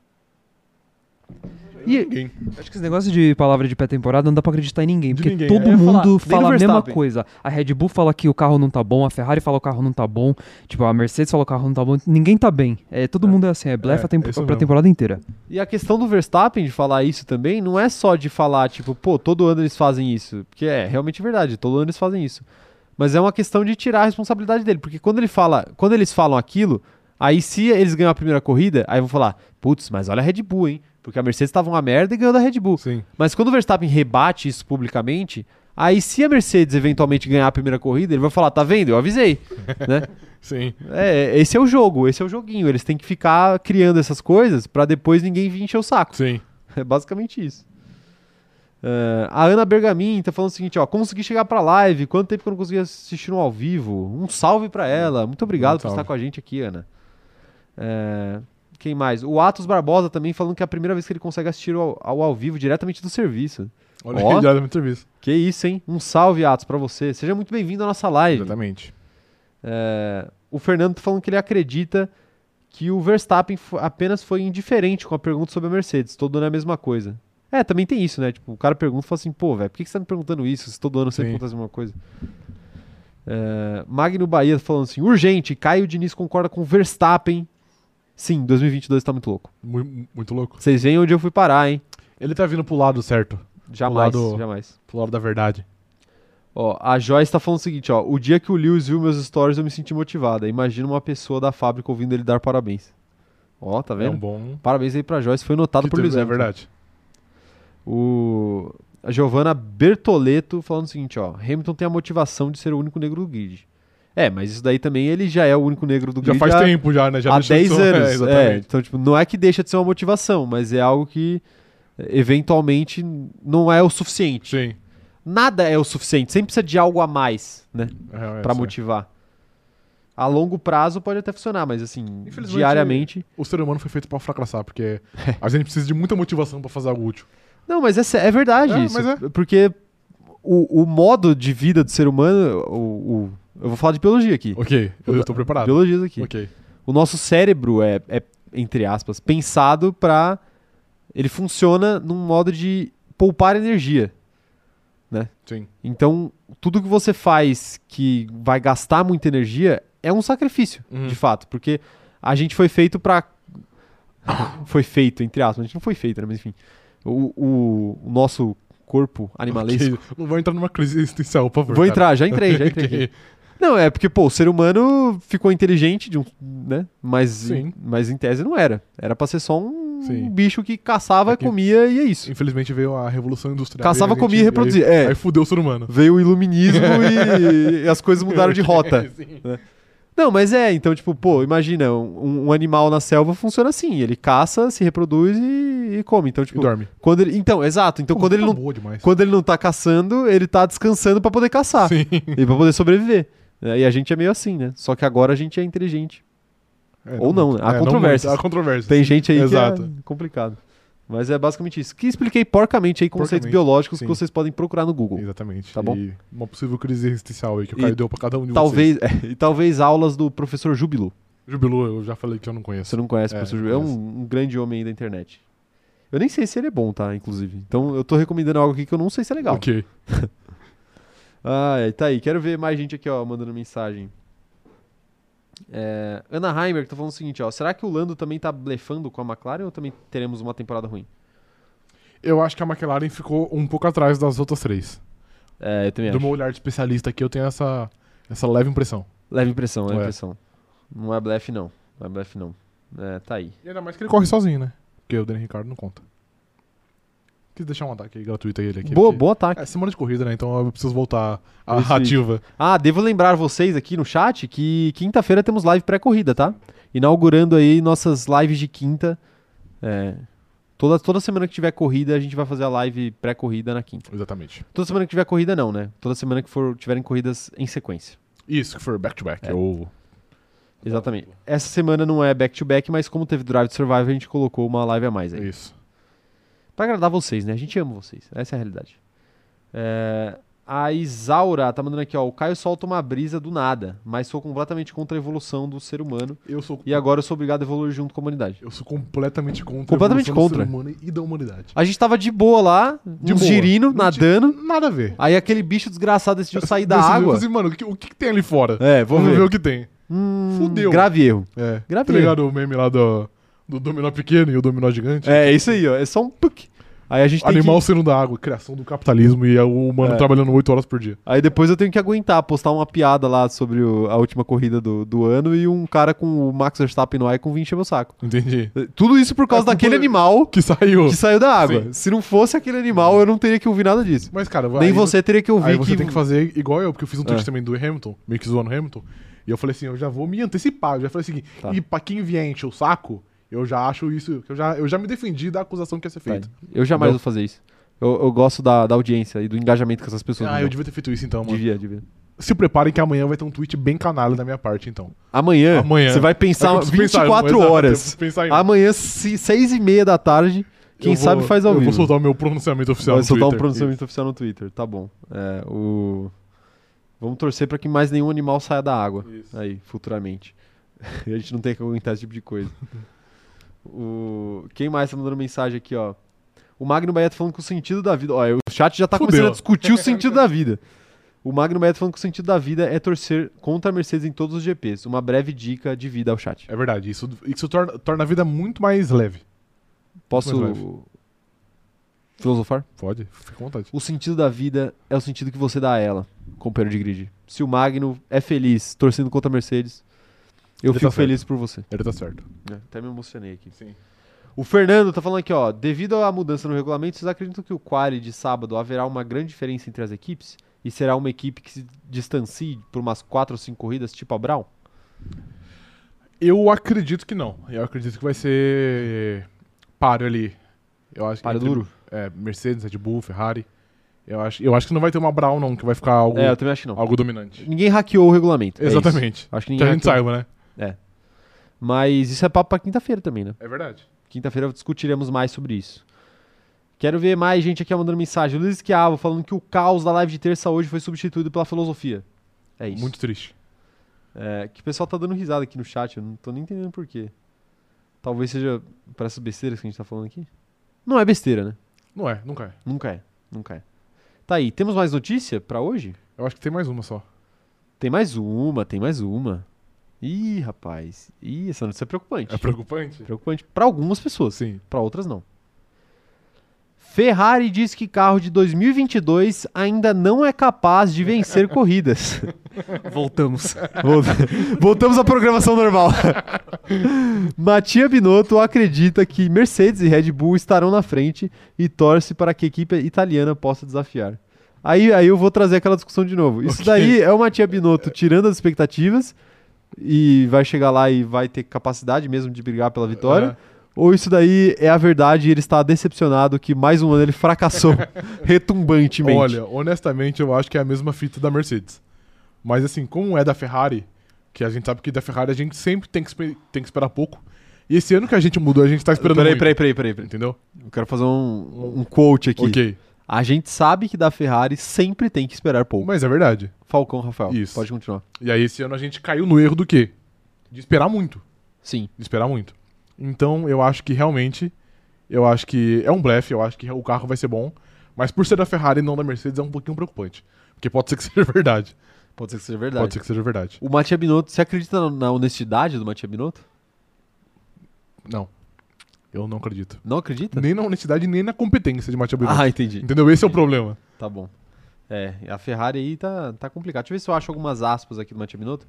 Speaker 1: E,
Speaker 2: Ninguém.
Speaker 3: Acho que esse negócio de palavra de pré-temporada não dá pra acreditar em ninguém.
Speaker 2: De
Speaker 3: Porque
Speaker 2: ninguém,
Speaker 3: todo
Speaker 2: é.
Speaker 1: Falar,
Speaker 3: mundo
Speaker 1: no
Speaker 3: fala a mesma coisa. A Red Bull fala que o carro não tá bom, a Ferrari fala que o carro não tá bom. Tipo, a Mercedes fala que o carro não tá bom. Ninguém tá bem. É, todo mundo é assim, é blefa
Speaker 2: É,
Speaker 3: tempo-
Speaker 2: é
Speaker 3: pra temporada inteira.
Speaker 1: e a questão do Verstappen de falar isso também não é só de falar, tipo, pô, todo ano eles fazem isso. Porque é realmente verdade, todo ano eles fazem isso. Mas é uma questão de tirar a responsabilidade dele. Porque quando ele fala, quando eles falam aquilo, aí se eles ganham a primeira corrida, aí vão falar, putz, mas olha a Red Bull, hein? Porque a Mercedes tava uma merda e ganhou da Red Bull.
Speaker 2: Sim.
Speaker 1: Mas quando o Verstappen rebate isso publicamente, aí se a Mercedes eventualmente ganhar a primeira corrida, ele vai falar, tá vendo? Eu avisei. né?
Speaker 2: Sim.
Speaker 1: É, esse é o jogo, esse é o joguinho. Eles têm que ficar criando essas coisas pra depois ninguém vir encher o saco.
Speaker 2: Sim.
Speaker 1: É basicamente isso. É, a Ana Bergamin tá falando o seguinte, ó, consegui chegar pra live, quanto tempo que eu não consegui assistir no ao vivo? Um salve pra ela, muito obrigado
Speaker 2: Um
Speaker 1: por estar com a gente aqui, Ana. É, quem mais? O Atos Barbosa também falando que é a primeira vez que ele consegue assistir ao, ao, ao vivo diretamente do serviço.
Speaker 2: Olha
Speaker 1: Ó.
Speaker 2: já muito serviço.
Speaker 1: Que isso, hein? Um salve, Atos, pra você. Seja muito bem-vindo à nossa live.
Speaker 2: Exatamente.
Speaker 1: É, o Fernando tá falando que ele acredita que o Verstappen apenas foi indiferente com a pergunta sobre a Mercedes. Todo ano é a mesma coisa. É, também tem isso, né? Tipo, o cara pergunta e fala assim, pô, velho, por que que você tá me perguntando isso se todo ano
Speaker 2: Sim.
Speaker 1: acontece a mesma coisa? É, Magno Bahia falando assim, urgente, Caio Diniz concorda com o Verstappen. Sim, 2022 tá muito louco.
Speaker 2: Mu- Muito louco.
Speaker 1: Vocês veem onde eu fui parar, hein?
Speaker 2: Ele tá vindo pro lado certo.
Speaker 1: Jamais,
Speaker 2: lado-
Speaker 1: jamais.
Speaker 2: Pro lado da verdade.
Speaker 1: Ó, a Joyce tá falando o seguinte, ó. O dia que o Lewis viu meus stories, eu me senti motivada. Imagina uma pessoa da fábrica ouvindo ele dar parabéns. Ó, tá
Speaker 2: É
Speaker 1: vendo?
Speaker 2: um bom.
Speaker 1: Parabéns aí pra Joyce, foi notado
Speaker 2: que
Speaker 1: por Lewis
Speaker 2: É
Speaker 1: Hamilton.
Speaker 2: verdade.
Speaker 1: O... A Giovanna Bertoleto falando o seguinte, ó. Hamilton tem a motivação de ser o único negro do grid. É, mas isso daí também ele já é o único negro do
Speaker 2: Já
Speaker 1: grid
Speaker 2: faz
Speaker 1: há,
Speaker 2: tempo já, né? Já
Speaker 1: há
Speaker 2: deixou de
Speaker 1: 10
Speaker 2: ser-
Speaker 1: anos.
Speaker 2: É,
Speaker 1: É,
Speaker 2: exatamente.
Speaker 1: então, tipo, não é que deixa de ser uma motivação, mas é algo que eventualmente não é o suficiente.
Speaker 2: Sim.
Speaker 1: Nada é o suficiente, sempre precisa de algo a mais, né?
Speaker 2: É, é,
Speaker 1: Pra
Speaker 2: sim.
Speaker 1: motivar. A longo prazo pode até funcionar, mas assim, diariamente.
Speaker 2: O ser humano foi feito pra fracassar, porque a gente precisa de muita motivação pra fazer algo útil.
Speaker 1: Não, mas é, é verdade
Speaker 2: É,
Speaker 1: isso.
Speaker 2: mas é.
Speaker 1: Porque o, o modo de vida do ser humano. O, o- eu vou falar de biologia aqui.
Speaker 2: Ok, eu, eu tô preparado.
Speaker 1: Biologias aqui.
Speaker 2: Ok.
Speaker 1: O nosso cérebro é, é, entre aspas, pensado pra. Ele funciona num modo de poupar energia.
Speaker 2: Sim.
Speaker 1: Então, tudo que você faz que vai gastar muita energia é um sacrifício,
Speaker 2: Uhum.
Speaker 1: de fato. Porque a gente foi feito pra. foi feito, entre aspas. A gente não foi feito, né? Mas enfim. O, o, o nosso corpo animalesco.
Speaker 2: Ok, Não vou entrar numa crise existencial, por favor.
Speaker 1: Vou
Speaker 2: cara.
Speaker 1: entrar, já entrei, já entrei.
Speaker 2: Ok.
Speaker 1: Não, é porque, pô, o ser humano ficou inteligente, de um, né? Mas,
Speaker 2: Sim.
Speaker 1: mas em tese não era. Era pra ser só um
Speaker 2: Sim.
Speaker 1: bicho que caçava,
Speaker 2: É que-
Speaker 1: comia e é isso.
Speaker 2: Infelizmente veio a revolução industrial.
Speaker 1: Caçava,
Speaker 2: e gente-
Speaker 1: comia e reproduzia.
Speaker 2: Aí,
Speaker 1: É.
Speaker 2: aí fudeu o ser humano.
Speaker 1: Veio o iluminismo e, e as coisas mudaram de rota.
Speaker 2: Sim.
Speaker 1: Não, mas é, então, tipo, pô, imagina, um, um animal na selva funciona assim, ele caça, se reproduz e, e come. Então,
Speaker 2: E
Speaker 1: tipo,
Speaker 2: dorme.
Speaker 1: quando ele. Então, exato. Então,
Speaker 2: Pô,
Speaker 1: quando ele não.
Speaker 2: demais.
Speaker 1: Quando ele não tá caçando, ele tá descansando pra poder caçar.
Speaker 2: Sim.
Speaker 1: E pra poder sobreviver. É, E a gente é meio assim, né? Só que agora a gente é inteligente.
Speaker 2: É,
Speaker 1: Ou não, né? Há
Speaker 2: é,
Speaker 1: controvérsias.
Speaker 2: Há controvérsias.
Speaker 1: Tem gente aí
Speaker 2: Exato.
Speaker 1: que é complicado. Mas é basicamente isso. Que expliquei porcamente aí conceitos
Speaker 2: Porcamente,
Speaker 1: biológicos
Speaker 2: sim.
Speaker 1: que vocês podem procurar no Google.
Speaker 2: Exatamente.
Speaker 1: Tá bom?
Speaker 2: E uma possível crise existencial aí que o
Speaker 1: E
Speaker 2: Caio deu pra cada um de
Speaker 1: Talvez, é, e talvez aulas do professor Júbilo.
Speaker 2: vocês. Jubilu, eu já falei que eu não conheço.
Speaker 1: Você não conhece o
Speaker 2: É,
Speaker 1: professor Júbilo? É um, um grande homem aí da internet. Eu nem sei se ele é bom, tá? Inclusive. Então eu tô recomendando algo aqui que eu não sei se é legal.
Speaker 2: Ok.
Speaker 1: Ah, tá aí. Quero ver mais gente aqui, ó, mandando mensagem. É, Ana Heimer tá falando o seguinte, ó. Será que o Lando também tá blefando com a McLaren ou também teremos uma temporada ruim?
Speaker 2: Eu acho que a McLaren ficou um pouco atrás das outras três.
Speaker 1: É, eu também
Speaker 2: Do
Speaker 1: acho.
Speaker 2: meu olhar de especialista aqui, eu tenho essa, essa leve impressão.
Speaker 1: Leve impressão, leve
Speaker 2: É.
Speaker 1: impressão. Não é blefe, não. Não é blefe, não. É, tá aí.
Speaker 2: E ainda mais que ele corre sozinho, né? Porque o Daniel Ricardo não conta. Quis deixar um ataque gratuito a ele aqui.
Speaker 1: Boa,
Speaker 2: porque-
Speaker 1: bom ataque.
Speaker 2: É semana de corrida, né? Então eu preciso voltar à
Speaker 1: Isso
Speaker 2: ativa.
Speaker 1: Ah, devo lembrar vocês aqui no chat que quinta-feira temos live pré-corrida, tá? Inaugurando aí nossas lives de quinta. É, toda, toda semana que tiver corrida, a gente vai fazer a live pré-corrida na quinta.
Speaker 2: Exatamente.
Speaker 1: Toda semana que tiver corrida, não, né? Toda semana que for tiverem corridas em sequência.
Speaker 2: Isso, que for back-to-back.
Speaker 1: É.
Speaker 2: Ou...
Speaker 1: Exatamente. Essa semana não é back-to-back, mas como teve Drive to Survive, a gente colocou uma live a mais aí.
Speaker 2: Isso.
Speaker 1: Pra agradar vocês, né? A gente ama vocês. Essa é a realidade. É, A Isaura tá mandando aqui, ó. O Caio solta uma brisa do nada, mas sou completamente contra a evolução do ser humano.
Speaker 2: Eu sou,
Speaker 1: E agora eu sou obrigado a evoluir junto com a humanidade.
Speaker 2: eu sou completamente contra
Speaker 1: Completamente
Speaker 2: a evolução
Speaker 1: contra.
Speaker 2: do ser humano e da humanidade.
Speaker 1: A gente tava de boa lá,
Speaker 2: De
Speaker 1: uns
Speaker 2: boa.
Speaker 1: girino,
Speaker 2: Não
Speaker 1: nadando.
Speaker 2: Nada a ver.
Speaker 1: Aí aquele bicho desgraçado decidiu sair da
Speaker 2: Decidiu,
Speaker 1: água.
Speaker 2: Assim, mano, o que, o que que tem ali fora?
Speaker 1: É, vou
Speaker 2: Vamos
Speaker 1: ver.
Speaker 2: o que tem.
Speaker 1: Hum,
Speaker 2: Fudeu.
Speaker 1: Grave erro.
Speaker 2: É.
Speaker 1: Grave
Speaker 2: Tá ligado o meme lá do, do dominó pequeno e o dominó gigante?
Speaker 1: É, isso aí, ó. É só um puc. Aí a gente tem
Speaker 2: Animal
Speaker 1: que...
Speaker 2: sendo da água, criação do capitalismo e o humano
Speaker 1: É.
Speaker 2: trabalhando 8 horas por dia.
Speaker 1: Aí depois eu tenho que aguentar, postar uma piada lá sobre o- a última corrida do, do ano e um cara com o Max Verstappen no ar com 20 meu saco.
Speaker 2: Entendi.
Speaker 1: Tudo isso por causa
Speaker 2: É
Speaker 1: daquele animal
Speaker 2: Que saiu.
Speaker 1: que saiu da água.
Speaker 2: Sim.
Speaker 1: Se não fosse aquele animal, eu não teria que ouvir nada disso.
Speaker 2: Mas, cara,
Speaker 1: Nem você teria que ouvir
Speaker 2: Aí você
Speaker 1: que...
Speaker 2: tem que fazer igual eu, porque eu fiz um tweet
Speaker 1: É.
Speaker 2: também do Hamilton, meio que zoando o Hamilton. E eu falei assim, eu já vou me antecipar. Eu já falei assim,
Speaker 1: Tá.
Speaker 2: e pra quem vier encher o saco, eu já acho isso. Eu já, eu já me defendi da acusação que ia ser feita.
Speaker 1: Eu jamais
Speaker 2: Entendeu?
Speaker 1: vou fazer isso. Eu, eu gosto da, da audiência e do engajamento que essas pessoas
Speaker 2: Ah,
Speaker 1: me
Speaker 2: eu devia ter feito isso então, mano.
Speaker 1: Devia, devia.
Speaker 2: Se preparem que amanhã vai ter um tweet bem canalha da minha parte, então.
Speaker 1: Amanhã,
Speaker 2: Amanhã.
Speaker 1: você vai pensar
Speaker 2: eu preciso pensar,
Speaker 1: 24
Speaker 2: exato, eu
Speaker 1: horas.
Speaker 2: preciso pensar em-
Speaker 1: Amanhã, se- seis e meia da tarde, quem
Speaker 2: Eu vou-
Speaker 1: sabe faz ao
Speaker 2: Eu
Speaker 1: vivo.
Speaker 2: vou soltar o meu pronunciamento oficial
Speaker 1: Vai
Speaker 2: no
Speaker 1: soltar um
Speaker 2: Twitter.
Speaker 1: pronunciamento oficial no Twitter, tá bom. É, o... Vamos torcer pra que mais nenhum animal saia da água
Speaker 2: Isso.
Speaker 1: aí, futuramente. a gente não tem que aguentar esse tipo de coisa. o... Quem mais tá mandando mensagem aqui, ó? O Magno tá falando que o sentido da vida. Ó, o chat já tá
Speaker 2: Fudeu.
Speaker 1: começando a discutir o sentido da vida. O Magno tá falando que o sentido da vida é torcer contra a Mercedes em todos os GPs. Uma breve dica de vida ao chat.
Speaker 2: É verdade, isso, isso torna, torna a vida muito mais leve.
Speaker 1: Posso.
Speaker 2: mais leve.
Speaker 1: Filosofar?
Speaker 2: Pode, fica com vontade.
Speaker 1: O sentido da vida é o sentido que você dá a ela, companheiro de grid. Se o Magno é feliz torcendo contra a Mercedes, eu
Speaker 2: Ele
Speaker 1: fico
Speaker 2: tá
Speaker 1: feliz por você.
Speaker 2: Ele tá certo.
Speaker 1: É, até me emocionei aqui.
Speaker 2: Sim.
Speaker 1: O Fernando tá falando aqui, ó. Devido à mudança no regulamento, vocês acreditam que o quali de sábado haverá uma grande diferença entre as equipes? E será uma equipe que se distancie por umas 4 ou 5 corridas, tipo a Brown?
Speaker 2: Eu acredito que não. Eu acredito que vai ser páreo ali. Eu acho que
Speaker 1: Páreo
Speaker 2: entre-
Speaker 1: duro?
Speaker 2: É, Mercedes, Red Bull, Ferrari. Eu acho, eu acho que não vai ter uma Brown, não, que vai ficar algo,
Speaker 1: É, eu também acho que não.
Speaker 2: algo dominante.
Speaker 1: Ninguém hackeou o regulamento. é.
Speaker 2: Exatamente.
Speaker 1: Acho que
Speaker 2: que
Speaker 1: ninguém
Speaker 2: a gente saiba, né?
Speaker 1: Mas isso é papo pra quinta-feira também, né?
Speaker 2: É verdade.
Speaker 1: Quinta-feira discutiremos mais sobre isso. Quero ver mais gente aqui mandando mensagem. Luiz Esquiavo falando que o caos da live de terça hoje foi substituído pela filosofia. É isso.
Speaker 2: Muito triste.
Speaker 1: É, que o pessoal tá dando risada aqui no chat, eu não tô nem entendendo por quê. Talvez seja para essas besteiras que a gente tá falando aqui. Não é besteira, né?
Speaker 2: Não é, nunca é.
Speaker 1: Nunca é, nunca é. Tá aí, temos mais notícia pra hoje?
Speaker 2: Eu acho que tem mais uma só.
Speaker 1: Tem mais uma, tem mais uma. Ih, rapaz. Ih, essa notícia é preocupante.
Speaker 2: É preocupante?
Speaker 1: Preocupante pra algumas pessoas,
Speaker 2: Sim.
Speaker 1: pra outras não. Ferrari diz que carro de 2022 ainda não é capaz de vencer corridas.
Speaker 3: Voltamos.
Speaker 1: Volta- Voltamos à programação normal. Matia Binotto acredita que Mercedes e Red Bull estarão na frente e torce para que a equipe italiana possa desafiar. Aí, aí eu vou trazer aquela discussão de novo. Isso
Speaker 2: Ok.
Speaker 1: daí é o Matia Binotto tirando as expectativas e vai chegar lá e vai ter capacidade mesmo de brigar pela vitória. Ou isso daí é a verdade e ele está decepcionado que mais um ano ele fracassou retumbantemente.
Speaker 2: Olha, honestamente, eu acho que é a mesma fita da Mercedes. Mas assim, como é da Ferrari, que a gente sabe que da Ferrari a gente sempre tem que, tem que esperar pouco. E esse ano que a gente mudou, a gente tá esperando
Speaker 1: Peraí,
Speaker 2: muito.
Speaker 1: peraí, peraí, peraí, peraí.
Speaker 2: Entendeu?
Speaker 1: Eu quero fazer um, um quote aqui.
Speaker 2: Ok.
Speaker 1: A gente sabe que da Ferrari sempre tem que esperar pouco.
Speaker 2: Mas é verdade.
Speaker 1: Falcão, Rafael.
Speaker 2: Isso.
Speaker 1: Pode continuar.
Speaker 2: E aí esse ano a gente caiu no erro do quê? De esperar muito.
Speaker 1: Sim.
Speaker 2: De esperar muito. Então eu acho que realmente, eu acho que é um blefe, eu acho que o carro vai ser bom. Mas por ser da Ferrari e não da Mercedes é um pouquinho preocupante. Porque pode ser que seja verdade.
Speaker 1: Pode ser que seja verdade.
Speaker 2: Pode ser que seja verdade.
Speaker 1: O Matia Binotto, você acredita na, honestidade do Matia Binotto?
Speaker 2: Não. Eu não acredito.
Speaker 1: Não acredita?
Speaker 2: Nem na honestidade, nem na competência de Matheus Binotto.
Speaker 1: Ah, entendi.
Speaker 2: Entendeu? Esse é o problema.
Speaker 1: Tá bom. É, a Ferrari aí tá, tá complicado. Deixa eu ver se eu acho algumas aspas aqui do Matia Binotto.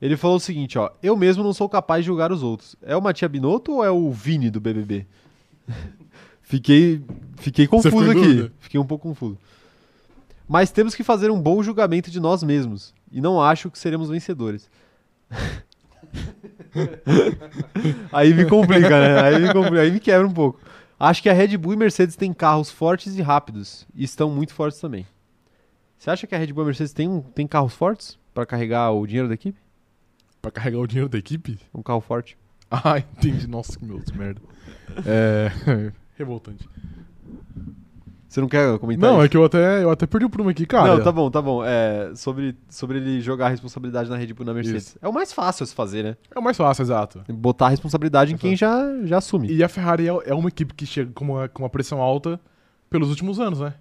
Speaker 1: Ele falou o seguinte, ó. Eu mesmo não sou capaz de julgar os outros. É o Matia Binotto ou é o Vini do BBB? fiquei, fiquei confuso aqui.
Speaker 2: dúvida?
Speaker 1: Fiquei um pouco confuso. Mas temos que fazer um bom julgamento de nós mesmos. E não acho que seremos vencedores. aí me complica, né? Aí me, complica, aí me quebra um pouco. Acho que a Red Bull e Mercedes têm carros fortes e rápidos. E estão muito fortes também. Você acha que a Red Bull e Mercedes têm, um- têm carros fortes para carregar o dinheiro da equipe?
Speaker 2: Pra carregar o dinheiro da equipe?
Speaker 1: Um carro forte.
Speaker 2: Ah, entendi. Nossa, que meu que merda. É. Revoltante.
Speaker 1: Você não quer comentar
Speaker 2: Não,
Speaker 1: isso?
Speaker 2: é que eu até, eu até perdi o prumo aqui, cara.
Speaker 1: Não, tá bom, tá bom. É, sobre, sobre ele jogar a responsabilidade na Red Bull na Mercedes. É o mais fácil a se fazer, né?
Speaker 2: É o mais fácil, exato.
Speaker 1: Botar a responsabilidade em quem já, já assume.
Speaker 2: E a Ferrari é, é uma equipe que chega com uma, com uma pressão alta pelos últimos anos, né?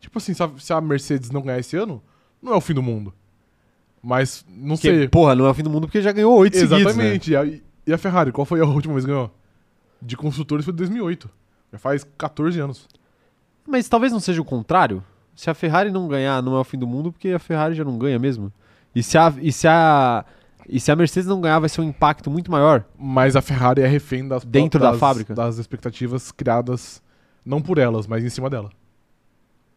Speaker 2: Tipo assim, se a, Mercedes não ganhar esse ano, não é o fim do mundo. Mas, não
Speaker 1: Porque,
Speaker 2: sei.
Speaker 1: porra, não é o fim do mundo porque já ganhou oito seguidos, né?
Speaker 2: Exatamente. E, a, e a Ferrari, qual foi a última vez que ganhou? De construtores foi 2008. Já faz 14 anos.
Speaker 1: Mas talvez não seja o contrário. Se a Ferrari não ganhar, não é o fim do mundo, porque a Ferrari já não ganha mesmo. E se a, e se a, e se a Mercedes não ganhar, vai ser um impacto muito maior.
Speaker 2: Mas a Ferrari é refém das,
Speaker 1: Dentro da
Speaker 2: das-
Speaker 1: fábrica?
Speaker 2: das expectativas criadas não por elas, mas em cima dela.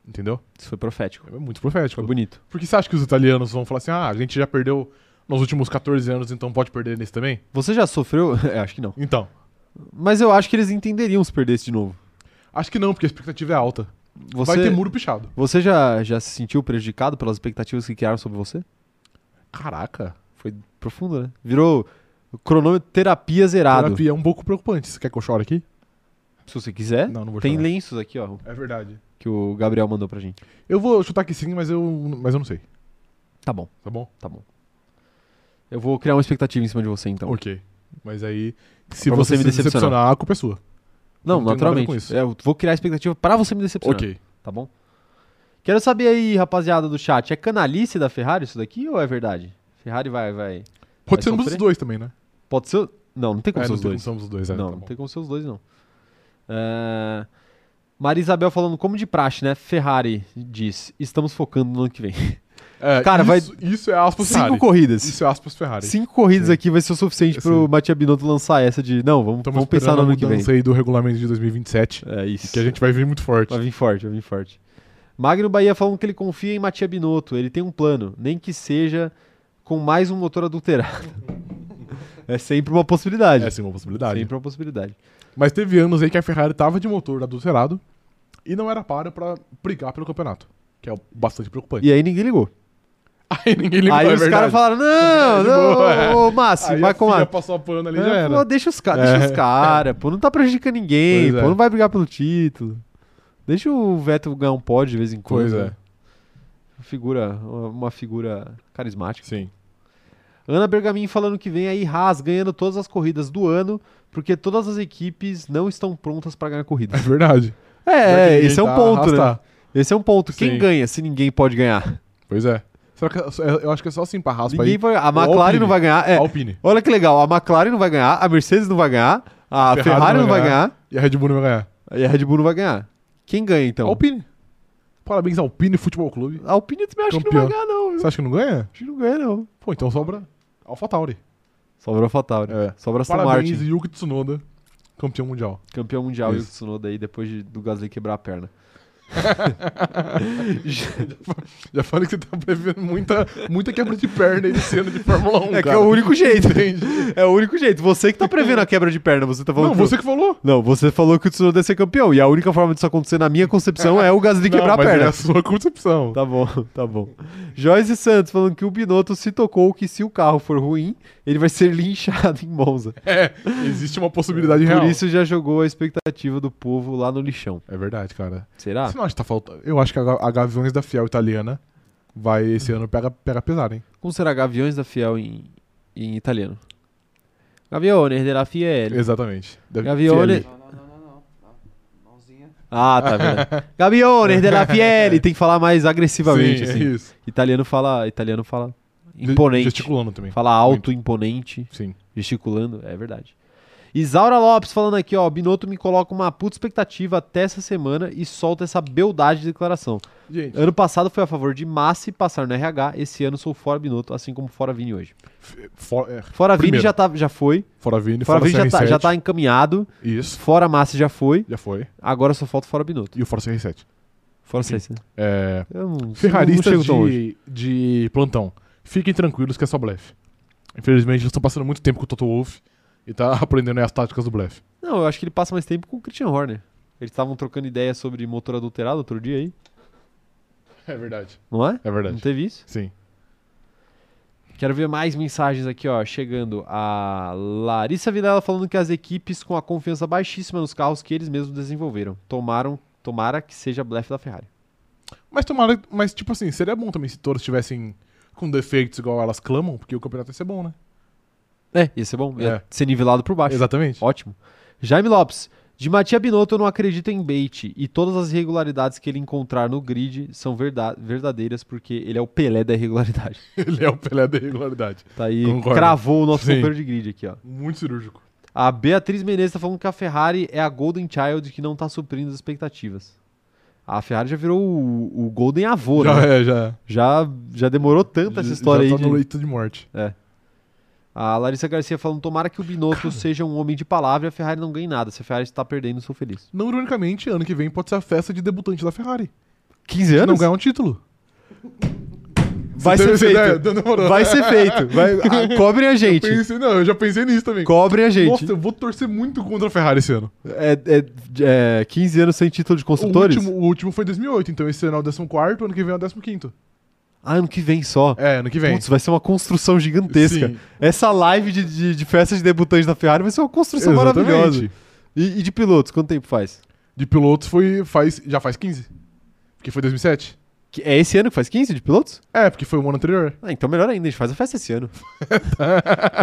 Speaker 2: Entendeu?
Speaker 1: Isso foi profético.
Speaker 2: É muito profético.
Speaker 1: Foi bonito.
Speaker 2: Por que você acha que os italianos vão falar assim: ah, a gente já perdeu nos últimos 14 anos, então pode perder nesse também?
Speaker 1: Você já sofreu? É, acho que não.
Speaker 2: Então.
Speaker 1: Mas eu acho que eles entenderiam se perdesse de novo.
Speaker 2: Acho que não, porque a expectativa é alta.
Speaker 1: Você,
Speaker 2: Vai ter muro pichado.
Speaker 1: você já, já se sentiu prejudicado pelas expectativas que criaram sobre você?
Speaker 2: Caraca.
Speaker 1: Foi profundo, né? Virou cronômetro terapia zerado.
Speaker 2: Terapia é um pouco preocupante. Você quer que eu chore aqui?
Speaker 1: Se você quiser,
Speaker 2: Não, não vou
Speaker 1: tem
Speaker 2: chorar.
Speaker 1: lenços aqui, ó,
Speaker 2: É verdade.
Speaker 1: que o Gabriel mandou pra gente.
Speaker 2: Eu vou chutar que sim, mas eu, mas eu não sei.
Speaker 1: Tá bom,
Speaker 2: Tá bom?
Speaker 1: tá bom. Eu vou criar uma expectativa em cima de você, então.
Speaker 2: Ok. Mas aí, se
Speaker 1: Pra
Speaker 2: você,
Speaker 1: você me
Speaker 2: se decepcionar, a culpa é sua.
Speaker 1: Não,
Speaker 2: não
Speaker 1: naturalmente. É, Eu vou criar a expectativa pra você me decepcionar.
Speaker 2: Ok.
Speaker 1: Tá bom? Quero saber aí, rapaziada do chat, é canalice da Ferrari isso daqui ou é verdade? Ferrari vai, vai.
Speaker 2: Pode
Speaker 1: Vai
Speaker 2: ser um dos dois também, né?
Speaker 1: Pode ser. Não, não tem como
Speaker 2: é,
Speaker 1: ser
Speaker 2: não
Speaker 1: os dois.
Speaker 2: como os dois, é,
Speaker 1: não,
Speaker 2: tá
Speaker 1: não tem como ser os dois, não. É, Maria Isabel falando como de praxe, né? Ferrari diz, estamos focando no ano que vem.
Speaker 2: É,
Speaker 1: Cara,
Speaker 2: isso, Isso é aspas
Speaker 1: Cinco
Speaker 2: Ferrari.
Speaker 1: corridas.
Speaker 2: Isso é aspas Ferrari.
Speaker 1: Cinco corridas
Speaker 2: Sim.
Speaker 1: aqui vai ser o suficiente
Speaker 2: Sim.
Speaker 1: pro Matia Binotto lançar essa de, não, vamos,
Speaker 2: Estamos
Speaker 1: vamos pensar no ano que vem.
Speaker 2: aí do regulamento de 2027.
Speaker 1: É isso.
Speaker 2: Que a gente vai vir muito forte.
Speaker 1: Vai vir forte, vai vir forte. Magno Bahia falando que ele confia em Matia Binotto. Ele tem um plano, nem que seja com mais um motor adulterado. é sempre uma possibilidade.
Speaker 2: É sim uma possibilidade.
Speaker 1: sempre uma possibilidade.
Speaker 2: Mas teve anos aí que a Ferrari tava de motor adulterado e não era para pra brigar pelo campeonato. Que é bastante preocupante.
Speaker 1: E aí ninguém ligou.
Speaker 2: Aí ninguém ligou,
Speaker 1: aí
Speaker 2: é
Speaker 1: os
Speaker 2: verdade.
Speaker 1: caras falaram: não, não,
Speaker 2: boa, é.
Speaker 1: ô Márcio,
Speaker 2: Aí
Speaker 1: vai
Speaker 2: a
Speaker 1: com
Speaker 2: filha
Speaker 1: a.
Speaker 2: passou pano ali
Speaker 1: É,
Speaker 2: já era.
Speaker 1: pô, deixa os, ca
Speaker 2: É.
Speaker 1: deixa os caras, pô, não tá prejudicando ninguém,
Speaker 2: Pois
Speaker 1: pô,
Speaker 2: é.
Speaker 1: não vai brigar pelo título. Deixa o Vettel ganhar um pódio de vez em quando.
Speaker 2: Pois é.
Speaker 1: Uma figura, uma, figura carismática.
Speaker 2: Sim.
Speaker 1: Ana Bergamin falando que vem aí Haas ganhando todas as corridas do ano, porque todas as equipes não estão prontas pra ganhar
Speaker 2: É
Speaker 1: corrida.
Speaker 2: verdade.
Speaker 1: É,
Speaker 2: Porque
Speaker 1: esse é um
Speaker 2: tá
Speaker 1: ponto, né?
Speaker 2: arrastar.
Speaker 1: Esse é um ponto. Quem
Speaker 2: Sim.
Speaker 1: ganha se ninguém pode ganhar?
Speaker 2: Pois é. Será que eu acho que é só assim pra raspa
Speaker 1: Ninguém vai, a McLaren
Speaker 2: Alpine.
Speaker 1: não vai ganhar. É,
Speaker 2: Alpine.
Speaker 1: olha que legal, a McLaren não vai ganhar, a Mercedes não vai ganhar, a
Speaker 2: Ferrari
Speaker 1: Ferrari,
Speaker 2: não
Speaker 1: não
Speaker 2: vai
Speaker 1: vai ganhar,
Speaker 2: E a Red Bull não vai ganhar.
Speaker 1: e a Red Bull não vai ganhar. Quem ganha então?
Speaker 2: Alpine. Parabéns Alpine Futebol Clube.
Speaker 1: A Alpine também acho que não vai ganhar, não. Viu?
Speaker 2: Você acha que não ganha?
Speaker 1: Acho que não ganha, não.
Speaker 2: Pô, então sobra AlphaTauri.
Speaker 1: Sobra AlphaTauri.
Speaker 2: É.
Speaker 1: Sobra Aston
Speaker 2: Parabéns,
Speaker 1: Martin.
Speaker 2: Yuki Tsunoda, campeão mundial.
Speaker 1: Campeão mundial
Speaker 2: Isso.
Speaker 1: Yuki Tsunoda aí depois de- do Gasly quebrar a perna.
Speaker 2: Já falei que você tá prevendo muita, muita quebra de perna aí desse ano de Fórmula 1.
Speaker 1: É que
Speaker 2: cara.
Speaker 1: é o único jeito.
Speaker 2: Entende?
Speaker 1: É o único jeito. Você que tá prevendo a quebra de perna, você tá falando
Speaker 2: Não,
Speaker 1: que
Speaker 2: você que falou.
Speaker 1: Não, você falou que o Tsunoda ia ser campeão. E a única forma disso acontecer, na minha concepção, é o Gasly
Speaker 2: Não,
Speaker 1: quebrar a perna.
Speaker 2: é a sua concepção.
Speaker 1: Tá bom, tá bom. Joyce Santos falando que o Binotto se tocou que se o carro for ruim, ele vai ser linchado em Monza.
Speaker 2: É, existe uma possibilidade
Speaker 1: Por
Speaker 2: real.
Speaker 1: isso já jogou a expectativa do povo lá no lixão.
Speaker 2: É verdade, cara.
Speaker 1: Será?
Speaker 2: Você não acha que tá faltando? Eu acho que a, Gaviões da Fiel italiana vai esse ano pega, pega pesado, hein?
Speaker 1: Como será Gaviões da Fiel em, em italiano? Gaviones della Fiel.
Speaker 2: Exatamente. Da
Speaker 1: Gavione-
Speaker 2: Fiel.
Speaker 3: Não, não, não, não. Mãozinha.
Speaker 1: Ah, tá vendo? Gaviones della Fiel. Tem que falar mais agressivamente,
Speaker 2: Sim,
Speaker 1: assim.
Speaker 2: é isso.
Speaker 1: Italiano fala, italiano fala imponente.
Speaker 2: Gesticulando também.
Speaker 1: Fala alto, imponente,
Speaker 2: Sim.
Speaker 1: gesticulando, é verdade. Isaura Lopes falando aqui, ó, Binotto me coloca uma puta expectativa até essa semana e solta essa beldade de declaração.
Speaker 2: Gente,
Speaker 1: Ano passado foi a favor de Massi passar no RH, esse ano sou fora Binotto, assim como fora Vini hoje.
Speaker 2: for, é,
Speaker 1: Fora Vini
Speaker 2: Primeiro.
Speaker 1: já, tá, já foi,
Speaker 2: fora Vini,
Speaker 1: fora
Speaker 2: fora,
Speaker 1: Vini já tá,
Speaker 2: CR7.
Speaker 1: já tá encaminhado,
Speaker 2: Isso,
Speaker 1: fora Massi já foi,
Speaker 2: já foi.
Speaker 1: agora só falta fora Binotto.
Speaker 2: E o Fora CR7.
Speaker 1: Fora
Speaker 2: Sim.
Speaker 1: Sainz, né?
Speaker 2: É,
Speaker 1: chego tão longe.
Speaker 2: de, de plantão, fiquem tranquilos que é só blefe. Infelizmente, eles estão passando muito tempo com o Toto Wolff e tá aprendendo aí as táticas do blefe.
Speaker 1: Não, eu acho que ele passa mais tempo com o Christian Horner. Eles estavam trocando ideia sobre motor adulterado outro dia aí,
Speaker 2: É verdade.
Speaker 1: não é?
Speaker 2: É
Speaker 1: Não
Speaker 2: verdade.
Speaker 1: teve isso?
Speaker 2: Sim.
Speaker 1: Quero ver mais mensagens aqui, ó. Chegando a Larissa Vilela falando que as equipes com a confiança baixíssima nos carros que eles mesmos desenvolveram. Tomaram, tomara que seja blefe da Ferrari.
Speaker 2: Mas tomara, mas tipo assim, seria bom também se todos estivessem com defeitos igual elas clamam, porque o campeonato ia ser bom, né?
Speaker 1: É, ia ser bom. Ia
Speaker 2: É.
Speaker 1: ser nivelado por baixo.
Speaker 2: Exatamente.
Speaker 1: Ótimo. Jaime Lopes. De Matia Binotto eu não acredito em bait e todas as irregularidades que ele encontrar no grid são verda- verdadeiras porque ele é o Pelé da irregularidade.
Speaker 2: Ele é o Pelé da regularidade.
Speaker 1: Tá aí,
Speaker 2: Concordo.
Speaker 1: cravou o nosso
Speaker 2: Sim.
Speaker 1: companheiro de grid aqui, ó.
Speaker 2: Muito cirúrgico.
Speaker 1: A Beatriz Menezes tá falando que a Ferrari é a Golden Child que não tá suprindo as expectativas. A Ferrari já virou o, o Golden avô,
Speaker 2: já
Speaker 1: né?
Speaker 2: é, já.
Speaker 1: Já, já demorou tanto essa
Speaker 2: já-
Speaker 1: história
Speaker 2: já
Speaker 1: aí.
Speaker 2: tá no
Speaker 1: de-
Speaker 2: leito de morte.
Speaker 1: A Larissa Garcia falando: tomara que o Binotto seja um homem de palavra e a Ferrari não ganhe nada. Se a Ferrari está perdendo, sou feliz.
Speaker 2: Não ironicamente, ano que vem pode ser a festa de debutante da Ferrari.
Speaker 1: 15
Speaker 2: Se não
Speaker 1: anos?
Speaker 2: ganhar um título.
Speaker 1: Vai ser feito.
Speaker 2: ideia?
Speaker 1: Vai ser feito. Vai, a- cobrem a gente.
Speaker 2: Pensei, não, eu já pensei nisso também.
Speaker 1: Cobrem a gente.
Speaker 2: Nossa, eu vou torcer muito contra a Ferrari esse ano.
Speaker 1: É, é, é 15 anos sem título de
Speaker 2: O
Speaker 1: construtores?
Speaker 2: último, o último foi 2008, então esse ano é o 14, ano que vem é o 15.
Speaker 1: Ah, ano que vem só.
Speaker 2: É, ano que vem.
Speaker 1: Putz, vai ser uma construção gigantesca.
Speaker 2: Sim.
Speaker 1: Essa live de, de, de festa de debutantes da Ferrari vai ser uma construção
Speaker 2: Exatamente.
Speaker 1: maravilhosa. E, e de pilotos, quanto tempo faz?
Speaker 2: De pilotos foi, faz, já faz 15. Porque foi 2007.
Speaker 1: Que- é esse ano que faz 15 de pilotos?
Speaker 2: É, porque foi o ano anterior.
Speaker 1: Ah, então melhor ainda, a gente faz a festa esse ano.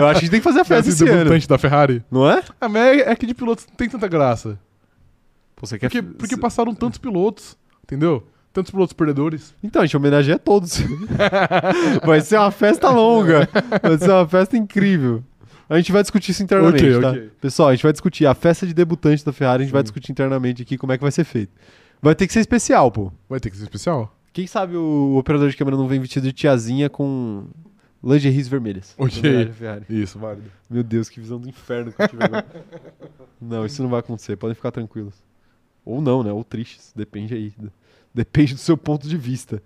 Speaker 1: Eu acho que a gente tem que fazer a festa esse ano.
Speaker 2: debutante da Ferrari.
Speaker 1: Não é?
Speaker 2: Ah, mas é, é que de pilotos não tem tanta graça.
Speaker 1: Pô, você quer
Speaker 2: Porque, porque passaram tantos pilotos, entendeu? Tantos pilotos perdedores.
Speaker 1: Então, a gente homenageia todos. vai ser uma festa longa. Vai ser uma festa incrível. A gente vai discutir isso internamente,
Speaker 2: Ok,
Speaker 1: tá?
Speaker 2: ok.
Speaker 1: Pessoal, a gente vai discutir a festa de debutante da Ferrari, a gente vai discutir internamente aqui como é que vai ser feito. Vai ter que ser especial, pô.
Speaker 2: Vai ter que ser especial?
Speaker 1: Quem sabe o, operador de câmera não vem vestido de tiazinha com lingeries vermelhas.
Speaker 2: Ok. Isso, válido.
Speaker 1: Meu Deus, que visão do inferno que eu tive agora. não, isso não vai acontecer, podem ficar tranquilos. Ou não, né? Ou tristes, depende aí. Depende do seu ponto de vista.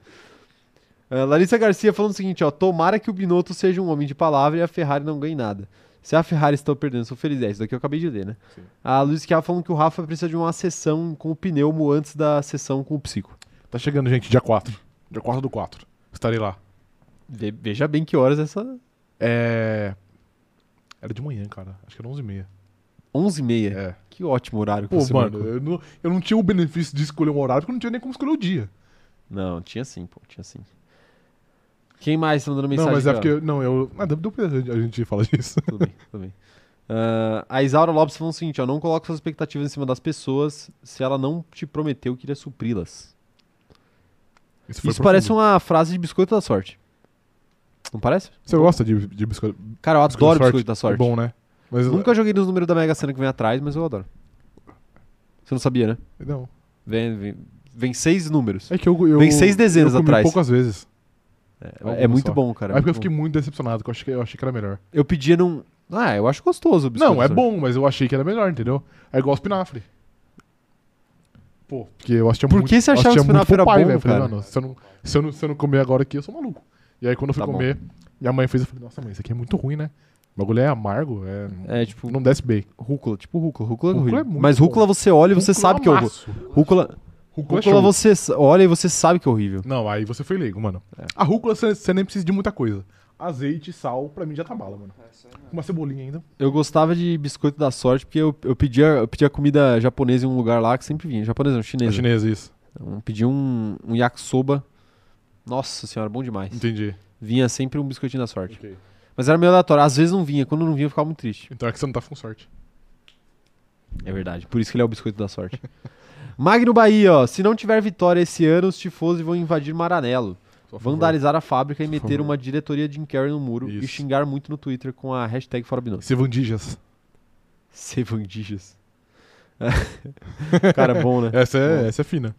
Speaker 1: Ah, Larissa Garcia falando o seguinte, ó. Tomara que o Binotto seja um homem de palavra e a Ferrari não ganhe nada. Se a Ferrari está perdendo, sou feliz. É, isso daqui eu acabei de ler, né?
Speaker 2: Sim.
Speaker 1: A Luiz Chiava falando que o Rafa precisa de uma sessão com o pneumo antes da sessão com o psico.
Speaker 2: Tá chegando, gente, dia 4. Dia 4 do 4. Estarei lá.
Speaker 1: Ve- Veja bem que horas essa...
Speaker 2: É. Era de manhã, cara. Acho que era 11h30.
Speaker 1: 11h30.
Speaker 2: É.
Speaker 1: Que ótimo horário que
Speaker 2: Pô,
Speaker 1: você
Speaker 2: mano, eu não, eu não tinha o benefício de escolher um horário porque eu não tinha nem como escolher o dia.
Speaker 1: Não, tinha sim, pô, tinha sim. Quem mais tá mandando mensagem?
Speaker 2: não, mas é porque. Não, eu. Ah, deu pra a gente falar disso.
Speaker 1: Tudo bem, tudo bem. Ah, a Isaura Lopes falou o seguinte, ó, não coloque suas expectativas em cima das pessoas se ela não te prometeu que iria supri-las.
Speaker 2: Isso,
Speaker 1: Isso parece uma frase de biscoito da sorte. Não parece?
Speaker 2: Você gosta de, de biscoito?
Speaker 1: Cara, eu
Speaker 2: biscoito
Speaker 1: adoro
Speaker 2: da
Speaker 1: biscoito da sorte.
Speaker 2: É bom, né? Mas
Speaker 1: Nunca joguei nos números da Mega Sena que vem atrás, mas eu adoro. Você não sabia, né?
Speaker 2: Não.
Speaker 1: Vem, vem, vem seis números.
Speaker 2: É que eu. eu
Speaker 1: Vem seis dezenas
Speaker 2: eu comi
Speaker 1: atrás.
Speaker 2: poucas vezes.
Speaker 1: É, é muito
Speaker 2: só.
Speaker 1: bom, cara.
Speaker 2: Aí porque eu fiquei
Speaker 1: bom.
Speaker 2: muito decepcionado, porque eu achei que, eu achei que era melhor.
Speaker 1: Eu pedia num... Ah, eu acho gostoso o biscoito
Speaker 2: Não, é bom, mas eu achei que era melhor, entendeu? É igual espinafre. Pô, porque eu assistia
Speaker 1: Por
Speaker 2: muito.
Speaker 1: que você achava que
Speaker 2: Popeye,
Speaker 1: bom,
Speaker 2: velho. Eu falei, mano, se eu, não, se, eu não, se eu não comer agora aqui, eu sou maluco. E aí quando eu fui
Speaker 1: Tá bom.
Speaker 2: comer, minha mãe fez, eu falei, nossa mãe, isso aqui é muito ruim, né? O bagulho é amargo, é...
Speaker 1: É, tipo,
Speaker 2: não desce bem.
Speaker 1: rúcula. Tipo rúcula. Rúcula, é
Speaker 2: Rúcula
Speaker 1: horrível.
Speaker 2: é muito
Speaker 1: Mas
Speaker 2: bom.
Speaker 1: rúcula você olha e você
Speaker 2: Rúcula
Speaker 1: sabe que é horrível. Rúcula,
Speaker 2: Rúcula é
Speaker 1: rúcula você olha e você sabe que é horrível.
Speaker 2: Não, aí você foi leigo, mano.
Speaker 1: É.
Speaker 2: A rúcula você nem precisa de muita coisa. Azeite, sal, pra mim já tá bala, mano. Com uma cebolinha ainda.
Speaker 1: Eu gostava de biscoito da sorte porque eu, eu, pedia, eu pedia comida japonesa em um lugar lá que sempre vinha. Japonesa não,
Speaker 2: É
Speaker 1: chinesa.
Speaker 2: chinesa, isso.
Speaker 1: Eu pedia um, um yakisoba. Nossa senhora, bom demais.
Speaker 2: Entendi.
Speaker 1: Vinha sempre um biscoitinho da sorte.
Speaker 2: Ok.
Speaker 1: Mas era meio aleatório. Às vezes não vinha. Quando não vinha eu ficava muito triste.
Speaker 2: Então é que você não tá com sorte.
Speaker 1: É verdade. Por isso que ele é o biscoito da sorte. Magno Bahia, ó. Se não tiver vitória esse ano, os tifosi vão invadir Maranello. Vandalizar a fábrica e meter uma diretoria de Jim Carrey no muro e
Speaker 2: Isso.
Speaker 1: xingar muito no Twitter com a hashtag Fora Binotto.
Speaker 2: Sevandijas.
Speaker 1: Sevandijas. Cara, bom, né?
Speaker 2: Essa é,
Speaker 1: Bom.
Speaker 2: essa é fina.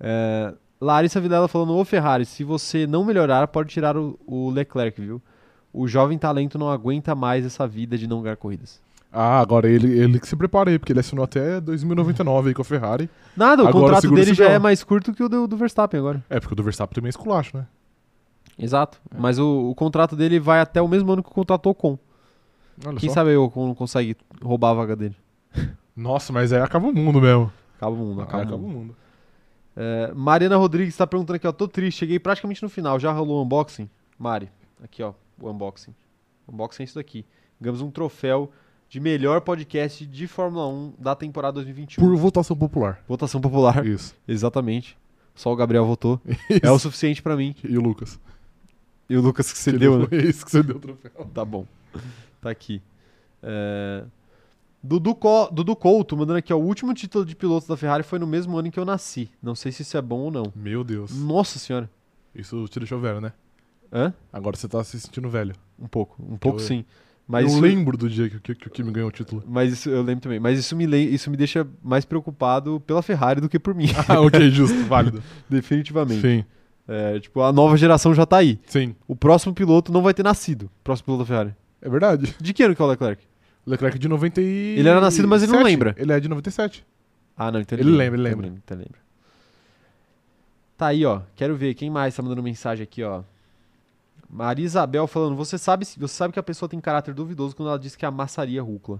Speaker 1: É, Larissa Vilela falando, ô Ferrari, se você não melhorar, pode tirar o, o Leclerc, viu? O jovem talento não aguenta mais essa vida de não ganhar corridas.
Speaker 2: Ah, agora ele, ele que se prepara aí, porque ele assinou até 2099 aí com a Ferrari.
Speaker 1: Nada, o
Speaker 2: Agora
Speaker 1: contrato dele já é mais curto que o do, do Verstappen agora.
Speaker 2: É, porque o do Verstappen também é esculacho, né?
Speaker 1: Exato. Mas o, o contrato dele vai até o mesmo ano que o contrato Ocon.
Speaker 2: Olha
Speaker 1: Quem
Speaker 2: só.
Speaker 1: sabe o Ocon não consegue roubar a vaga dele.
Speaker 2: Nossa, mas aí acaba o mundo mesmo.
Speaker 1: Acaba o mundo, acaba,
Speaker 2: acaba
Speaker 1: o
Speaker 2: o
Speaker 1: mundo.
Speaker 2: mundo.
Speaker 1: É, Mariana Rodrigues tá perguntando aqui, ó. Tô triste, cheguei praticamente no final. Já rolou o unboxing? Mari, aqui, ó. O unboxing. O unboxing é isso daqui. Ganhamos um troféu de melhor podcast de Fórmula 1 da temporada 2021.
Speaker 2: Por votação popular.
Speaker 1: Votação popular.
Speaker 2: Isso.
Speaker 1: Exatamente. Só o Gabriel votou. É o suficiente pra mim.
Speaker 2: E o Lucas.
Speaker 1: E o Lucas que
Speaker 2: Que
Speaker 1: cedeu,
Speaker 2: ele
Speaker 1: né?
Speaker 2: Foi esse que você deu o troféu.
Speaker 1: Tá bom. Tá aqui. É... Dudu, Co- Dudu Couto mandando aqui, ó. O último título de piloto da Ferrari foi no mesmo ano em que eu nasci. Não sei se isso é bom ou não.
Speaker 2: Meu Deus.
Speaker 1: Nossa senhora.
Speaker 2: Isso te deixou velho, né?
Speaker 1: Hã?
Speaker 2: Agora você tá se sentindo velho.
Speaker 1: Um pouco. Um pouco
Speaker 2: Eu-
Speaker 1: sim. Mas
Speaker 2: eu
Speaker 1: isso,
Speaker 2: lembro do dia que, que, que o Kimi ganhou o título.
Speaker 1: Mas isso eu lembro também. Mas isso me, isso me deixa mais preocupado pela Ferrari do que por mim.
Speaker 2: ah, ok, justo, válido.
Speaker 1: Definitivamente.
Speaker 2: Sim,
Speaker 1: É, tipo, a nova geração já tá aí.
Speaker 2: sim.
Speaker 1: O próximo piloto não vai ter nascido. O próximo piloto da Ferrari.
Speaker 2: É verdade.
Speaker 1: De que ano que é o Leclerc?
Speaker 2: Leclerc de 90 e...
Speaker 1: Ele era nascido, mas ele não lembra.
Speaker 2: Ele é de 97.
Speaker 1: Ah, não, então
Speaker 2: Ele lembra, ele
Speaker 1: então
Speaker 2: lembra.
Speaker 1: Então lembra. Tá aí, ó. Quero ver quem mais tá mandando mensagem aqui, ó. Maria Isabel falando, você sabe, você sabe que a pessoa tem caráter duvidoso quando ela diz que amassaria rúcula.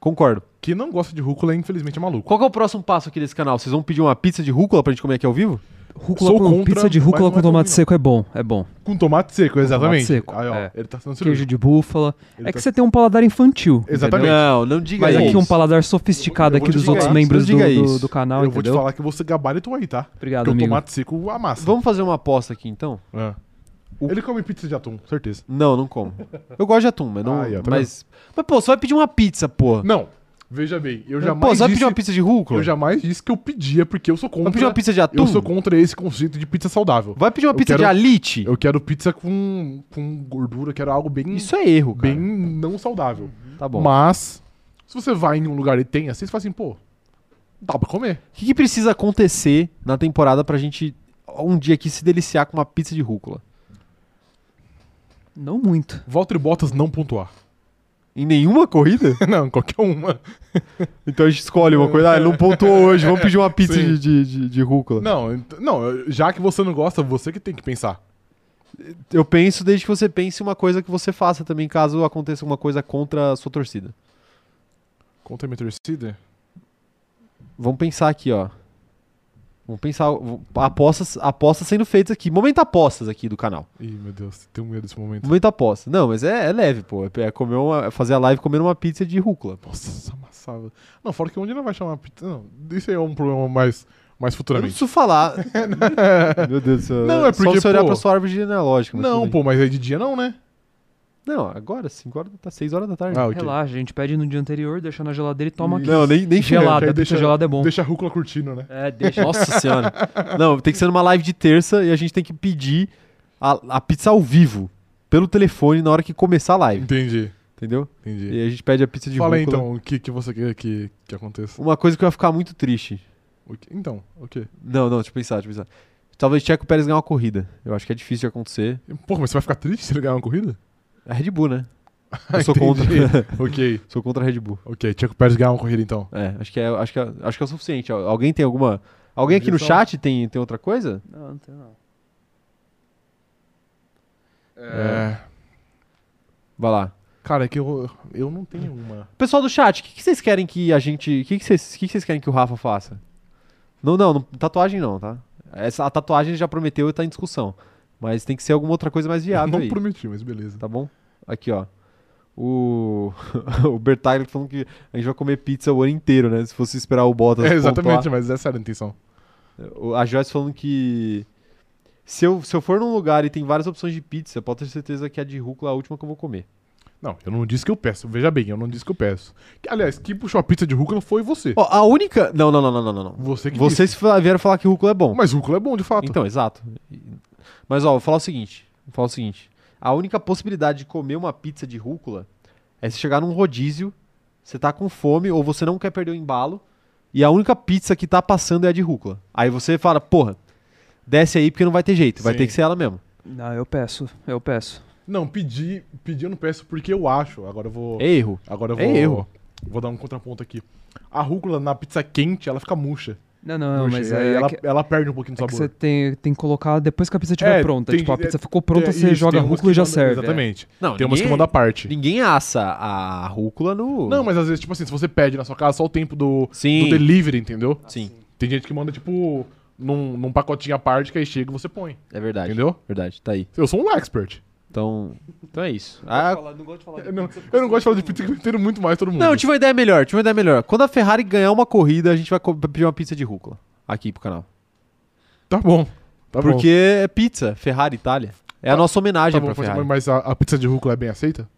Speaker 1: Concordo.
Speaker 2: Quem não gosta de rúcula, infelizmente, é maluco.
Speaker 1: Qual que é o próximo passo aqui desse canal? Vocês vão pedir uma pizza de rúcula pra gente comer aqui ao vivo?
Speaker 3: Rúcula
Speaker 2: Sou
Speaker 3: com,
Speaker 2: contra,
Speaker 3: pizza de rúcula com
Speaker 2: é
Speaker 3: tomate seco é bom, é bom.
Speaker 2: Com tomate seco, exatamente.
Speaker 3: seco,
Speaker 2: Aí, ó,
Speaker 3: é.
Speaker 2: ele tá sendo
Speaker 3: Queijo de búfala.
Speaker 2: Ele
Speaker 3: é
Speaker 2: tá-
Speaker 3: que você tem um paladar infantil.
Speaker 2: Exatamente.
Speaker 3: entendeu?
Speaker 1: Não, não diga
Speaker 3: Mas
Speaker 1: isso.
Speaker 3: aqui um paladar sofisticado
Speaker 2: Eu vou
Speaker 3: aqui dos outros
Speaker 2: isso,
Speaker 3: membros do, do, do canal,
Speaker 2: eu vou te
Speaker 3: entendeu?
Speaker 2: falar que você gabaritou aí, tá?
Speaker 3: Obrigado,
Speaker 2: Porque o
Speaker 3: amigo.
Speaker 2: tomate seco amassa.
Speaker 1: Vamos fazer uma aposta aqui então?
Speaker 2: É.
Speaker 1: O-
Speaker 2: Ele come pizza de atum, certeza.
Speaker 1: Não, não como. Eu gosto de atum, mas não.
Speaker 2: Aí, ó, tá
Speaker 1: mas, mas, pô, você vai pedir uma pizza, pô.
Speaker 2: Não, veja bem, eu
Speaker 1: Pô,
Speaker 2: jamais
Speaker 1: você vai
Speaker 2: disse...
Speaker 1: pedir uma pizza de rúcula?
Speaker 2: Eu jamais disse que eu pedia, porque eu sou
Speaker 1: Vai
Speaker 2: contra...
Speaker 1: pedir uma pizza de atum?
Speaker 2: Eu sou contra esse conceito de pizza saudável.
Speaker 1: Vai pedir uma
Speaker 2: Eu
Speaker 1: pizza de
Speaker 2: quero-
Speaker 1: alite?
Speaker 2: Eu quero pizza com, com gordura, quero algo bem,
Speaker 1: Isso é erro, cara.
Speaker 2: bem não saudável.
Speaker 1: Tá bom.
Speaker 2: Mas, se você vai em um lugar e tem assim, você fala assim, pô, dá pra comer.
Speaker 1: O que, que precisa acontecer na temporada pra gente um dia aqui se deliciar com uma pizza de rúcula?
Speaker 3: Não muito.
Speaker 2: Valtteri Bottas não pontuar.
Speaker 1: Em nenhuma corrida?
Speaker 2: não, qualquer uma.
Speaker 1: Então a gente escolhe uma coisa. Ah, ele não pontuou hoje, vamos pedir uma pizza
Speaker 2: Sim.
Speaker 1: de, de, de, de rúcula.
Speaker 2: Não, não, já que você não gosta, você que tem que pensar.
Speaker 1: Eu penso desde que você pense uma coisa que você faça também, caso aconteça alguma coisa contra a sua torcida.
Speaker 2: Contra a minha torcida?
Speaker 1: Vamos pensar aqui, ó. Vamos pensar. Apostas, apostas sendo feitas aqui. Momento apostas aqui do canal.
Speaker 2: Ih, meu Deus, tenho medo desse momento.
Speaker 1: Momento apostas. Não, mas é, é leve, pô. É comer uma, é fazer a live comendo uma pizza de rúcula.
Speaker 2: Nossa, amassava. Não, fora que onde não vai chamar pizza. Não, isso aí é um problema mais, mais
Speaker 1: Eu não
Speaker 2: futuramente.
Speaker 1: preciso falar. Meu Deus do céu.
Speaker 2: Não, é porque,
Speaker 1: Só você olhar
Speaker 2: pô-
Speaker 1: pra sua árvore genealógica.
Speaker 2: Não, pô, mas aí de dia não, né?
Speaker 1: Não, agora, 5 horas, tá 6 horas da tarde.
Speaker 2: Ah, ok.
Speaker 3: Relaxa, a gente pede no dia anterior, deixa na geladeira e toma aqui.
Speaker 1: Não, nem, nem
Speaker 3: Gelada,
Speaker 2: deixa-
Speaker 3: gelada é bom.
Speaker 2: Deixa a rúcula curtindo, né?
Speaker 3: É, deixa.
Speaker 1: Nossa senhora. Não, tem que ser numa live de terça e a gente tem que pedir a, a pizza ao vivo, pelo telefone, na hora que começar a live.
Speaker 2: Entendi,
Speaker 1: Entendeu?
Speaker 2: entendi.
Speaker 1: E a gente pede a pizza de
Speaker 2: Fala aí
Speaker 1: rúcula.
Speaker 2: então o que, que você quer que, que aconteça.
Speaker 1: Uma coisa que eu ia ficar muito triste.
Speaker 2: O que- Então, o quê?
Speaker 1: Não, não, deixa eu pensar, deixa eu pensar. Talvez Checo Pérez ganhe uma corrida. Eu acho que é difícil de acontecer.
Speaker 2: Pô, mas você vai ficar triste se ele ganhar uma corrida?
Speaker 1: É Red Bull, né? Eu sou contra.
Speaker 2: ok,
Speaker 1: sou contra a Red Bull.
Speaker 2: ok. Tiago Pérez ganhar uma corrida então.
Speaker 1: É, acho que é, acho que é, acho que é o suficiente. Al- Alguém tem alguma. Alguém aqui no chat tem, tem outra coisa?
Speaker 3: Não, não tem não.
Speaker 2: É.
Speaker 1: Vai lá.
Speaker 2: Cara, é que eu, eu não tenho uma.
Speaker 1: Pessoal do chat, o que, que vocês querem que a gente. O que, que, vocês, que, que vocês querem que o Rafa faça? Não, não, não, tatuagem não, tá? Essa, a tatuagem já prometeu e tá em discussão. Mas tem que ser alguma outra coisa mais viável
Speaker 2: não
Speaker 1: aí.
Speaker 2: prometi, mas beleza.
Speaker 1: Tá bom? Aqui, ó. O, o Bertaglia falando que a gente vai comer pizza o ano inteiro, né? Se fosse esperar o Bottas.
Speaker 2: É, exatamente,
Speaker 1: pontuar.
Speaker 2: mas essa era a intenção.
Speaker 1: A Joyce falando que. Se eu, se eu for num lugar e tem várias opções de pizza, pode ter certeza que a de rúcula é a última que eu vou comer.
Speaker 2: Não, eu não disse que eu peço. Veja bem, eu não disse que eu peço. Aliás, quem puxou a pizza de rúcula foi você.
Speaker 1: Ó, a única. Não, não, não, não, não, não.
Speaker 2: Você que
Speaker 1: Vocês fa- vieram falar que rúcula é bom.
Speaker 2: disse. Mas rúcula é bom, de fato.
Speaker 1: Então, exato. Mas, ó, vou falar o seguinte. Vou falar o seguinte. A única possibilidade de comer uma pizza de rúcula é se chegar num rodízio, você tá com fome ou você não quer perder o embalo, e a única pizza que tá passando é a de rúcula. Aí você fala, porra, desce aí porque não vai ter jeito, vai
Speaker 2: Sim.
Speaker 1: ter que ser ela mesmo.
Speaker 3: Não, eu peço, eu peço.
Speaker 2: Não, pedir, pedir eu não peço porque eu acho. Agora eu vou.
Speaker 1: É erro.
Speaker 2: Agora eu
Speaker 1: é
Speaker 2: vou.
Speaker 1: erro.
Speaker 2: Vou dar um contraponto aqui. A rúcula na pizza quente, ela fica murcha.
Speaker 3: Não, não, não mas
Speaker 2: aí
Speaker 3: é,
Speaker 2: ela,
Speaker 3: que,
Speaker 2: ela perde um pouquinho do
Speaker 3: é que
Speaker 2: sabor.
Speaker 3: você tem, tem que colocar depois que a pizza estiver
Speaker 2: É,
Speaker 3: pronta.
Speaker 2: tem
Speaker 3: tipo, a pizza ficou pronta,
Speaker 2: É,
Speaker 3: você
Speaker 2: isso,
Speaker 3: joga a rúcula e já
Speaker 2: mandam-
Speaker 3: serve. é.
Speaker 2: Exatamente.
Speaker 1: Não,
Speaker 2: Tem umas que mandam à parte.
Speaker 1: Ninguém assa a rúcula no...
Speaker 2: Não, mas às vezes, tipo assim, se você pede na sua casa só o tempo do,
Speaker 1: Sim.
Speaker 2: do delivery, entendeu?
Speaker 1: Sim,
Speaker 2: Tem gente que manda, tipo, num, num pacotinho à parte que aí chega e você põe.
Speaker 1: é verdade.
Speaker 2: Entendeu?
Speaker 1: Verdade, tá aí.
Speaker 2: Eu sou um expert.
Speaker 1: Então, então é isso. Ah,
Speaker 3: não gosto de falar
Speaker 2: Eu não, eu não gosto de falar de pizza que eu entendo muito mais todo mundo.
Speaker 1: Não, eu tive uma ideia melhor, tive uma ideia melhor. Quando a Ferrari ganhar uma corrida, a gente vai pedir uma pizza de rúcula aqui pro canal.
Speaker 2: Tá bom. Tá bom.
Speaker 1: Porque é pizza, Ferrari Itália. É a
Speaker 2: Tá-
Speaker 1: nossa homenagem
Speaker 2: Tá bom,
Speaker 1: pra Ferrari.
Speaker 2: mas a, a pizza de rúcula é bem aceita?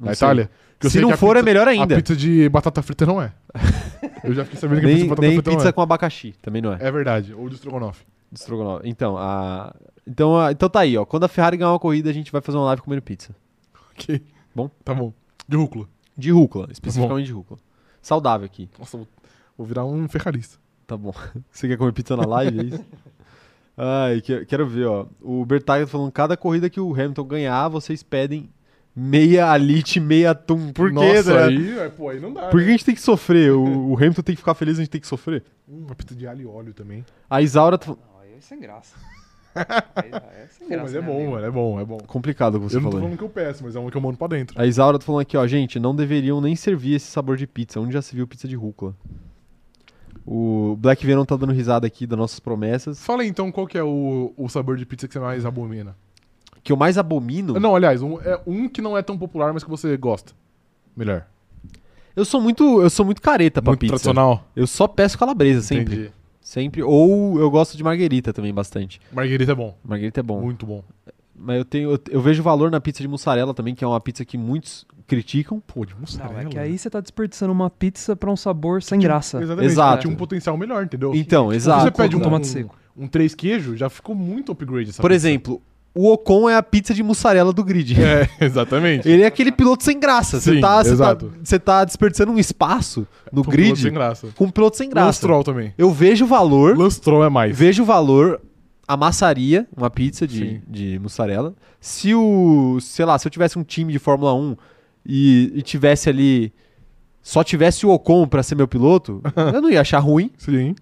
Speaker 1: Não
Speaker 2: na
Speaker 1: sei.
Speaker 2: Itália? Porque
Speaker 1: Se
Speaker 2: sei
Speaker 1: não
Speaker 2: que a
Speaker 1: for, é
Speaker 2: pizza-
Speaker 1: melhor ainda.
Speaker 2: A pizza de batata frita não é. Eu já fiquei sabendo que a pizza
Speaker 1: Nem,
Speaker 2: de batata
Speaker 1: nem
Speaker 2: frita
Speaker 1: pizza
Speaker 2: não é.
Speaker 1: com abacaxi, também não é.
Speaker 2: É verdade. Ou de estrogonofe.
Speaker 1: De estrogonofe. Então, a... então, a... então tá aí, ó. Quando a Ferrari ganhar uma corrida, a gente vai fazer uma live comendo pizza.
Speaker 2: Ok.
Speaker 1: Bom?
Speaker 2: Tá bom. De rúcula.
Speaker 1: De rúcula, especificamente de rúcula. Saudável aqui.
Speaker 2: Nossa, vou, vou virar um ferrarista.
Speaker 1: Tá bom. Você quer comer pizza na live, é isso? Ai, que- quero ver, ó. O Bertaglia tá falando, cada corrida que o Hamilton ganhar, vocês pedem meia alite, meia atum. Por quê,
Speaker 2: Nossa,
Speaker 1: né?
Speaker 2: aí, é, pô, aí não dá.
Speaker 1: Por que
Speaker 2: né?
Speaker 1: a gente tem que sofrer? O, o Hamilton tem que ficar feliz, a gente tem que sofrer.
Speaker 2: Hum, Uma pizza de alho e óleo também.
Speaker 1: A Isaura tá falando...
Speaker 3: Não, aí é sem graça. Aí é graça.
Speaker 2: mas é
Speaker 3: né,
Speaker 2: bom,
Speaker 3: amigo?
Speaker 2: mano. É bom, é bom.
Speaker 1: Complicado o que você
Speaker 2: eu não tô falando que eu peço, mas é uma que eu mando pra dentro.
Speaker 1: A Isaura tá falando aqui, ó, gente, não deveriam nem servir esse sabor de pizza. Onde já se viu pizza de rúcula? O Black Venom tá dando risada aqui das nossas promessas.
Speaker 2: Fala aí, então qual que é o, o sabor de pizza que você mais abomina.
Speaker 1: Que eu mais abomino.
Speaker 2: Não, aliás, um, é um que não é tão popular, mas que você gosta. Melhor.
Speaker 1: Eu sou muito, eu sou muito careta pra
Speaker 2: Muito
Speaker 1: pizza.
Speaker 2: tradicional.
Speaker 1: Eu só peço calabresa sempre.
Speaker 2: Entendi.
Speaker 1: Sempre. Ou eu gosto de marguerita também bastante.
Speaker 2: Marguerita é bom.
Speaker 1: Marguerita é bom.
Speaker 2: Muito bom.
Speaker 1: Mas eu tenho eu, eu vejo valor na pizza de mussarela também, que é uma pizza que muitos criticam.
Speaker 2: Pô, de mussarela.
Speaker 3: Não, é que aí você tá desperdiçando uma pizza pra um sabor sem graça.
Speaker 2: Exatamente.
Speaker 1: Exato.
Speaker 2: Tinha um potencial melhor, entendeu?
Speaker 1: Então, exato.
Speaker 2: você pede um,
Speaker 3: Com tomate
Speaker 2: um,
Speaker 3: seco.
Speaker 2: um três queijo, já ficou muito upgrade essa
Speaker 1: Por
Speaker 2: pizza.
Speaker 1: exemplo, o Ocon é a pizza de mussarela do grid.
Speaker 2: É, exatamente.
Speaker 1: Ele é aquele piloto sem graça. Você tá, tá, tá desperdiçando um espaço no
Speaker 2: Um piloto
Speaker 1: grid
Speaker 2: Sem graça.
Speaker 1: com um piloto sem
Speaker 2: Lance
Speaker 1: graça.
Speaker 2: Stroll também.
Speaker 1: Eu vejo valor,
Speaker 2: Lance Stroll é mais.
Speaker 1: vejo valor, amassaria uma pizza de,
Speaker 2: Sim.
Speaker 1: de mussarela. Se o, sei lá, se eu tivesse um time de Fórmula 1 e, e tivesse ali, só tivesse o Ocon pra ser meu piloto, eu não ia achar ruim,
Speaker 2: Sim.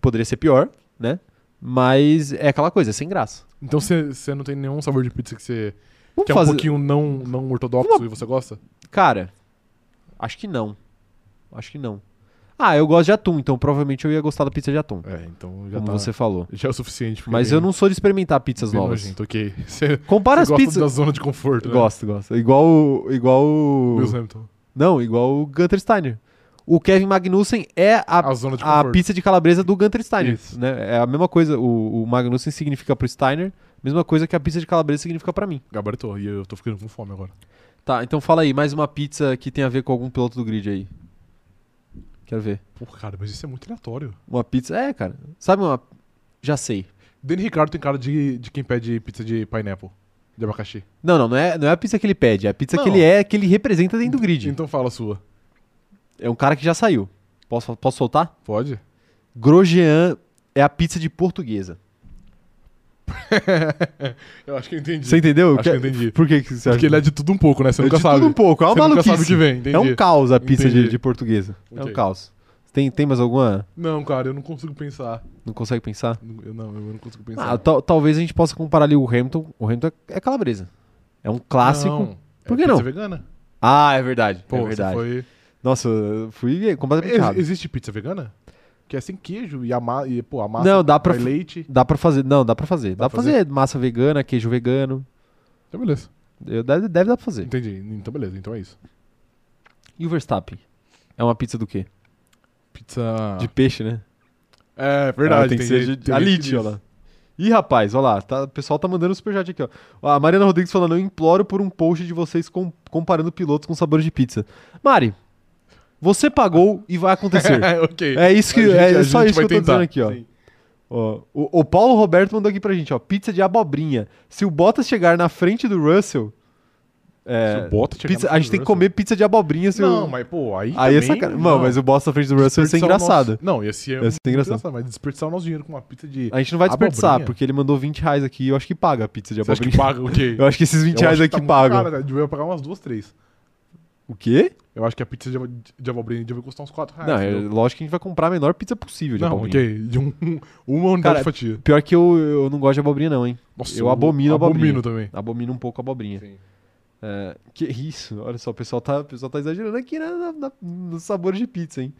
Speaker 1: poderia ser pior, né? Mas é aquela coisa, é sem graça.
Speaker 2: Então você não tem nenhum sabor de pizza que você. Que é um
Speaker 1: fazer.
Speaker 2: pouquinho não, não ortodoxo
Speaker 1: Vamos-
Speaker 2: e você gosta?
Speaker 1: Cara, acho que não. Acho que não. Ah, eu gosto de atum, então provavelmente eu ia gostar da pizza de atum,
Speaker 2: É, então já
Speaker 1: como
Speaker 2: tá.
Speaker 1: você falou.
Speaker 2: Já é o suficiente.
Speaker 1: Mas eu não sou de experimentar pizzas novas.
Speaker 2: nojento, ok. Você
Speaker 1: Compara as pizzas.
Speaker 2: da zona de conforto, né?
Speaker 1: Gosto, gosto. Igual. Igual o.
Speaker 2: Lewis Hamilton.
Speaker 1: Não, igual o Gunter Steiner. O Kevin Magnussen é a,
Speaker 2: A de
Speaker 1: a pizza de calabresa do Gunter Steiner.
Speaker 2: Isso.
Speaker 1: Né? É a mesma coisa. O, o Magnussen significa pro Steiner, mesma coisa que a pizza de calabresa significa pra mim.
Speaker 2: Gabaritou. E eu tô ficando com fome agora.
Speaker 1: Tá, então fala aí, mais uma pizza que tem a ver com algum piloto do grid aí. Quero ver.
Speaker 2: Pô, cara, mas isso é muito aleatório.
Speaker 1: Uma pizza. É, cara. Sabe uma. Já sei.
Speaker 2: Danny Ricardo tem cara de, de quem pede pizza de pineapple. De abacaxi.
Speaker 1: Não, não, não é, não é a pizza que ele pede, é a pizza que
Speaker 2: Não.
Speaker 1: ele é, que ele representa dentro do grid.
Speaker 2: Então fala a sua.
Speaker 1: É um cara que já saiu. Posso, posso soltar?
Speaker 2: Pode?
Speaker 1: Grosjean é a pizza de portuguesa.
Speaker 2: eu acho que eu entendi.
Speaker 1: Você entendeu?
Speaker 2: Acho que eu entendi.
Speaker 1: Por que, que você acha?
Speaker 2: Porque ele é de tudo um pouco, né? Você
Speaker 1: É
Speaker 2: nunca
Speaker 1: de
Speaker 2: sabe.
Speaker 1: tudo um pouco, é uma
Speaker 2: Você nunca
Speaker 1: maluquice.
Speaker 2: sabe o que vem, entendi.
Speaker 1: É um caos a pizza de, de portuguesa. É um caos. Tem, tem mais alguma?
Speaker 2: Não, cara, eu não consigo pensar.
Speaker 1: Não consegue pensar?
Speaker 2: Eu não, eu não consigo pensar.
Speaker 1: Ah, tal- talvez a gente possa comparar ali o Hamilton. O Hamilton é é calabresa. É um clássico.
Speaker 2: Não,
Speaker 1: Por
Speaker 2: é
Speaker 1: que
Speaker 2: pizza
Speaker 1: não?
Speaker 2: vegana.
Speaker 1: Ah, é verdade.
Speaker 2: Pô,
Speaker 1: é
Speaker 2: você
Speaker 1: verdade.
Speaker 2: foi...
Speaker 1: Nossa, eu fui completamente
Speaker 2: Ex-
Speaker 1: errado.
Speaker 2: existe pizza vegana? Que é sem queijo e a, ma... e, pô, a massa
Speaker 1: Não, dá pra
Speaker 2: leite.
Speaker 1: Dá pra fazer. Não, dá pra fazer. Dá,
Speaker 2: Dá
Speaker 1: pra
Speaker 2: pra
Speaker 1: fazer massa vegana, queijo vegano.
Speaker 2: Então, beleza.
Speaker 1: Eu- Deve, deve dar pra fazer.
Speaker 2: Entendi. Então, beleza. Então é isso.
Speaker 1: E o Verstappen? É uma pizza do quê?
Speaker 2: Pizza...
Speaker 1: De peixe, né?
Speaker 2: É, verdade.
Speaker 1: Ah, tem que ser de
Speaker 2: tem
Speaker 1: a ó
Speaker 2: diz.
Speaker 1: lá. Ih, rapaz, ó lá, tá, o pessoal tá mandando superchat aqui, ó. Ó, A Mariana Rodrigues falando, eu imploro por um post de vocês com- comparando pilotos com sabores de pizza. Mari, você pagou e vai acontecer.
Speaker 2: ok.
Speaker 1: é isso que,
Speaker 2: gente-
Speaker 1: é, só isso que eu tô dizendo aqui, ó. Ó, o, o Paulo Roberto mandou aqui pra gente, ó, pizza de abobrinha. Se o Bottas chegar na frente do Russell, é, pizza- a gente
Speaker 2: do
Speaker 1: tem que
Speaker 2: Russell-
Speaker 1: comer pizza de abobrinha.
Speaker 2: Não,
Speaker 1: o...
Speaker 2: mas pô, aí
Speaker 1: Aí é sacanagem. Mano,
Speaker 2: não.
Speaker 1: mas o Bottas na frente do Russell ia ser engraçado.
Speaker 2: nosso- Não, ia ser,
Speaker 1: Ia ser engraçado.
Speaker 2: mas desperdiçar o nosso dinheiro com uma pizza de...
Speaker 1: A gente não vai desperdiçar,
Speaker 2: Abobrinha?
Speaker 1: porque ele mandou 20 reais aqui e eu acho que paga a pizza de
Speaker 2: Você acha que
Speaker 1: abobrinha.
Speaker 2: paga o quê?
Speaker 1: Eu acho que esses 20
Speaker 2: Eu
Speaker 1: reais aqui
Speaker 2: tá
Speaker 1: pagam.
Speaker 2: caro, né? Devia pagar umas duas, três.
Speaker 1: O quê?
Speaker 2: Eu acho que a pizza de, abo- de abobrinha devia custar uns 4 reais.
Speaker 1: não, é, lógico que a gente vai comprar a menor pizza possível de
Speaker 2: não
Speaker 1: abobrinha.
Speaker 2: ok. De um, uma unidade
Speaker 1: Cara,
Speaker 2: de fatia.
Speaker 1: Pior que eu, eu não gosto de abobrinha não, hein.
Speaker 2: Nossa,
Speaker 1: eu abomino abobrinha.
Speaker 2: Abomino também.
Speaker 1: Abomino um pouco a abobrinha.
Speaker 2: Sim.
Speaker 1: É, que isso, olha só, o pessoal tá, o pessoal tá exagerando aqui na, na- na- nos sabores de pizza, hein.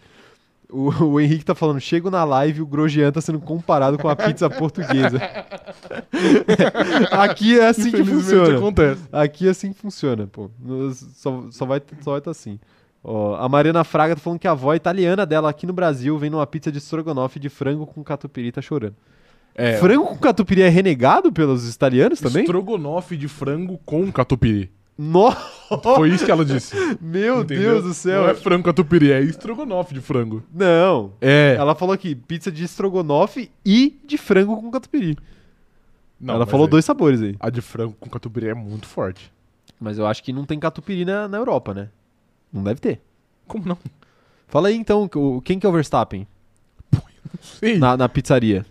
Speaker 1: O, o Henrique tá falando, chego na live e o Grosjean tá sendo comparado com a pizza portuguesa. aqui é assim que funciona.
Speaker 2: acontece.
Speaker 1: Aqui é assim que funciona, pô. Só, só vai só vai tá assim. Ó, a Mariana Fraga tá falando que a avó italiana dela aqui no Brasil vem numa pizza de estrogonofe de frango com catupiry e tá chorando.
Speaker 2: É,
Speaker 1: Frango com catupiry é renegado pelos italianos também?
Speaker 2: Estrogonofe de frango com catupiry.
Speaker 1: Nossa!
Speaker 2: Foi isso que ela disse.
Speaker 1: Meu
Speaker 2: entendeu?
Speaker 1: Deus do céu!
Speaker 2: Não é frango catupiry, é estrogonofe de frango.
Speaker 1: Não.
Speaker 2: É.
Speaker 1: Ela falou aqui, pizza de estrogonofe e de frango com catupiry.
Speaker 2: Não,
Speaker 1: Ela falou
Speaker 2: é-
Speaker 1: dois sabores aí.
Speaker 2: A de frango com catupiry é muito forte.
Speaker 1: Mas eu acho que não tem catupiry na, na Europa, né? Não deve ter.
Speaker 2: Como não?
Speaker 1: Fala aí então, quem que é o Verstappen
Speaker 2: Sim.
Speaker 1: na, na pizzaria?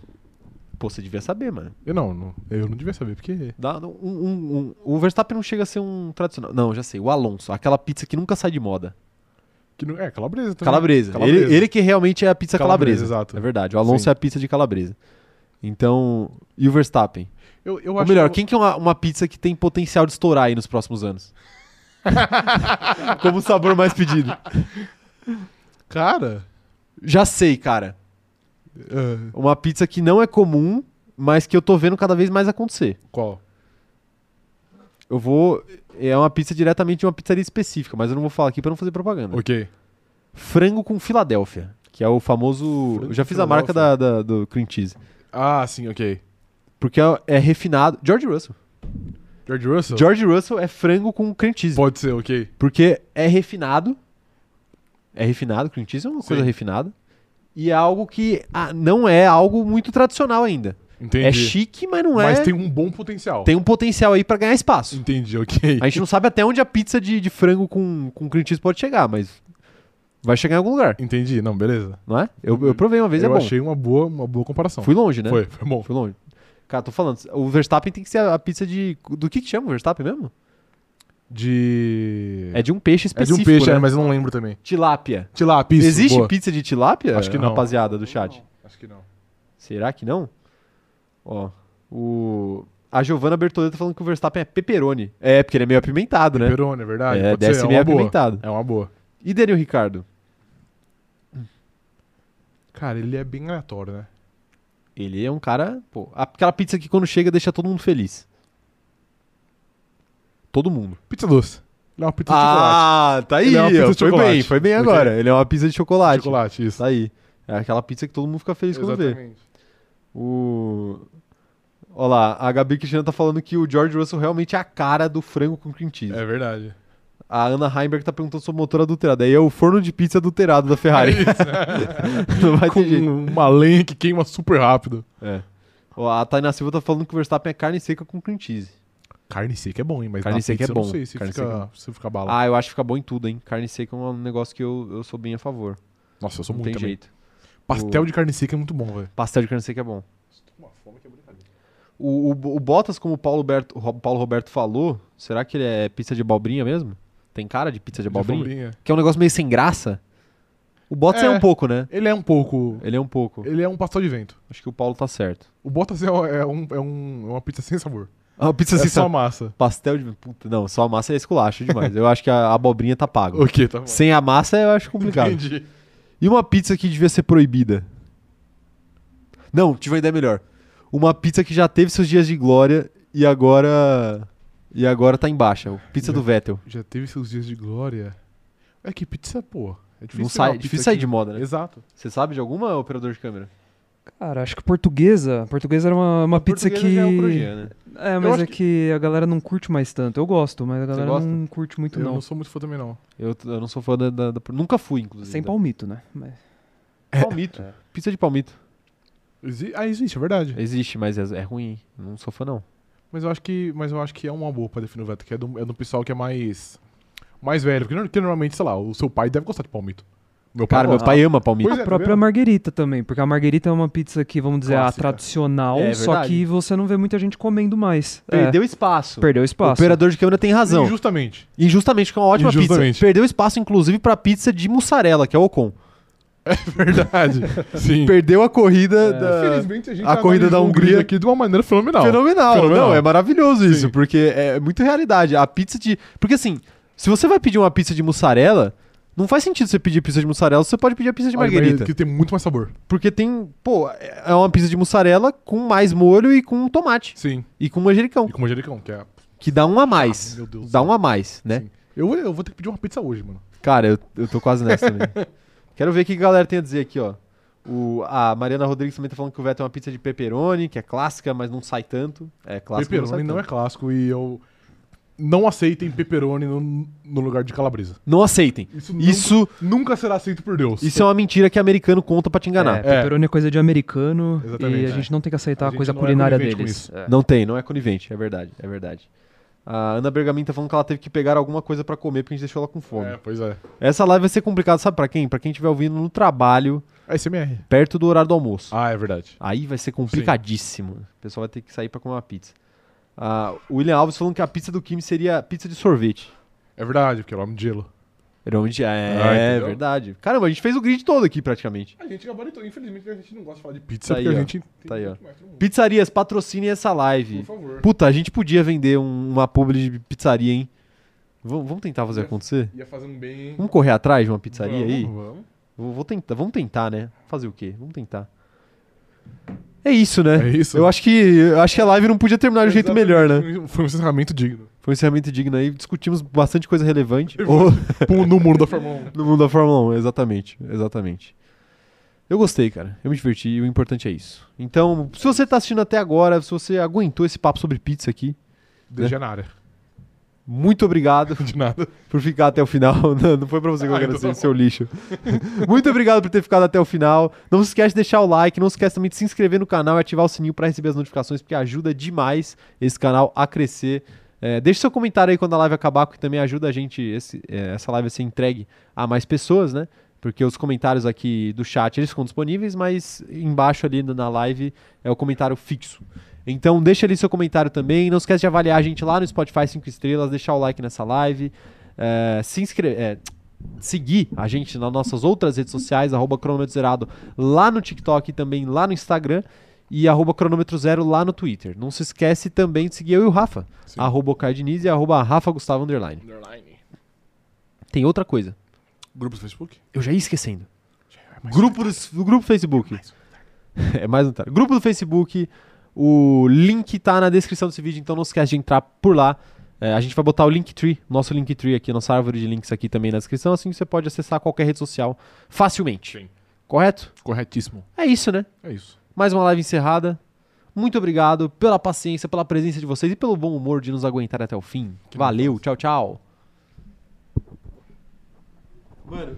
Speaker 1: Pô, você devia saber, mano.
Speaker 2: Eu não, não, eu não devia saber, porque...
Speaker 1: Dá um, um- um- o Verstappen não chega a ser um tradicional. Não, já sei. O Alonso, aquela pizza que nunca sai de moda.
Speaker 2: que não, é, calabresa também.
Speaker 1: Calabresa.
Speaker 2: Calabresa.
Speaker 1: Ele, ele que realmente é a pizza calabresa.
Speaker 2: Calabresa, exato.
Speaker 1: É verdade. O Alonso
Speaker 2: Sim.
Speaker 1: é a pizza de calabresa. Então, e o Verstappen?
Speaker 2: Eu, eu
Speaker 1: Ou melhor,
Speaker 2: que...
Speaker 1: quem que é uma, uma pizza que tem potencial de estourar aí nos próximos anos? Como o sabor mais pedido.
Speaker 2: Cara...
Speaker 1: Já sei, cara.
Speaker 2: É,
Speaker 1: Uma pizza que não é comum, mas que eu tô vendo cada vez mais acontecer.
Speaker 2: qual?
Speaker 1: Eu vou. É uma pizza diretamente de uma pizzaria específica, mas eu não vou falar aqui pra não fazer propaganda.
Speaker 2: Ok.
Speaker 1: Frango com Filadélfia, que é o famoso.
Speaker 2: Frango
Speaker 1: eu já fiz a marca da, da- do cream cheese.
Speaker 2: Ah, sim, ok.
Speaker 1: Porque é, é refinado. George Russell.
Speaker 2: George Russell?
Speaker 1: George Russell é frango com cream cheese.
Speaker 2: Pode ser, ok.
Speaker 1: Porque é refinado. É refinado, cream cheese é uma coisa
Speaker 2: Sim.
Speaker 1: refinada. E é algo que ah, não é algo muito tradicional ainda.
Speaker 2: Entendi.
Speaker 1: É chique, mas não é.
Speaker 2: Mas tem um bom potencial.
Speaker 1: tem um potencial aí pra ganhar espaço.
Speaker 2: Entendi, ok.
Speaker 1: A gente não sabe até onde a pizza de, de frango com, com cream cheese pode chegar, mas vai chegar em algum lugar,
Speaker 2: Entendi, não, beleza.
Speaker 1: não é? Eu, eu provei uma vez,
Speaker 2: eu
Speaker 1: é bom.
Speaker 2: achei uma boa, uma boa comparação.
Speaker 1: Fui longe, né?
Speaker 2: Foi, foi bom.
Speaker 1: Fui longe. Cara, tô falando, o Verstappen tem que ser a, a pizza de. Do que que chama o Verstappen mesmo?
Speaker 2: De.
Speaker 1: É de um peixe
Speaker 2: É de
Speaker 1: específico.
Speaker 2: um peixe,
Speaker 1: né?
Speaker 2: é, mas eu não lembro também.
Speaker 1: Tilápia.
Speaker 2: Tilápia, isso,
Speaker 1: Existe
Speaker 2: boa.
Speaker 1: pizza de tilápia?
Speaker 2: Acho que não.
Speaker 1: Rapaziada do chat.
Speaker 2: Acho que não.
Speaker 1: Será que não? Ó, o. A Giovanna Bertoletta tá falando que o Verstappen é pepperoni. É, porque ele é meio apimentado, né?
Speaker 2: Pepperoni, é verdade.
Speaker 1: É,
Speaker 2: pode
Speaker 1: desce
Speaker 2: ser, é
Speaker 1: meio
Speaker 2: uma boa.
Speaker 1: apimentado.
Speaker 2: É uma boa.
Speaker 1: E Daniel Ricardo?
Speaker 2: Cara, ele é bem aleatório, né?
Speaker 1: Ele é um cara. Pô, aquela pizza que quando chega deixa todo mundo feliz. Todo mundo.
Speaker 2: Pizza doce. Ele é uma pizza de chocolate.
Speaker 1: Ah, tá aí.
Speaker 2: Ele é uma pizza de
Speaker 1: foi
Speaker 2: chocolate.
Speaker 1: bem, foi bem agora. Ele é uma pizza de chocolate.
Speaker 2: Chocolate, isso.
Speaker 1: Tá aí. É aquela pizza que todo mundo fica feliz quando vê.
Speaker 2: Exatamente.
Speaker 1: O. Olha lá, a Gabi Cristiano tá falando que o George Russell realmente é a cara do frango com cream cheese.
Speaker 2: É verdade.
Speaker 1: A Ana Heimberg tá perguntando sobre o motor adulterado. Aí é o forno de pizza adulterado da Ferrari. Não vai
Speaker 2: Com
Speaker 1: ter jeito.
Speaker 2: uma lenha que queima super rápido.
Speaker 1: É. Ó, A Tainá Silva tá falando que o Verstappen é carne seca com cream cheese.
Speaker 2: Carne seca é bom, hein? Mas
Speaker 1: Carne
Speaker 2: na
Speaker 1: seca
Speaker 2: pizza
Speaker 1: é
Speaker 2: eu
Speaker 1: bom.
Speaker 2: não sei se
Speaker 1: Carne
Speaker 2: fica,
Speaker 1: seca
Speaker 2: se fica bala.
Speaker 1: Ah, eu acho que fica bom em tudo, hein? Carne seca é um negócio que eu, eu sou bem a favor.
Speaker 2: Nossa, eu sou
Speaker 1: Não
Speaker 2: muito
Speaker 1: tem
Speaker 2: também.
Speaker 1: jeito.
Speaker 2: Pastel
Speaker 1: O-
Speaker 2: de carne seca é muito bom, velho.
Speaker 1: Pastel de carne seca é bom.
Speaker 2: Tô com uma fome que é brincadeira.
Speaker 1: O, o, o Bottas, como o Paulo, Berto- o Paulo Roberto falou, será que ele é pizza de abobrinha mesmo? Tem cara de pizza de abobrinha?
Speaker 2: abobrinha.
Speaker 1: Que é um negócio meio sem graça? O Bottas é,
Speaker 2: É.
Speaker 1: um pouco, né?
Speaker 2: Ele é um pouco.
Speaker 1: Ele é um pouco.
Speaker 2: Ele é um pastel de vento.
Speaker 1: Acho que o Paulo tá certo.
Speaker 2: O Bottas é, é um, é, um, é uma pizza sem sabor.
Speaker 1: Ah, pizza
Speaker 2: é
Speaker 1: sem
Speaker 2: só massa.
Speaker 1: Pastel de. Puta, não, só a massa é esculacho demais. eu acho que a abobrinha tá pago.
Speaker 2: Ok, tá bom.
Speaker 1: Sem a massa eu acho complicado.
Speaker 2: Entendi.
Speaker 1: E uma pizza que devia ser proibida? Não, tive uma ideia melhor. Uma pizza que já teve seus dias de glória e agora. E agora tá em baixa. o Pizza
Speaker 2: Já-
Speaker 1: do Vettel.
Speaker 2: Já teve seus dias de glória. É que pizza, pô. É difícil
Speaker 1: Não
Speaker 2: pegar uma
Speaker 1: sai,
Speaker 2: pizza
Speaker 1: difícil sair
Speaker 2: que-
Speaker 1: de moda, né?
Speaker 2: Exato.
Speaker 1: Você sabe de alguma operador de câmera?
Speaker 3: Cara, acho que portuguesa. Portuguesa era uma, uma pizza que.
Speaker 1: já é um né?
Speaker 3: É, mas é que... a galera não curte mais tanto. Eu gosto, mas a galera não curte muito,
Speaker 2: Eu
Speaker 3: não.
Speaker 2: não sou muito fã também, não.
Speaker 1: Eu, eu não sou fã da, da- da- Nunca fui, inclusive.
Speaker 3: Sem palmito, né? Mas-
Speaker 1: Palmito.
Speaker 3: É.
Speaker 1: Pizza de palmito.
Speaker 2: Exi- Ah, existe, é verdade.
Speaker 1: Existe, mas é, é ruim. Não sou fã, não.
Speaker 2: Mas eu acho que, mas eu acho que é uma boa pra definir o veto, que é do, é do pessoal que é mais mais velho, porque, no- que normalmente, sei lá, o seu pai deve gostar de palmito. Meu pai
Speaker 1: Cara, meu pai ama palmito.
Speaker 2: Pois
Speaker 3: a
Speaker 2: é, tá
Speaker 3: própria
Speaker 2: vendo?
Speaker 3: marguerita também, porque a marguerita é uma pizza que, vamos dizer, a
Speaker 2: Clássica.
Speaker 3: tradicional,
Speaker 1: É
Speaker 3: só
Speaker 1: verdade.
Speaker 3: que você não vê muita gente comendo mais. É,
Speaker 1: Perdeu espaço.
Speaker 3: perdeu
Speaker 1: O
Speaker 3: espaço.
Speaker 1: operador de câmera tem razão.
Speaker 2: Injustamente.
Speaker 1: Injustamente, que é uma ótima
Speaker 2: Injustamente.
Speaker 1: pizza. Perdeu espaço, inclusive, pra pizza de mussarela, que é o Ocon.
Speaker 2: Verdade. Sim.
Speaker 1: Perdeu a corrida
Speaker 3: É.
Speaker 1: da...
Speaker 2: Infelizmente, a gente
Speaker 1: a corrida da
Speaker 2: analisou o grid
Speaker 1: Hungria-
Speaker 2: aqui de uma maneira fenomenal.
Speaker 1: Fenomenal.
Speaker 2: Fenomenal.
Speaker 1: Não, é maravilhoso isso,
Speaker 2: Sim.
Speaker 1: porque é muito realidade. A pizza de... Porque assim, se você vai pedir uma pizza de mussarela, não faz sentido você pedir pizza de mussarela, você pode pedir a pizza de
Speaker 2: Olha,
Speaker 1: marguerita.
Speaker 2: Que tem muito mais sabor.
Speaker 1: Porque tem, pô, é uma pizza de mussarela com mais molho e com tomate.
Speaker 2: Sim.
Speaker 1: E com manjericão.
Speaker 2: E com manjericão, que é...
Speaker 1: Que dá um a mais.
Speaker 2: Ah, meu Deus
Speaker 1: dá um a mais, né?
Speaker 2: Sim. Eu, eu vou ter que pedir uma pizza hoje, mano.
Speaker 1: Cara, eu, eu tô quase nessa também. Quero ver o que a galera tem a dizer aqui, ó. O, a Mariana Rodrigues também tá falando que o Vettel é uma pizza de pepperoni, que é clássica, mas não sai tanto. É clássico,
Speaker 2: pepperoni
Speaker 1: não,
Speaker 2: não, é clássico e eu... Não aceitem pepperoni no, no lugar de calabresa.
Speaker 1: Não aceitem.
Speaker 2: Isso, nunca-
Speaker 1: Isso,
Speaker 2: nunca será aceito por Deus.
Speaker 1: isso é uma mentira que americano conta pra te enganar.
Speaker 3: É, pepperoni é coisa de americano
Speaker 2: Exatamente,
Speaker 3: e a
Speaker 2: é.
Speaker 3: gente não tem que aceitar
Speaker 2: A
Speaker 3: a, coisa
Speaker 2: não é
Speaker 3: culinária
Speaker 2: com
Speaker 3: deles.
Speaker 2: isso.
Speaker 3: É.
Speaker 1: Não tem, não é conivente, é verdade, é verdade. A Ana Bergamin tá falando que ela teve que pegar alguma coisa pra comer porque a gente deixou ela com fome.
Speaker 2: É, pois é.
Speaker 1: Essa live vai ser complicada, sabe pra quem? Pra quem estiver ouvindo no trabalho,
Speaker 2: É SMR.
Speaker 1: perto do horário do almoço.
Speaker 2: Ah, é verdade.
Speaker 1: Aí vai ser complicadíssimo. O pessoal vai ter que sair pra comer uma pizza. Ah, o William Alves falando que a pizza do Kim seria pizza de sorvete.
Speaker 2: É verdade, porque é o nome de gelo.
Speaker 1: Realmente é,
Speaker 2: Ah,
Speaker 1: é verdade. Caramba, a gente fez o grid todo aqui praticamente.
Speaker 2: A gente gabaritou. Infelizmente, a gente não gosta de falar de pizza,
Speaker 1: Tá aí,
Speaker 2: porque
Speaker 1: ó.
Speaker 2: a gente
Speaker 1: Tá aí, ó. Pizzarias, patrocinem essa live.
Speaker 2: Por favor.
Speaker 1: Puta, a gente podia vender um- uma publi de pizzaria, hein? Vamos, vamos tentar fazer acontecer?
Speaker 2: Ia fazer um bem...
Speaker 1: Vamos correr atrás de uma pizzaria
Speaker 2: vamos,
Speaker 1: aí?
Speaker 2: Vamos.
Speaker 1: Vou, vou tentar, vamos tentar, né? Fazer o quê? Vamos tentar. É isso, né?
Speaker 2: É isso.
Speaker 1: Eu acho que eu acho que a live não podia terminar de um jeito melhor, né?
Speaker 2: Foi um- encerramento digno.
Speaker 1: Foi um encerramento digno aí, discutimos bastante coisa relevante. Ou-
Speaker 2: no mundo da Fórmula 1.
Speaker 1: no mundo da Fórmula 1, exatamente, exatamente. Eu gostei, cara. Eu me diverti e o importante é isso. Então, se você tá assistindo até agora, se você aguentou esse papo sobre pizza aqui,
Speaker 2: DG na área.
Speaker 1: Muito obrigado
Speaker 2: De nada.
Speaker 1: por ficar até o final. Não, não foi pra você que eu
Speaker 2: tá
Speaker 1: seu lixo. Muito obrigado por ter ficado até o final. Não se esquece de deixar o like, não se esquece também de se inscrever no canal e ativar o sininho pra receber as notificações, porque ajuda demais esse canal a crescer. É, deixe seu comentário aí quando a live acabar, que também ajuda a gente, esse- é, essa live a ser entregue a mais pessoas, né? Porque os comentários aqui do chat, eles ficam disponíveis, mas embaixo ali na live é o comentário fixo. Então deixa ali seu comentário também. Não esquece de avaliar a gente lá no Spotify 5 estrelas, deixar o like nessa live, é, se inscrever. é, seguir a gente nas nossas outras redes sociais, arroba cronômetro zerado lá no TikTok e também lá no Instagram e arroba cronômetro zero lá no Twitter. Não se esquece também de seguir eu e o Rafa,
Speaker 2: Sim.
Speaker 1: arroba Cardiniz e arroba Rafa Gustavo Underline. Tem outra coisa,
Speaker 2: Grupo do Facebook?
Speaker 1: eu já ia esquecendo. Grupo do, grupo do Facebook. é mais um detalhe. Grupo do Facebook, o link tá na descrição desse vídeo, então não esquece de entrar por lá. É, a gente vai botar o Linktree, nosso Linktree aqui, nossa árvore de links aqui também na descrição, assim você pode acessar qualquer rede social facilmente.
Speaker 2: Sim.
Speaker 1: Correto?
Speaker 2: Corretíssimo.
Speaker 1: É isso, né?
Speaker 2: É isso.
Speaker 1: Mais uma live encerrada. Muito obrigado pela paciência, pela presença de vocês e pelo bom humor de nos aguentar até o fim.
Speaker 2: Que
Speaker 1: Valeu, tchau, tchau. Mano,